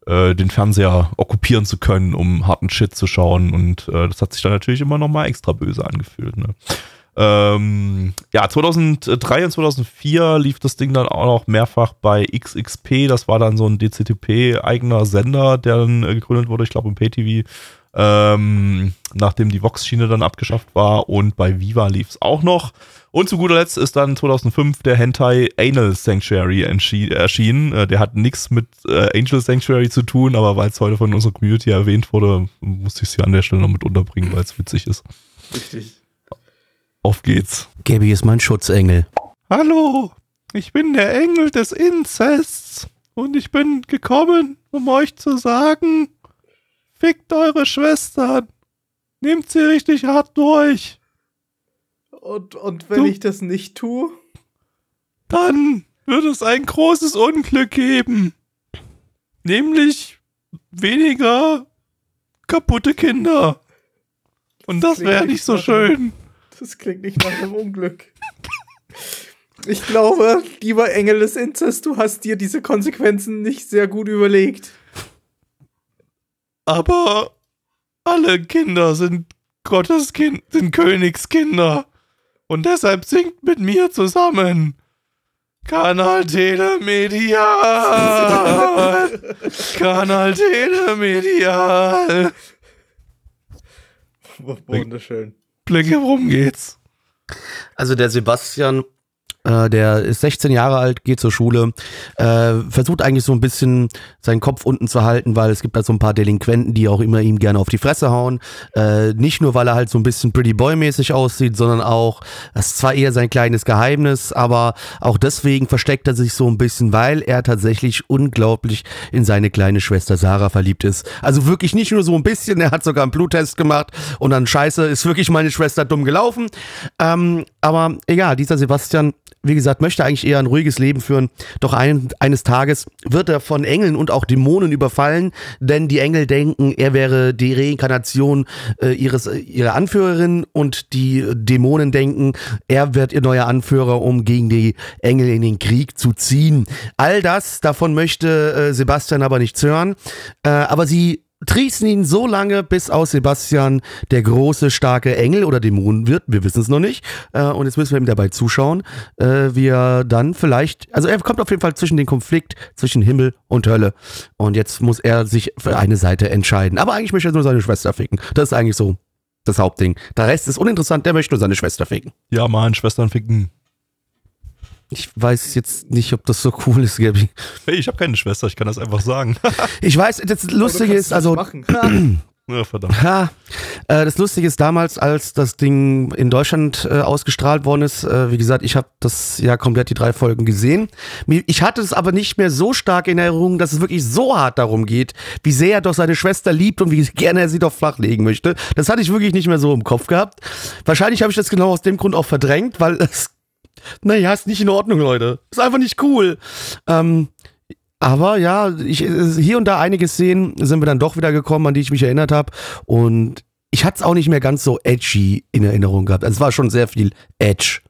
äh, den Fernseher okkupieren zu können, um harten Shit zu schauen. Und äh, das hat sich dann natürlich immer noch mal extra böse angefühlt. Ne? Ähm, ja, 2003 und 2004 lief das Ding dann auch noch mehrfach bei XXP. Das war dann so ein DCTP-eigener Sender, der dann äh, gegründet wurde, ich glaube im PayTV, ähm, nachdem die Vox-Schiene dann abgeschafft war. Und bei Viva lief es auch noch. Und zu guter Letzt ist dann 2005 der Hentai Anal Sanctuary erschienen. Äh, der hat nichts mit äh, Angel Sanctuary zu tun, aber weil es heute von unserer Community erwähnt wurde, musste ich es hier an der Stelle noch mit unterbringen, weil es witzig ist. Richtig. Auf geht's. Gabby ist mein Schutzengel. Hallo, ich bin der Engel des Inzests. Und ich bin gekommen, um euch zu sagen, fickt eure Schwestern. Nehmt sie richtig hart durch. Und, und wenn Du- ich das nicht tue? Dann wird es ein großes Unglück geben. Nämlich weniger kaputte Kinder. Und das klingt wäre nicht so schön. Das klingt nicht nach einem Unglück. Ich glaube, lieber Engel des Inzest, du hast dir diese Konsequenzen nicht sehr gut überlegt. Aber alle Kinder sind Gottes Kind, sind Königskinder. Und deshalb singt mit mir zusammen. Kanal Telemedial. Kanal Telemedial. Wunderschön. Blicke, worum geht's? Also der Sebastian, äh, der ist 16 Jahre alt, geht zur Schule, äh, versucht eigentlich so ein bisschen seinen Kopf unten zu halten, weil es gibt da so ein paar Delinquenten, die auch immer ihm gerne auf die Fresse hauen. Äh, nicht nur, weil er halt so ein bisschen Pretty Boy-mäßig aussieht, sondern auch, das ist zwar eher sein kleines Geheimnis, aber auch deswegen versteckt er sich so ein bisschen, weil er tatsächlich unglaublich in seine kleine Schwester Sarah verliebt ist. Also wirklich nicht nur so ein bisschen, er hat sogar einen Bluttest gemacht und dann scheiße, ist wirklich meine Schwester dumm gelaufen. Ähm, aber egal, dieser Sebastian, wie gesagt, möchte eigentlich eher ein ruhiges Leben führen. Doch ein, eines Tages wird er von Engeln und auch Dämonen überfallen, denn die Engel denken, er wäre die Reinkarnation äh, ihres, äh, ihrer Anführerin und die Dämonen denken, er wird ihr neuer Anführer, um gegen die Engel in den Krieg zu ziehen. All das, davon möchte äh, Sebastian aber nichts hören. Äh, aber sie trießen ihn so lange, bis aus Sebastian der große, starke Engel oder Dämon wird. Wir wissen es noch nicht. Äh, und jetzt müssen wir ihm dabei zuschauen, äh, wie er dann vielleicht, also er kommt auf jeden Fall zwischen den Konflikt zwischen Himmel und Hölle. Und jetzt muss er sich für eine Seite entscheiden. Aber eigentlich möchte er nur seine Schwester ficken. Das ist eigentlich so das Hauptding. Der Rest ist uninteressant, der möchte nur seine Schwester ficken. Ja, Mann, Schwestern ficken. Ich weiß jetzt nicht, ob das so cool ist, Gabi. Hey, ich habe keine Schwester, ich kann das einfach sagen. Ich weiß, das Lustige ist, also ja, verdammt. Ha, äh, das Lustige ist damals, als das Ding in Deutschland äh, ausgestrahlt worden ist, äh, wie gesagt, ich habe das ja komplett die drei Folgen gesehen. Ich hatte es aber nicht mehr so stark in Erinnerung, dass es wirklich so hart darum geht, wie sehr er doch seine Schwester liebt und wie gerne er sie doch flachlegen möchte. Das hatte ich wirklich nicht mehr so im Kopf gehabt. Wahrscheinlich habe ich das genau aus dem Grund auch verdrängt, weil es, naja, ist nicht in Ordnung, Leute. Ist einfach nicht cool. Ähm, aber ja, ich, hier und da einige Szenen sind wir dann doch wieder gekommen, an die ich mich erinnert habe. Und ich hatte es auch nicht mehr ganz so edgy in Erinnerung gehabt. Also es war schon sehr viel Edge.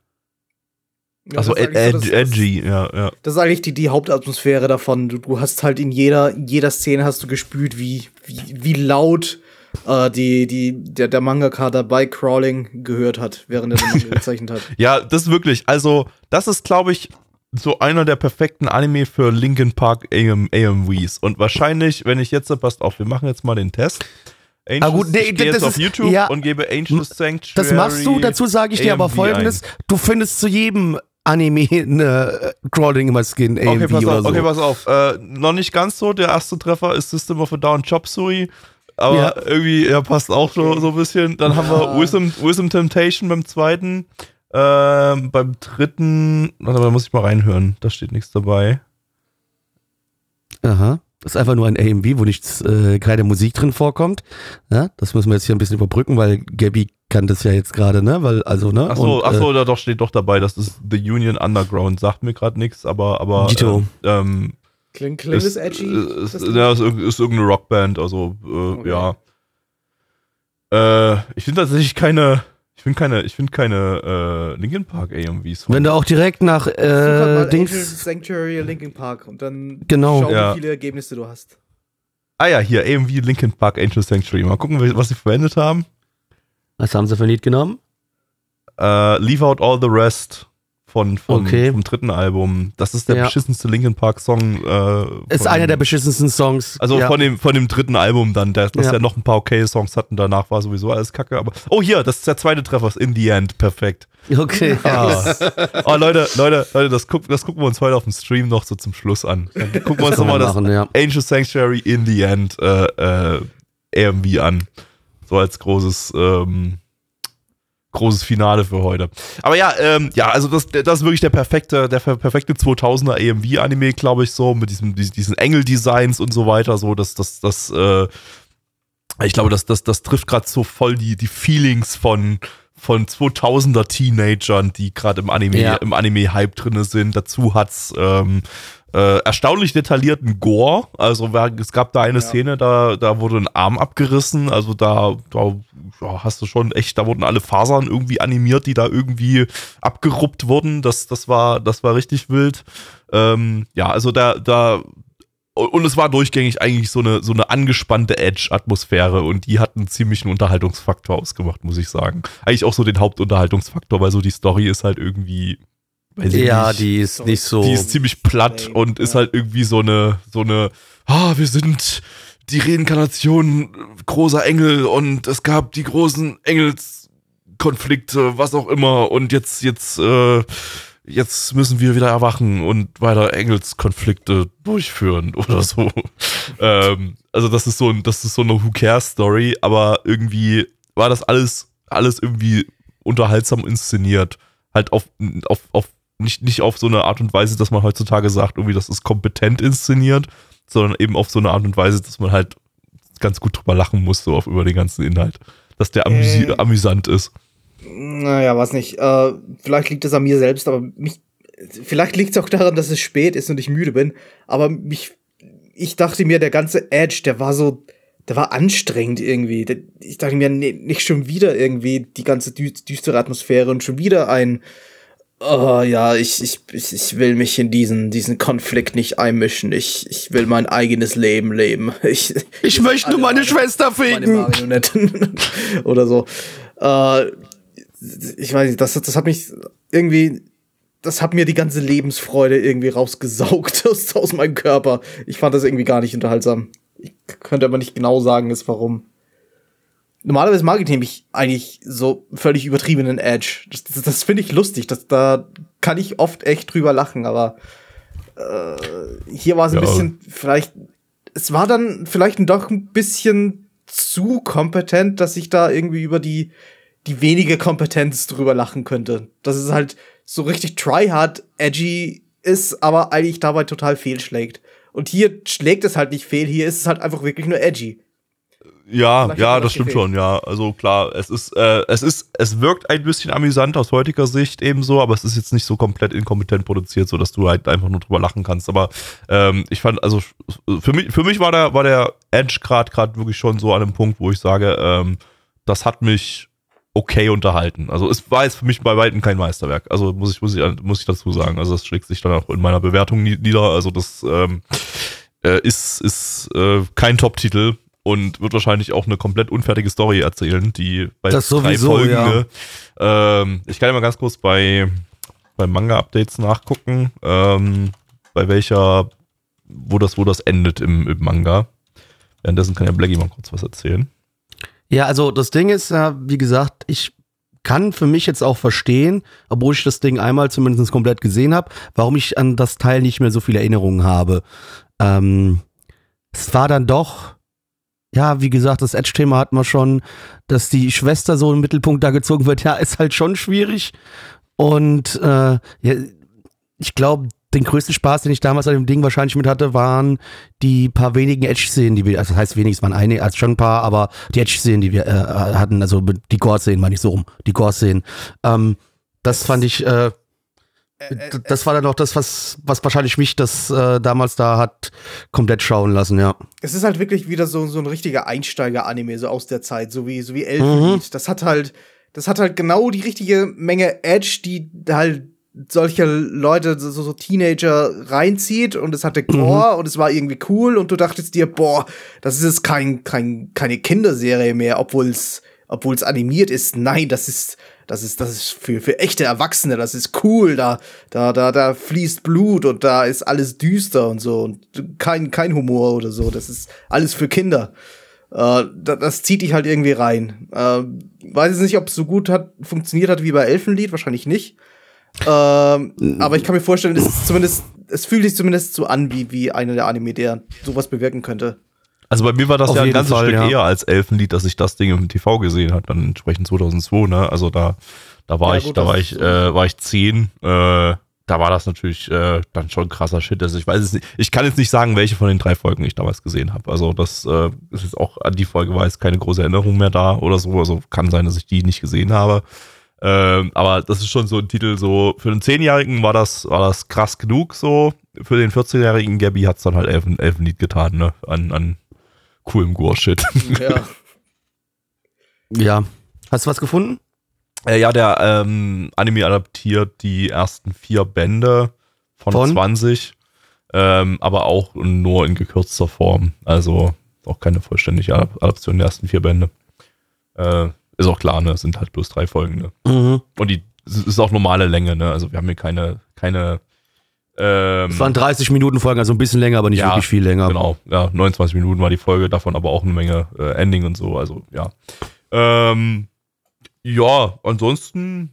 Ja, Also ed so ed das- edgy, ja, ja. Das ist eigentlich die, die Hauptatmosphäre davon. Du, du hast halt in jeder, in jeder Szene hast du gespürt, wie, wie, wie laut äh, die, die, der, der Mangaka dabei Crawling gehört hat, während er den Manga gezeichnet hat. Ja, das ist wirklich, also, das ist, glaube ich, so einer der perfekten Anime für Linkin Park AM, AMVs. Und wahrscheinlich, wenn ich jetzt, passt auf, wir machen jetzt mal den Test. Angels, Ah, gut, nee, ich gehe das jetzt auf ist- YouTube ja. und gebe Angels Sanctuary. Das machst du, dazu sage ich dir aber AMV folgendes. Du findest zu jedem Anime eine äh, Crawling immer Skin Ein. Okay, AMV pass oder auf, so. okay, pass auf. Äh, noch nicht ganz so. Der erste Treffer ist System of a Down Chop Suey. Aber Ja. irgendwie, er passt auch so, so ein bisschen. Dann haben wir Ja. Wisdom, Wisdom Temptation beim zweiten. Ähm, beim dritten, warte, da muss ich mal reinhören. Da steht nichts dabei. Aha. Das ist einfach nur ein AMV, wo nichts, äh, keine Musik drin vorkommt. Ja, das müssen wir jetzt hier ein bisschen überbrücken, weil Gabby kann das ja jetzt gerade, ne? Weil, also, ne? Ach so, Und, ach äh, so, da doch steht doch dabei, das ist The Union Underground. Sagt mir gerade nichts, aber aber Dito. äh, ähm, Klingt, klingt ist, das edgy? äh, Ist, das ja, ist, irg- ist irgendeine Rockband, also äh, Okay. ja. Äh, ich finde tatsächlich keine, ich finde keine, ich finde keine äh, Linkin Park AMVs. von- Wenn du auch direkt nach Such halt äh, Angel Dings. Sanctuary Linkin Park und dann Genau. schau, Ja. wie viele Ergebnisse du hast. ah ja, hier AMV Linkin Park Angel Sanctuary. Mal gucken, was sie verwendet haben. Was haben sie für ein Lied genommen? Äh, Leave Out All the Rest von, von Okay. vom dritten Album. Das ist der Ja. beschissenste Linkin Park Song. Äh, Ist einer der beschissensten Songs. Also ja. von, dem, von dem dritten Album dann, der, das Ja. ja. noch ein paar okay Songs hatten, danach war sowieso alles kacke, aber. Oh, hier, das ist der zweite Treffer, ist In the End, perfekt. Okay. Ah. oh, Leute, Leute, Leute, das, guck, das gucken wir uns heute auf dem Stream noch so zum Schluss an. Dann gucken wir uns nochmal das machen, ja. Angel Sanctuary In the End äh, äh, AMV an. So als großes ähm, großes Finale für heute. Aber ja, ähm, ja, also das, das ist wirklich der perfekte, der perfekte 2000er AMV-Anime, glaube ich, so, mit diesem, diesen Engel-Designs und so weiter, so, dass das, das, äh, ich glaube, das, das, das trifft gerade so voll die, die Feelings von, von 2000er Teenagern, die gerade im Anime, ja. im Anime-Hype drinne sind. Dazu hat's ähm, äh, erstaunlich detaillierten Gore. Also es gab da eine ja. Szene, da, da wurde ein Arm abgerissen. Also da, da hast du schon echt, da wurden alle Fasern irgendwie animiert, die da irgendwie abgeruppt wurden. Das, das war, das war richtig wild. Ähm, ja, also da, da, und es war durchgängig eigentlich so eine, so eine angespannte Edge-Atmosphäre und die hat einen ziemlichen Unterhaltungsfaktor ausgemacht, muss ich sagen. Eigentlich auch so den Hauptunterhaltungsfaktor, weil so die Story ist halt irgendwie. Ja, nicht, die ist nicht so. Die ist ziemlich platt und ja. ist halt irgendwie so eine, so eine, ah, wir sind die Reinkarnation großer Engel und es gab die großen Engelskonflikte, was auch immer und jetzt, jetzt, äh, jetzt müssen wir wieder erwachen und weiter Engelskonflikte durchführen oder so. ähm, also das ist so ein, das ist so eine Who Cares Story, aber irgendwie war das alles, alles irgendwie unterhaltsam inszeniert. Halt auf, auf, auf, nicht, nicht auf so eine Art und Weise, dass man heutzutage sagt, irgendwie, das ist kompetent inszeniert, sondern eben auf so eine Art und Weise, dass man halt ganz gut drüber lachen muss, so auf über den ganzen Inhalt. Dass der amüsi äh. amüsant ist. Naja, was nicht. Äh, vielleicht liegt es an mir selbst, aber mich. Vielleicht liegt es auch daran, dass es spät ist und ich müde bin. Aber mich. Ich dachte mir, der ganze Edge, der war so. Der war anstrengend irgendwie. Ich dachte mir, nee, nicht schon wieder irgendwie die ganze düstere Atmosphäre und schon wieder ein. Oh ja, ich, ich, ich will mich in diesen, diesen Konflikt nicht einmischen. Ich, ich will mein eigenes Leben leben. Ich, ich möchte nur meine Schwester finden. Oder so. Äh, ich weiß nicht, das, das hat mich irgendwie, das hat mir die ganze Lebensfreude irgendwie rausgesaugt aus, aus meinem Körper. Ich fand das irgendwie gar nicht unterhaltsam. Ich könnte aber nicht genau sagen, ist warum. Normalerweise mag ich nämlich eigentlich so völlig übertriebenen Edge. Das, das, das finde ich lustig. Das, da kann ich oft echt drüber lachen, aber äh, hier war es ein ja. bisschen, vielleicht, es war dann vielleicht doch ein bisschen zu kompetent, dass ich da irgendwie über die die wenige Kompetenz drüber lachen könnte. Dass es halt so richtig tryhard edgy ist, aber eigentlich dabei total fehlschlägt. Und hier schlägt es halt nicht fehl, hier ist es halt einfach wirklich nur edgy. Ja, Vielleicht ja, das stimmt gefehlt. schon, ja. Also klar, es ist, äh, es ist, es wirkt ein bisschen amüsant aus heutiger Sicht ebenso, aber es ist jetzt nicht so komplett inkompetent produziert, so dass du halt einfach nur drüber lachen kannst. Aber ähm, ich fand, also für mich, für mich war der, war der Edge gerade gerade wirklich schon so an einem Punkt, wo ich sage, ähm, das hat mich okay unterhalten. Also es war jetzt für mich bei weitem kein Meisterwerk. Also muss ich, muss ich, muss ich dazu sagen. Also das schlägt sich dann auch in meiner Bewertung nieder. Also das ähm, äh, ist, ist äh, kein Top-Titel und wird wahrscheinlich auch eine komplett unfertige Story erzählen, die bei das drei sowieso, Folgen. Ja. Ähm, ich kann ja mal ganz kurz bei, bei Manga-Updates nachgucken, ähm, bei welcher, wo das, wo das endet im, im Manga. Währenddessen kann ja Blackie mal kurz was erzählen. Ja, also das Ding ist ja, wie gesagt, ich kann für mich jetzt auch verstehen, obwohl ich das Ding einmal zumindest komplett gesehen habe, warum ich an das Teil nicht mehr so viele Erinnerungen habe. Ähm, es war dann doch, ja, wie gesagt, das Edge-Thema hat man schon, dass die Schwester so im Mittelpunkt da gezogen wird, ja, ist halt schon schwierig. Und äh, ja, ich glaube, den größten Spaß, den ich damals an dem Ding wahrscheinlich mit hatte, waren die paar wenigen Edge-Szenen, die wir, also das heißt wenig, es waren einige, also schon ein paar, aber die Edge-Szenen, die wir äh, hatten, also die Gore-Szenen, meine ich so rum, die Gore-Szenen. Ähm, das fand ich, äh, das war dann auch das, was, was wahrscheinlich mich das äh, damals da hat komplett schauen lassen, ja. Es ist halt wirklich wieder so, so ein richtiger Einsteiger-Anime, so aus der Zeit, so wie, so wie Elfenlied. Mhm. Das hat halt, das hat halt genau die richtige Menge Edge, die halt solche Leute, so, so Teenager reinzieht und es hatte Gore mhm. und es war irgendwie cool und du dachtest dir, boah, das ist jetzt kein, kein, keine Kinderserie mehr, obwohl es obwohl es animiert ist. Nein, das ist das ist das ist für für echte Erwachsene, das ist cool, da da da da fließt Blut und da ist alles düster und so und kein kein Humor oder so, das ist alles für Kinder. Äh, das, das zieht dich halt irgendwie rein. Äh, weiß jetzt nicht, ob es so gut hat funktioniert hat wie bei Elfenlied, wahrscheinlich nicht. Ähm, aber ich kann mir vorstellen, es zumindest, es fühlt sich zumindest so an wie, wie einer der Anime, der sowas bewirken könnte. Also bei mir war das Auf ja ein ganzes Fall, Stück ja. eher als Elfenlied, dass ich das Ding im TV gesehen habe, dann entsprechend 2002, ne? Also da, da war Ja, ich, gut, da war ich, äh, war ich zehn. Äh, da war das natürlich äh, dann schon krasser Shit. Also ich weiß es nicht, ich kann jetzt nicht sagen, welche von den drei Folgen ich damals gesehen habe. Also das äh, ist jetzt auch an die Folge war jetzt keine große Erinnerung mehr da oder so. Also kann sein, dass ich die nicht gesehen habe. Ähm, aber das ist schon so ein Titel, so für den Zehnjährigen war das, war das krass genug so. Für den 14-jährigen Gabby hat's dann halt Elfen, Elfenlied getan, ne? An, an coolem Gore-Shit. Ja. Ja. Hast du was gefunden? Äh, ja, der ähm, Anime adaptiert die ersten vier Bände von, Von? 20, ähm, aber auch nur in gekürzter Form. Also auch keine vollständige Adap- Adaption der ersten vier Bände. Äh, ist auch klar, ne? Es sind halt bloß drei Folgen, ne? Mhm. Und die ist auch normale Länge, ne? Also wir haben hier keine, keine ähm, Es waren 30 Minuten Folgen, also ein bisschen länger, aber nicht Ja, wirklich viel länger. Genau, ja, 29 Minuten war die Folge, davon aber auch eine Menge äh, Ending und so, also ja. Ähm, ja, ansonsten,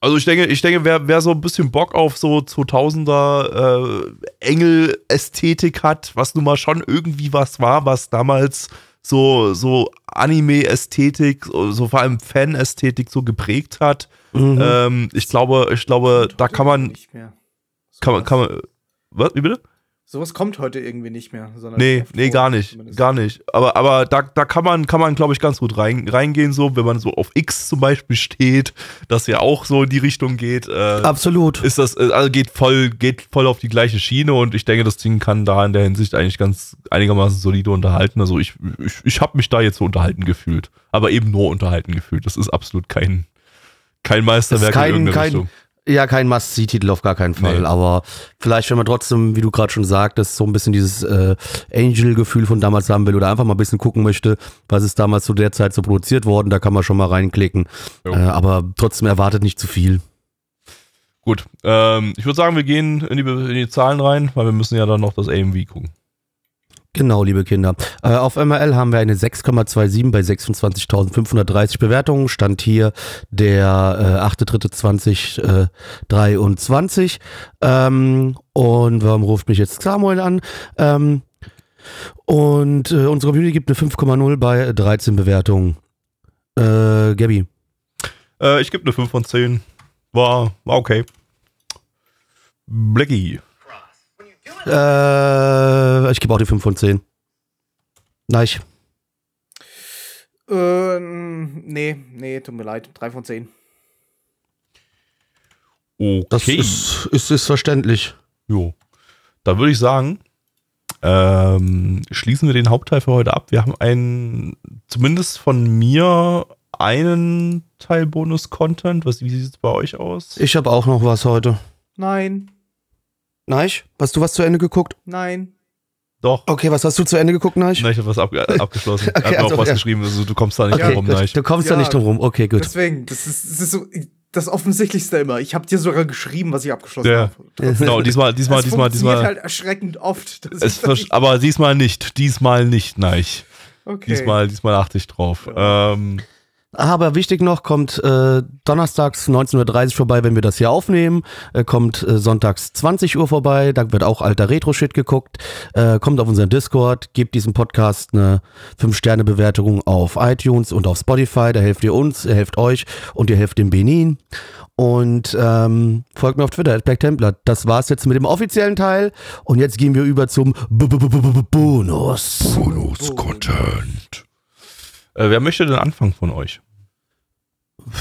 also ich denke, ich denke, wer, wer so ein bisschen Bock auf so 2000er äh, Engel-Ästhetik hat, was nun mal schon irgendwie was war, was damals so, so Anime-Ästhetik, so, so vor allem Fan-Ästhetik so geprägt hat, Mhm. ähm, ich glaube, ich glaube, da kann man, Nicht mehr. Kann man, kann man, was, wie bitte? Sowas kommt heute irgendwie nicht mehr. Sondern Nee, nee, gar nicht. zumindest. Gar nicht. Aber, aber da, da kann man, kann man, glaube ich, ganz gut rein, reingehen, so, wenn man so auf X zum Beispiel steht, das ja auch so in die Richtung geht. Äh, Absolut. ist das, äh, also geht voll, geht voll auf die gleiche Schiene und ich denke, das Ding kann da in der Hinsicht eigentlich ganz einigermaßen solide unterhalten. Also ich, ich, ich habe mich da jetzt so unterhalten gefühlt. Aber eben nur unterhalten gefühlt. Das ist absolut kein, kein Meisterwerk kein- in irgendeine kein- Richtung. Ja, kein Must-See-Titel auf gar keinen Fall. Nee. Aber vielleicht, wenn man trotzdem, wie du gerade schon sagtest, so ein bisschen dieses äh, Angel-Gefühl von damals haben will oder einfach mal ein bisschen gucken möchte, was ist damals zu der Zeit so produziert worden, da kann man schon mal reinklicken. Äh, aber trotzdem erwartet nicht zu viel. Gut, ähm, ich würde sagen, wir gehen in die, in die Zahlen rein, weil wir müssen ja dann noch das AMV gucken. Genau, liebe Kinder. Äh, auf MRL haben wir eine 6,27 bei 26.530 Bewertungen. Stand hier der äh, 8.3.2023. Ähm, und warum ruft mich jetzt Samuel an? Ähm, und äh, unsere Community gibt eine 5,0 bei 13 Bewertungen. Äh, Gabby. Äh, ich gebe eine 5 von 10. War, war okay. Blackie. Äh, ich gebe auch die 5 von 10. Nein. Äh, nee, nee, tut mir leid. Drei von zehn. Okay. Das ist, ist, ist verständlich. jo. Da würde ich sagen, ähm, schließen wir den Hauptteil für heute ab. Wir haben einen, zumindest von mir, einen Teil Bonus-Content. Was, wie sieht es bei euch aus? Ich habe auch noch was heute. Nein, Nein? Hast du was zu Ende geguckt? nein. Doch. Okay, was hast du zu Ende geguckt, Neich? Nein, ich habe was ab, äh, abgeschlossen. Okay, okay, hab also, auch was ja. geschrieben. Also, du kommst da nicht Okay, drum gut. Nein. Du kommst da Ja. nicht drum rum. Okay, gut. Deswegen, das ist, das ist so das Offensichtlichste immer. Ich habe dir sogar geschrieben, was ich abgeschlossen Ja. habe. Genau, diesmal, diesmal, es diesmal, funktioniert diesmal. halt erschreckend oft. aber diesmal nicht. Diesmal nicht, nein. okay. Diesmal, diesmal achte ich drauf. Ähm, Aber wichtig noch, kommt äh, donnerstags 19.30 Uhr vorbei, wenn wir das hier aufnehmen. Äh, kommt äh, sonntags 20 Uhr vorbei, da wird auch alter Retro-Shit geguckt. Äh, kommt auf unseren Discord, gebt diesem Podcast eine 5-Sterne-Bewertung auf iTunes und auf Spotify. Da helft ihr uns, ihr helft euch und ihr helft dem Benin. Und ähm, folgt mir auf Twitter, at Black Templar. Das war's jetzt mit dem offiziellen Teil. Und jetzt gehen wir über zum B -B -B Bonus. Bonus-Content. Äh, wer möchte denn anfangen von euch?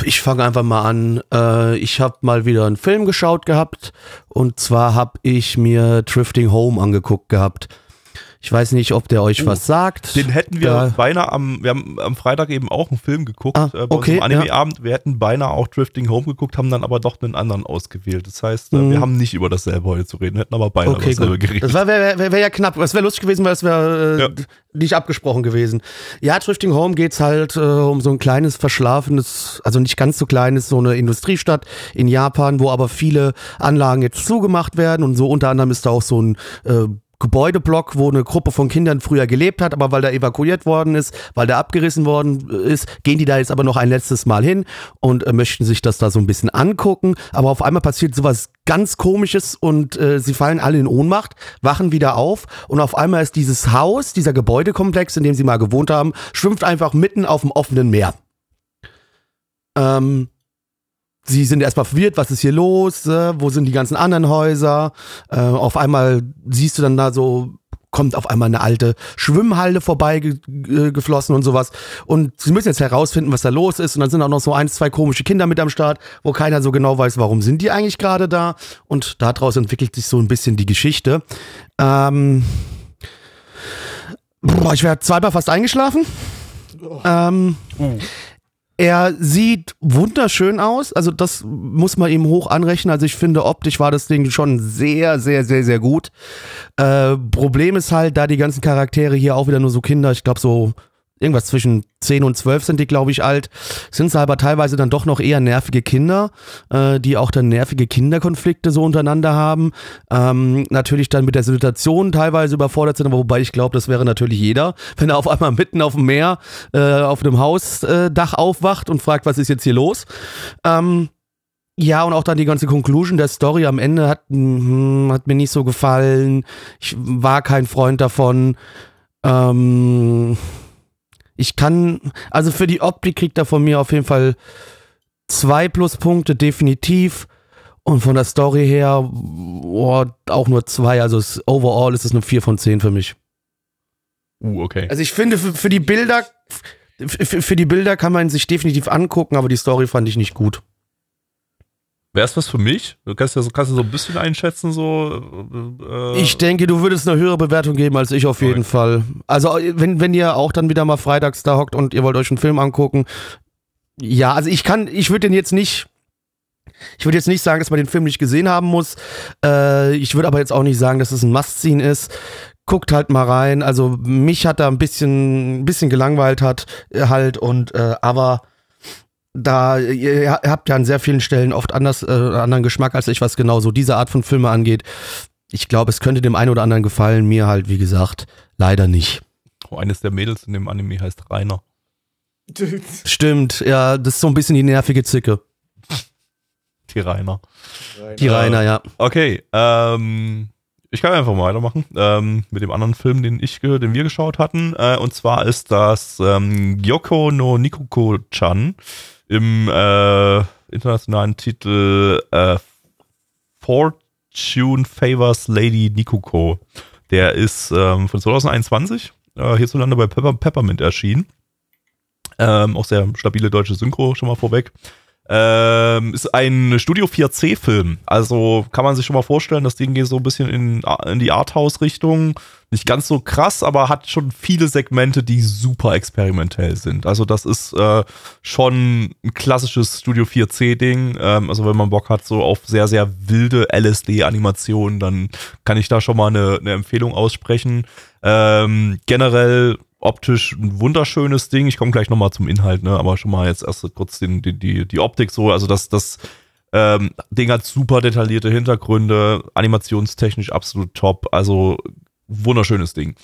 Ich fange einfach mal an. Äh, ich habe mal wieder einen Film geschaut gehabt. Und zwar habe ich mir Drifting Home angeguckt gehabt. Ich weiß nicht, ob der euch Oh, was sagt. Den hätten wir Da- beinahe am, wir haben am Freitag eben auch einen Film geguckt, Ah, äh, bei okay, Anime-Abend. Wir hätten beinahe auch Drifting Home geguckt, haben dann aber doch einen anderen ausgewählt. Das heißt, äh, Mhm. wir haben nicht über dasselbe heute zu reden, hätten aber beinahe Okay, dasselbe gut. geredet. Das wäre wär, wär, wär ja knapp. Das wäre lustig gewesen, weil es wäre äh, Ja. nicht abgesprochen gewesen. Ja, Drifting Home geht's halt äh, um so ein kleines, verschlafenes, also nicht ganz so kleines, so eine Industriestadt in Japan, wo aber viele Anlagen jetzt zugemacht werden und so unter anderem ist da auch so ein äh, Gebäudeblock, wo eine Gruppe von Kindern früher gelebt hat, aber weil der evakuiert worden ist, weil der abgerissen worden ist, gehen die da jetzt aber noch ein letztes Mal hin und äh, möchten sich das da so ein bisschen angucken. Aber auf einmal passiert sowas ganz komisches und äh, sie fallen alle in Ohnmacht, wachen wieder auf und auf einmal ist dieses Haus, dieser Gebäudekomplex, in dem sie mal gewohnt haben, schwimmt einfach mitten auf dem offenen Meer. Ähm, Sie sind erstmal verwirrt, was ist hier los, äh, wo sind die ganzen anderen Häuser. Äh, auf einmal siehst du dann da so, kommt auf einmal eine alte Schwimmhalle vorbei ge ge geflossen und sowas. Und sie müssen jetzt herausfinden, was da los ist. Und dann sind auch noch so ein, zwei komische Kinder mit am Start, wo keiner so genau weiß, warum sind die eigentlich gerade da. Und daraus entwickelt sich so ein bisschen die Geschichte. Ähm, boah, ich wäre zweimal fast eingeschlafen. Ähm, er sieht wunderschön aus, also das muss man ihm hoch anrechnen. Also ich finde, optisch war das Ding schon sehr, sehr, sehr, sehr gut. Äh, Problem ist halt, da die ganzen Charaktere hier auch wieder nur so Kinder, ich glaube so irgendwas zwischen 10 und 12 sind die, glaube ich, alt, sind sie aber teilweise dann doch noch eher nervige Kinder, äh, die auch dann nervige Kinderkonflikte so untereinander haben. Ähm, natürlich dann mit der Situation teilweise überfordert sind, aber wobei ich glaube, das wäre natürlich jeder, wenn er auf einmal mitten auf dem Meer äh, auf einem Hausdach aufwacht und fragt, was ist jetzt hier los. Ähm, ja, und auch dann die ganze Conclusion der Story am Ende hat, mh, hat mir nicht so gefallen. Ich war kein Freund davon. Ähm, ich kann, also für die Optik kriegt er von mir auf jeden Fall zwei Pluspunkte, definitiv. Und von der Story her oh, auch nur zwei. Also es, overall ist es eine 4 von 10 für mich. Uh, okay. Also ich finde, für, für die Bilder, für, für die Bilder kann man sich definitiv angucken, aber die Story fand ich nicht gut. Wäre es was für mich? Du kannst ja so, kannst du so ein bisschen einschätzen, so. Äh, ich denke, du würdest eine höhere Bewertung geben als ich auf jeden okay. Fall. Also, wenn, wenn ihr auch dann wieder mal freitags da hockt und ihr wollt euch einen Film angucken, ja, also ich kann, ich würde den jetzt nicht. Ich würde jetzt nicht sagen, dass man den Film nicht gesehen haben muss. Äh, ich würde aber jetzt auch nicht sagen, dass es ein Must-Scene ist. Guckt halt mal rein. Also mich hat da ein bisschen, ein bisschen gelangweilt hat halt und äh, aber da ihr habt ja an sehr vielen Stellen oft anders äh, anderen Geschmack als ich, was genau so diese Art von Filme angeht. Ich glaube, es könnte dem einen oder anderen gefallen, mir halt, wie gesagt, leider nicht. Oh, eines der Mädels in dem Anime heißt Rainer. Stimmt, ja, das ist so ein bisschen die nervige Zicke. Die Rainer. Die Rainer, ja. Okay, ähm, ich kann einfach mal weitermachen ähm, mit dem anderen Film, den ich, den wir geschaut hatten. Äh, und zwar ist das ähm, Gyoko no Nikuko-chan im äh, internationalen Titel äh, Fortune Favors Lady Nikuko. Der ist ähm, von 2021 äh, hierzulande bei Pepper Peppermint erschienen. Ähm, auch sehr stabile deutsche Synchro schon mal vorweg. Ähm, ist ein Studio 4C-Film. Also kann man sich schon mal vorstellen, das Ding geht so ein bisschen in, in die Arthouse-Richtung. Nicht ganz so krass, aber hat schon viele Segmente, die super experimentell sind. Also das ist äh, schon ein klassisches Studio 4C-Ding. Ähm, also wenn man Bock hat so auf sehr, sehr wilde LSD-Animationen, dann kann ich da schon mal eine, eine Empfehlung aussprechen. Ähm, generell optisch ein wunderschönes Ding. Ich komme gleich nochmal zum Inhalt, ne? aber schon mal jetzt erst kurz den, die, die, die Optik so. Also das, das ähm, Ding hat super detaillierte Hintergründe, animationstechnisch absolut top. Also wunderschönes Ding.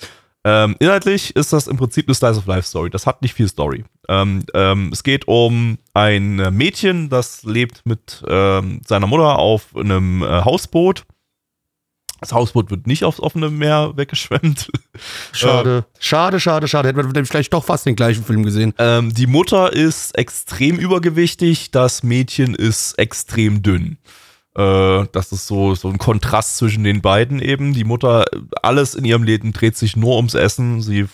Ähm, inhaltlich ist das im Prinzip eine Slice of Life Story. Das hat nicht viel Story. Ähm, ähm, es geht um ein Mädchen, das lebt mit ähm, seiner Mutter auf einem äh, Hausboot das Hausboot wird nicht aufs offene Meer weggeschwemmt. Schade. Äh, schade, schade, schade. Hätten wir vielleicht doch fast den gleichen Film gesehen. Ähm, die Mutter ist extrem übergewichtig, das Mädchen ist extrem dünn. Äh, das ist so, so ein Kontrast zwischen den beiden eben. Die Mutter, alles in ihrem Leben dreht sich nur ums Essen. Sie,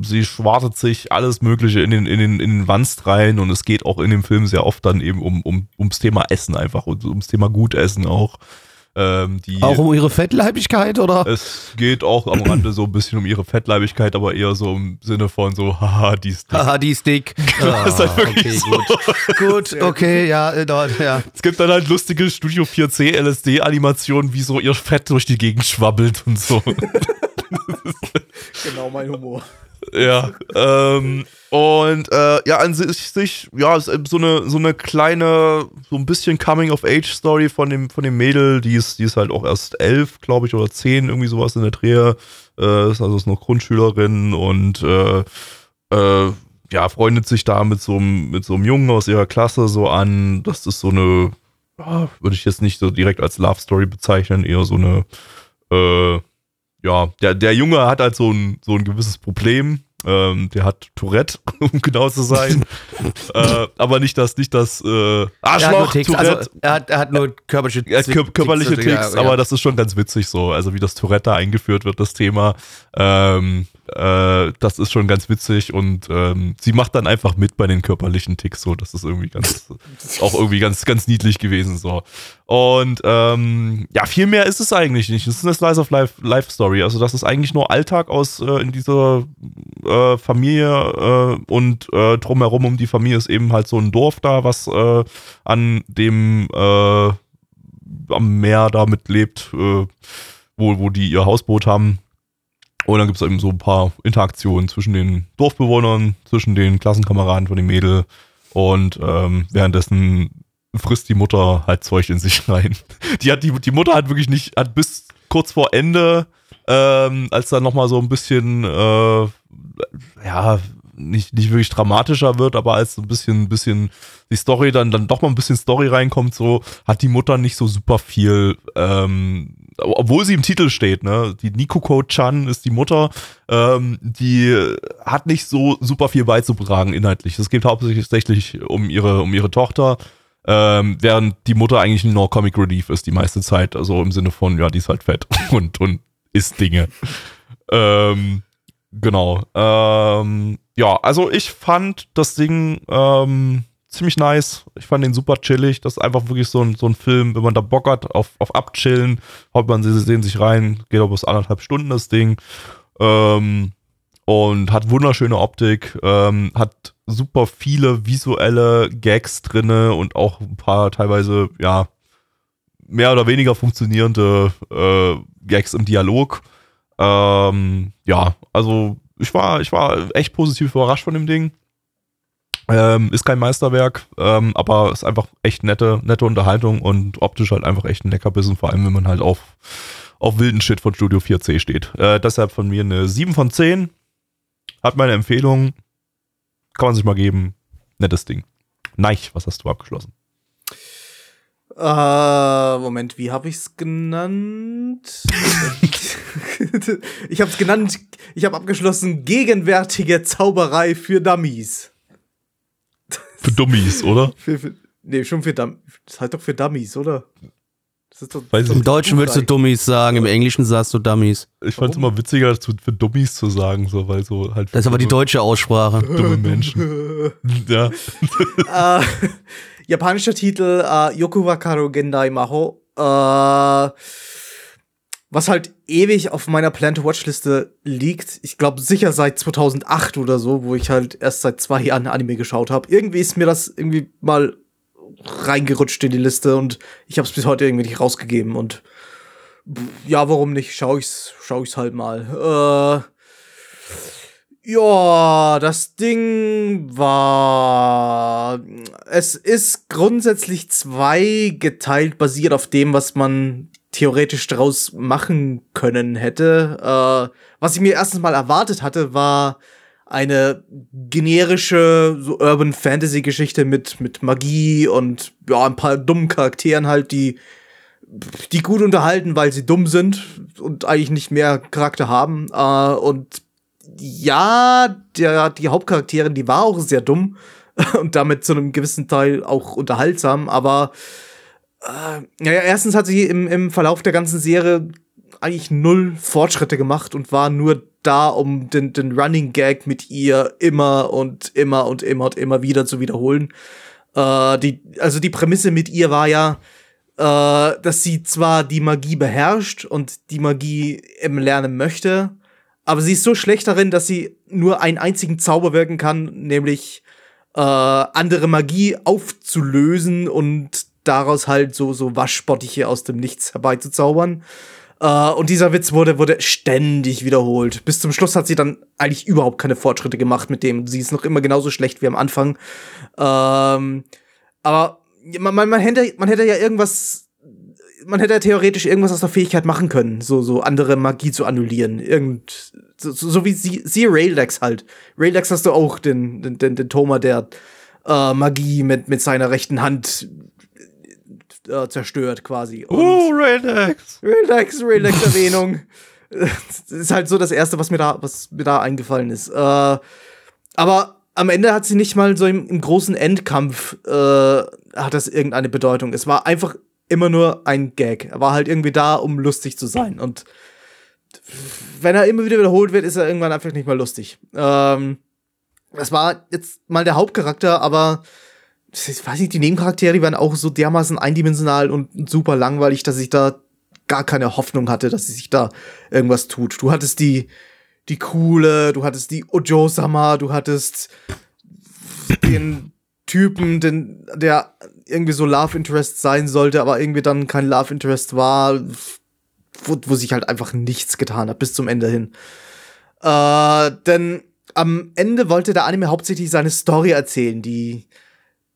sie schwartet sich alles Mögliche in den, in den, in den Wanst rein und es geht auch in dem Film sehr oft dann eben um, um, ums Thema Essen einfach und ums Thema Gutessen auch. Ähm, die, auch um ihre Fettleibigkeit, oder? Es geht auch am Rande so ein bisschen um ihre Fettleibigkeit, aber eher so im Sinne von so, haha, die ist dick. Haha, die ist dick. das ist halt wirklich okay, so. gut. gut, okay, ja, äh, dort, ja. Es gibt dann halt lustige Studio 4C LSD-Animationen, wie so ihr Fett durch die Gegend schwabbelt und so. genau mein Humor. Ja, ähm, und äh, ja, an sich, ja, ist so eine, so eine kleine, so ein bisschen Coming-of-Age-Story von dem, von dem Mädel, die ist, die ist halt auch erst elf, glaube ich, oder zehn, irgendwie sowas in der Drehe. Äh, ist also ist noch Grundschülerin und äh, äh, ja, freundet sich da mit so, einem, mit so einem Jungen aus ihrer Klasse so an. Das ist so eine, würde ich jetzt nicht so direkt als Love Story bezeichnen, eher so eine, äh, ja, der, der Junge hat halt so ein, so ein gewisses Problem. Ähm, der hat Tourette, um genau zu sein. äh, aber nicht das, nicht das äh, Arschloch, Ticks, Tourette. also er, hat, er hat nur körperliche Ja, kör körperliche Ticks, Ticks, ja, aber ja. das ist schon ganz witzig so. Also wie das Tourette da eingeführt wird, das Thema. Ähm, äh, das ist schon ganz witzig und ähm, sie macht dann einfach mit bei den körperlichen Ticks so. Das ist irgendwie ganz, auch irgendwie ganz, ganz niedlich gewesen so. Und ähm, ja, viel mehr ist es eigentlich nicht. Es ist eine Slice of Life, Life Story. Also das ist eigentlich nur Alltag aus äh, in dieser äh, Familie äh, und äh, drumherum um die Familie ist eben halt so ein Dorf da, was äh, an dem am Meer damit lebt, wo, wo die ihr Hausboot haben. Und dann gibt es eben so ein paar Interaktionen zwischen den Dorfbewohnern, zwischen den Klassenkameraden von dem Mädel und ähm, währenddessen frisst die Mutter halt Zeug in sich rein. Die hat die, die Mutter hat wirklich nicht, hat bis kurz vor Ende, ähm, als dann nochmal so ein bisschen, äh, ja, nicht, nicht wirklich dramatischer wird, aber als so ein bisschen, bisschen die Story dann, dann doch mal ein bisschen Story reinkommt, so hat die Mutter nicht so super viel, ähm, obwohl sie im Titel steht, ne? Die Nikuko Chan ist die Mutter, ähm, die hat nicht so super viel beizutragen inhaltlich. Es geht hauptsächlich um ihre, um ihre Tochter, ähm, während die Mutter eigentlich nur Comic Relief ist die meiste Zeit, also im Sinne von, ja, die ist halt fett und, und isst Dinge. ähm, genau. Ähm, ja, also ich fand das Ding ähm, ziemlich nice. Ich fand den super chillig. Das ist einfach wirklich so ein, so ein Film, wenn man da Bock hat auf, auf Abchillen, haut man sie sehen sich rein, geht auch bis anderthalb Stunden das Ding. Ähm, und hat wunderschöne Optik, ähm, hat super viele visuelle Gags drinne und auch ein paar teilweise, ja, mehr oder weniger funktionierende äh, Gags im Dialog. Ähm, ja, also ich war, ich war echt positiv überrascht von dem Ding. Ähm, ist kein Meisterwerk, ähm, aber ist einfach echt nette, nette Unterhaltung und optisch halt einfach echt ein Leckerbissen, vor allem wenn man halt auf, auf wilden Shit von Studio 4C steht. Äh, deshalb von mir eine 7 von 10. Hat meine Empfehlung. Kann man sich mal geben. Nettes Ding. Neich, was hast du abgeschlossen? Äh, Moment, wie habe ich's genannt? ich habe es genannt, ich habe abgeschlossen, gegenwärtige Zauberei für Dummies. Für Dummies, oder? Für, für, nee, schon für Dummies. Das heißt doch für Dummies, oder? Das ist doch, Im. Deutschen würdest du Dummies sagen, im Englischen sagst du Dummies. Ich fand es immer witziger, zu, für Dummies zu sagen, so, weil so halt. Das ist aber die deutsche Aussprache. dumme Menschen. ja. äh, japanischer Titel äh, Yoku Wakaru Gendai Maho. Äh, was halt ewig auf meiner Plan-to-Watch-Liste liegt. Ich glaube sicher seit 2008 oder so, wo ich halt erst seit zwei Jahren Anime geschaut habe. Irgendwie ist mir das irgendwie mal reingerutscht in die Liste und ich habe es bis heute irgendwie nicht rausgegeben und ja, warum nicht? Schau ich's, schau ich's halt mal. Äh, ja, das Ding war. Es ist grundsätzlich zweigeteilt, basiert auf dem, was man theoretisch daraus machen können hätte. Äh, was ich mir erstens mal erwartet hatte, war eine generische so Urban Fantasy Geschichte mit mit Magie und ja ein paar dummen Charakteren halt, die die gut unterhalten, weil sie dumm sind und eigentlich nicht mehr Charakter haben. Äh, und ja, der, die Hauptcharakterin, die war auch sehr dumm und damit zu einem gewissen Teil auch unterhaltsam, aber äh, naja, erstens hat sie im, im Verlauf der ganzen Serie eigentlich null Fortschritte gemacht und war nur da, um den, den Running Gag mit ihr immer und immer und immer und immer wieder zu wiederholen. Äh, die, also die Prämisse mit ihr war ja, äh, dass sie zwar die Magie beherrscht und die Magie im Lernen möchte, aber sie ist so schlecht darin, dass sie nur einen einzigen Zauber wirken kann, nämlich äh, andere Magie aufzulösen und daraus halt so, so Waschspottiche aus dem Nichts herbeizuzaubern. Äh, und dieser Witz wurde, wurde ständig wiederholt. Bis zum Schluss hat sie dann eigentlich überhaupt keine Fortschritte gemacht mit dem. Sie ist noch immer genauso schlecht wie am Anfang. Ähm, aber man, man, man, hätte, man hätte ja irgendwas man hätte ja theoretisch irgendwas aus der Fähigkeit machen können, so, so andere Magie zu annullieren. Irgend, so, so wie sie, sie Raildex halt. Raildex hast du auch den, den, den, den Thoma, der äh, Magie mit, mit seiner rechten Hand äh, zerstört quasi. Und oh, Raildex! Raildex, Raildex-Erwähnung. das ist halt so das Erste, was mir da, was mir da eingefallen ist. Äh, aber am Ende hat sie nicht mal so im, im großen Endkampf äh, hat das irgendeine Bedeutung. Es war einfach immer nur ein Gag. Er war halt irgendwie da, um lustig zu sein. Und wenn er immer wieder wiederholt wird, ist er irgendwann einfach nicht mal lustig. Ähm, das war jetzt mal der Hauptcharakter, aber ich weiß nicht, die Nebencharaktere, waren auch so dermaßen eindimensional und super langweilig, dass ich da gar keine Hoffnung hatte, dass sich da irgendwas tut. Du hattest die, die coole, du hattest die Ojo-Sama, du hattest den Typen, den, der irgendwie so Love Interest sein sollte, aber irgendwie dann kein Love Interest war, wo, wo sich halt einfach nichts getan hat bis zum Ende hin. Äh, denn am Ende wollte der Anime hauptsächlich seine Story erzählen, die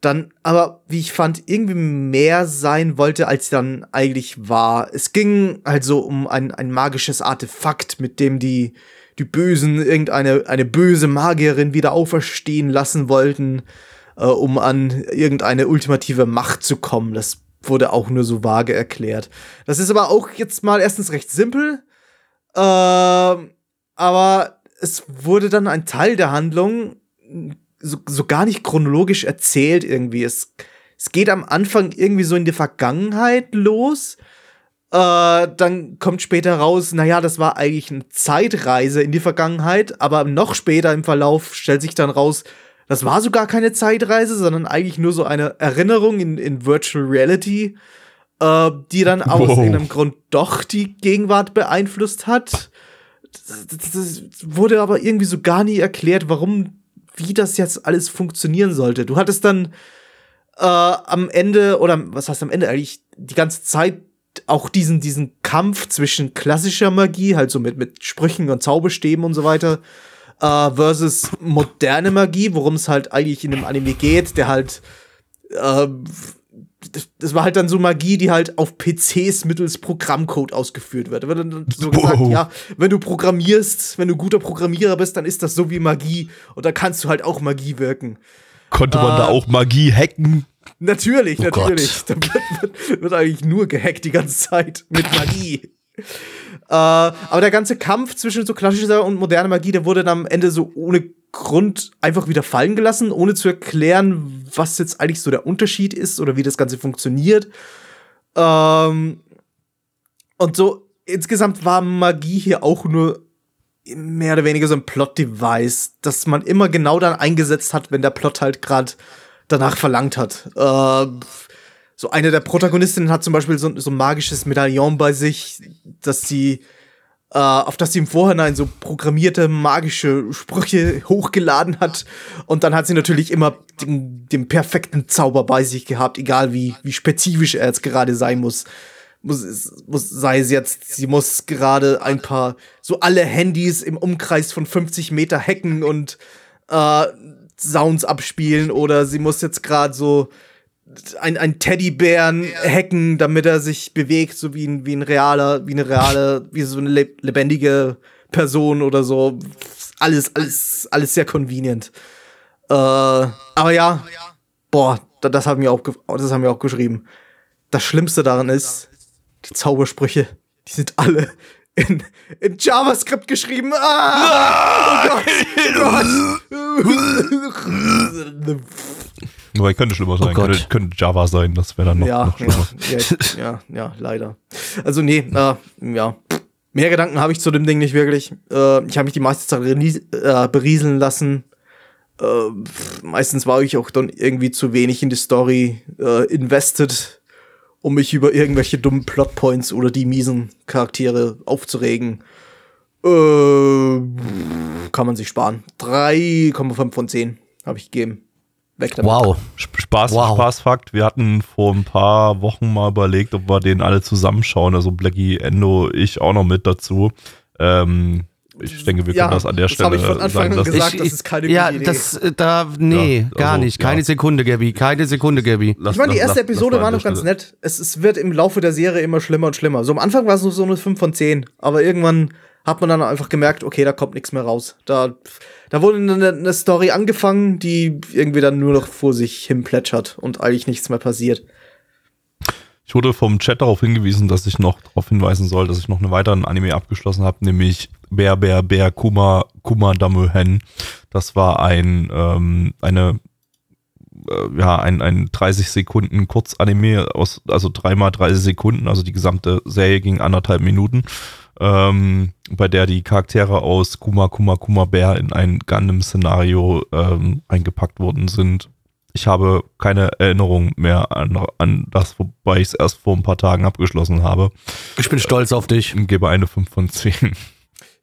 dann aber, wie ich fand, irgendwie mehr sein wollte, als dann eigentlich war. Es ging also um ein, ein magisches Artefakt, mit dem die, die Bösen irgendeine eine böse Magierin wieder auferstehen lassen wollten äh, um an irgendeine ultimative Macht zu kommen. Das wurde auch nur so vage erklärt. Das ist aber auch jetzt mal erstens recht simpel, äh, aber es wurde dann ein Teil der Handlung so, so gar nicht chronologisch erzählt irgendwie. Es, es geht am Anfang irgendwie so in die Vergangenheit los. Äh, dann kommt später raus, naja, das war eigentlich eine Zeitreise in die Vergangenheit, aber noch später im Verlauf stellt sich dann raus, das war sogar keine Zeitreise, sondern eigentlich nur so eine Erinnerung in, in Virtual Reality, äh, die dann aus wow. irgendeinem Grund doch die Gegenwart beeinflusst hat. Das, das, das wurde aber irgendwie so gar nie erklärt, warum, wie das jetzt alles funktionieren sollte. Du hattest dann äh, am Ende, oder was heißt am Ende eigentlich, die ganze Zeit auch diesen, diesen Kampf zwischen klassischer Magie, halt so mit, mit Sprüchen und Zauberstäben und so weiter, äh, versus moderne Magie, worum es halt eigentlich in dem Anime geht, der halt äh, das war halt dann so Magie, die halt auf PCs mittels Programmcode ausgeführt wird. Da wird dann so gesagt, wow. ja, wenn du programmierst, wenn du guter Programmierer bist, dann ist das so wie Magie und da kannst du halt auch Magie wirken. Konnte man äh, da auch Magie hacken? Natürlich, oh natürlich. Gott. Da wird, wird, wird, eigentlich nur gehackt die ganze Zeit mit Magie. Äh, aber der ganze Kampf zwischen so klassischer und moderner Magie, der wurde dann am Ende so ohne Grund einfach wieder fallen gelassen, ohne zu erklären, was jetzt eigentlich so der Unterschied ist oder wie das Ganze funktioniert. Ähm, und so insgesamt war Magie hier auch nur mehr oder weniger so ein Plot-Device, das man immer genau dann eingesetzt hat, wenn der Plot halt gerade danach verlangt hat. Äh, so eine der Protagonistinnen hat zum Beispiel so, so ein magisches Medaillon bei sich, dass sie, äh, auf das sie im Vorhinein so programmierte magische Sprüche hochgeladen hat. Und dann hat sie natürlich immer den, den perfekten Zauber bei sich gehabt, egal wie, wie spezifisch er jetzt gerade sein muss. Muss, muss, sei es jetzt, sie muss gerade ein paar, so alle Handys im Umkreis von 50 Meter hacken und äh, Sounds abspielen oder sie muss jetzt gerade so ein, ein Teddybären hacken, damit er sich bewegt, so wie ein, wie ein realer, wie eine reale, wie so eine lebendige Person oder so. Alles, alles, alles sehr convenient. Äh, aber ja, boah, das haben wir auch, das haben wir auch geschrieben. Das Schlimmste daran ist, die Zaubersprüche, die sind alle in, in JavaScript geschrieben. Ah! Oh Gott! Oh Gott! Wobei könnte schlimmer sein. Oh könnte, könnte, Java sein, das wäre dann noch, ja, noch schlimmer. Ja, ja, ja, leider. Also nee, äh, ja. Mehr Gedanken habe ich zu dem Ding nicht wirklich. Äh, ich habe mich die meiste Zeit äh, berieseln lassen. Äh, meistens war ich auch dann irgendwie zu wenig in die Story äh, invested, um mich über irgendwelche dummen Plotpoints oder die miesen Charaktere aufzuregen. Äh, kann man sich sparen. 3,5 von 10 habe ich gegeben. Weg damit. Wow. Sp- Spaß, Wow. Spaßfakt. Wir hatten vor ein paar Wochen mal überlegt, ob wir den alle zusammenschauen. Also Blackie, Endo, ich auch noch mit dazu. Ähm, ich denke, wir können das an der das Stelle habe ich von Anfang sagen an gesagt, das ist keine gute ja, Idee. das, äh, da, nee, Ja, gar also, nicht. Keine ja. Sekunde, Gabby. Keine Sekunde, Gabby. Lass- Ich meine, die erste lass- Episode lass war noch ganz Stelle. nett. Es, es wird im Laufe der Serie immer schlimmer und schlimmer. So am Anfang war es nur so eine 5 von 10, aber irgendwann hat man dann einfach gemerkt, okay, da kommt nichts mehr raus. Da, da wurde eine, eine Story angefangen, die irgendwie dann nur noch vor sich hin plätschert und eigentlich nichts mehr passiert. Ich wurde vom Chat darauf hingewiesen, dass ich noch darauf hinweisen soll, dass ich noch einen weiteren Anime abgeschlossen habe, nämlich Bär, Bär, Bär, Kuma, Kuma Damu Hen. Das war ein, ähm, eine, äh, ja, ein, ein 30 Sekunden Kurzanime aus, also dreimal 30 Sekunden, also die gesamte Serie ging anderthalb Minuten, ähm, bei der die Charaktere aus Kuma, Kuma, Kuma Bär in ein Gundam-Szenario ähm, eingepackt worden sind. Ich habe keine Erinnerung mehr an, an das, wobei ich es erst vor ein paar Tagen abgeschlossen habe. Ich bin stolz auf dich. Und gebe eine 5 von 10.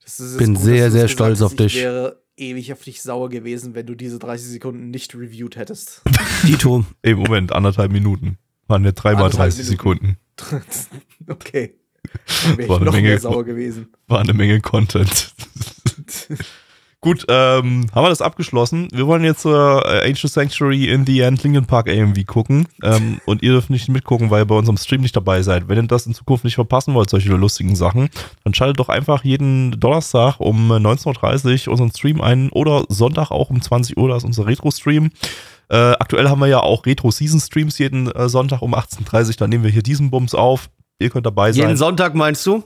Das ist Bin jetzt sehr, sehr stolz auf dich. Ich wäre ewig auf dich sauer gewesen, wenn du diese 30 Sekunden nicht reviewed hättest. Dito. Ey, Moment, anderthalb Minuten. Waren ja dreimal Anderthalb 30 Sekunden. okay. Dann wäre War ich eine noch Menge- mehr sauer gewesen. War eine Menge Content. Gut, ähm, haben wir das abgeschlossen. Wir wollen jetzt äh, Ancient Sanctuary in the End Linkin Park AMV gucken. Ähm, und ihr dürft nicht mitgucken, weil ihr bei unserem Stream nicht dabei seid. Wenn ihr das in Zukunft nicht verpassen wollt, solche lustigen Sachen, dann schaltet doch einfach jeden Donnerstag um 19.30 Uhr unseren Stream ein oder Sonntag auch um 20 Uhr, da ist unser Retro-Stream. Äh, aktuell haben wir ja auch Retro-Season-Streams jeden äh, Sonntag um 18.30 Uhr. Dann nehmen wir hier diesen Bums auf. Ihr könnt dabei sein. Jeden Sonntag meinst du?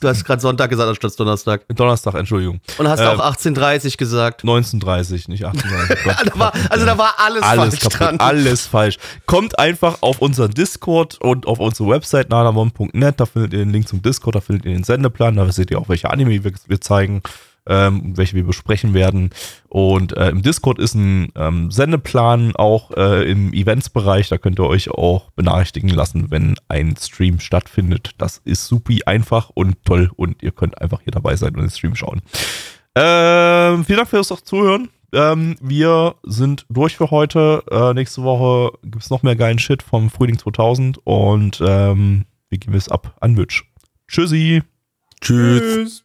Du hast gerade Sonntag gesagt anstatt Donnerstag. Donnerstag, Entschuldigung. Und hast Ähm, auch 18.30 gesagt. 1930, nicht 1830. Ja, da war, also da war alles, alles falsch kaputt, dran. alles falsch. Kommt einfach auf unseren Discord und auf unsere Website nanamon.net, da findet ihr den Link zum Discord, da findet ihr den Sendeplan, da seht ihr auch, welche Anime wir, wir zeigen, ähm, welche wir besprechen werden. Und äh, im Discord ist ein ähm, Sendeplan auch äh, im Eventsbereich, da könnt ihr euch auch benachrichtigen lassen, wenn ein Stream stattfindet. Das ist supi einfach und toll und ihr könnt einfach hier dabei sein und den Stream schauen. Ähm, vielen Dank fürs Zuhören. Ähm, wir sind durch für heute. Äh, nächste Woche gibt's noch mehr geilen Shit vom Frühling 2000 und ähm, wir geben es ab an Mitch. Tschüssi. Tschüss.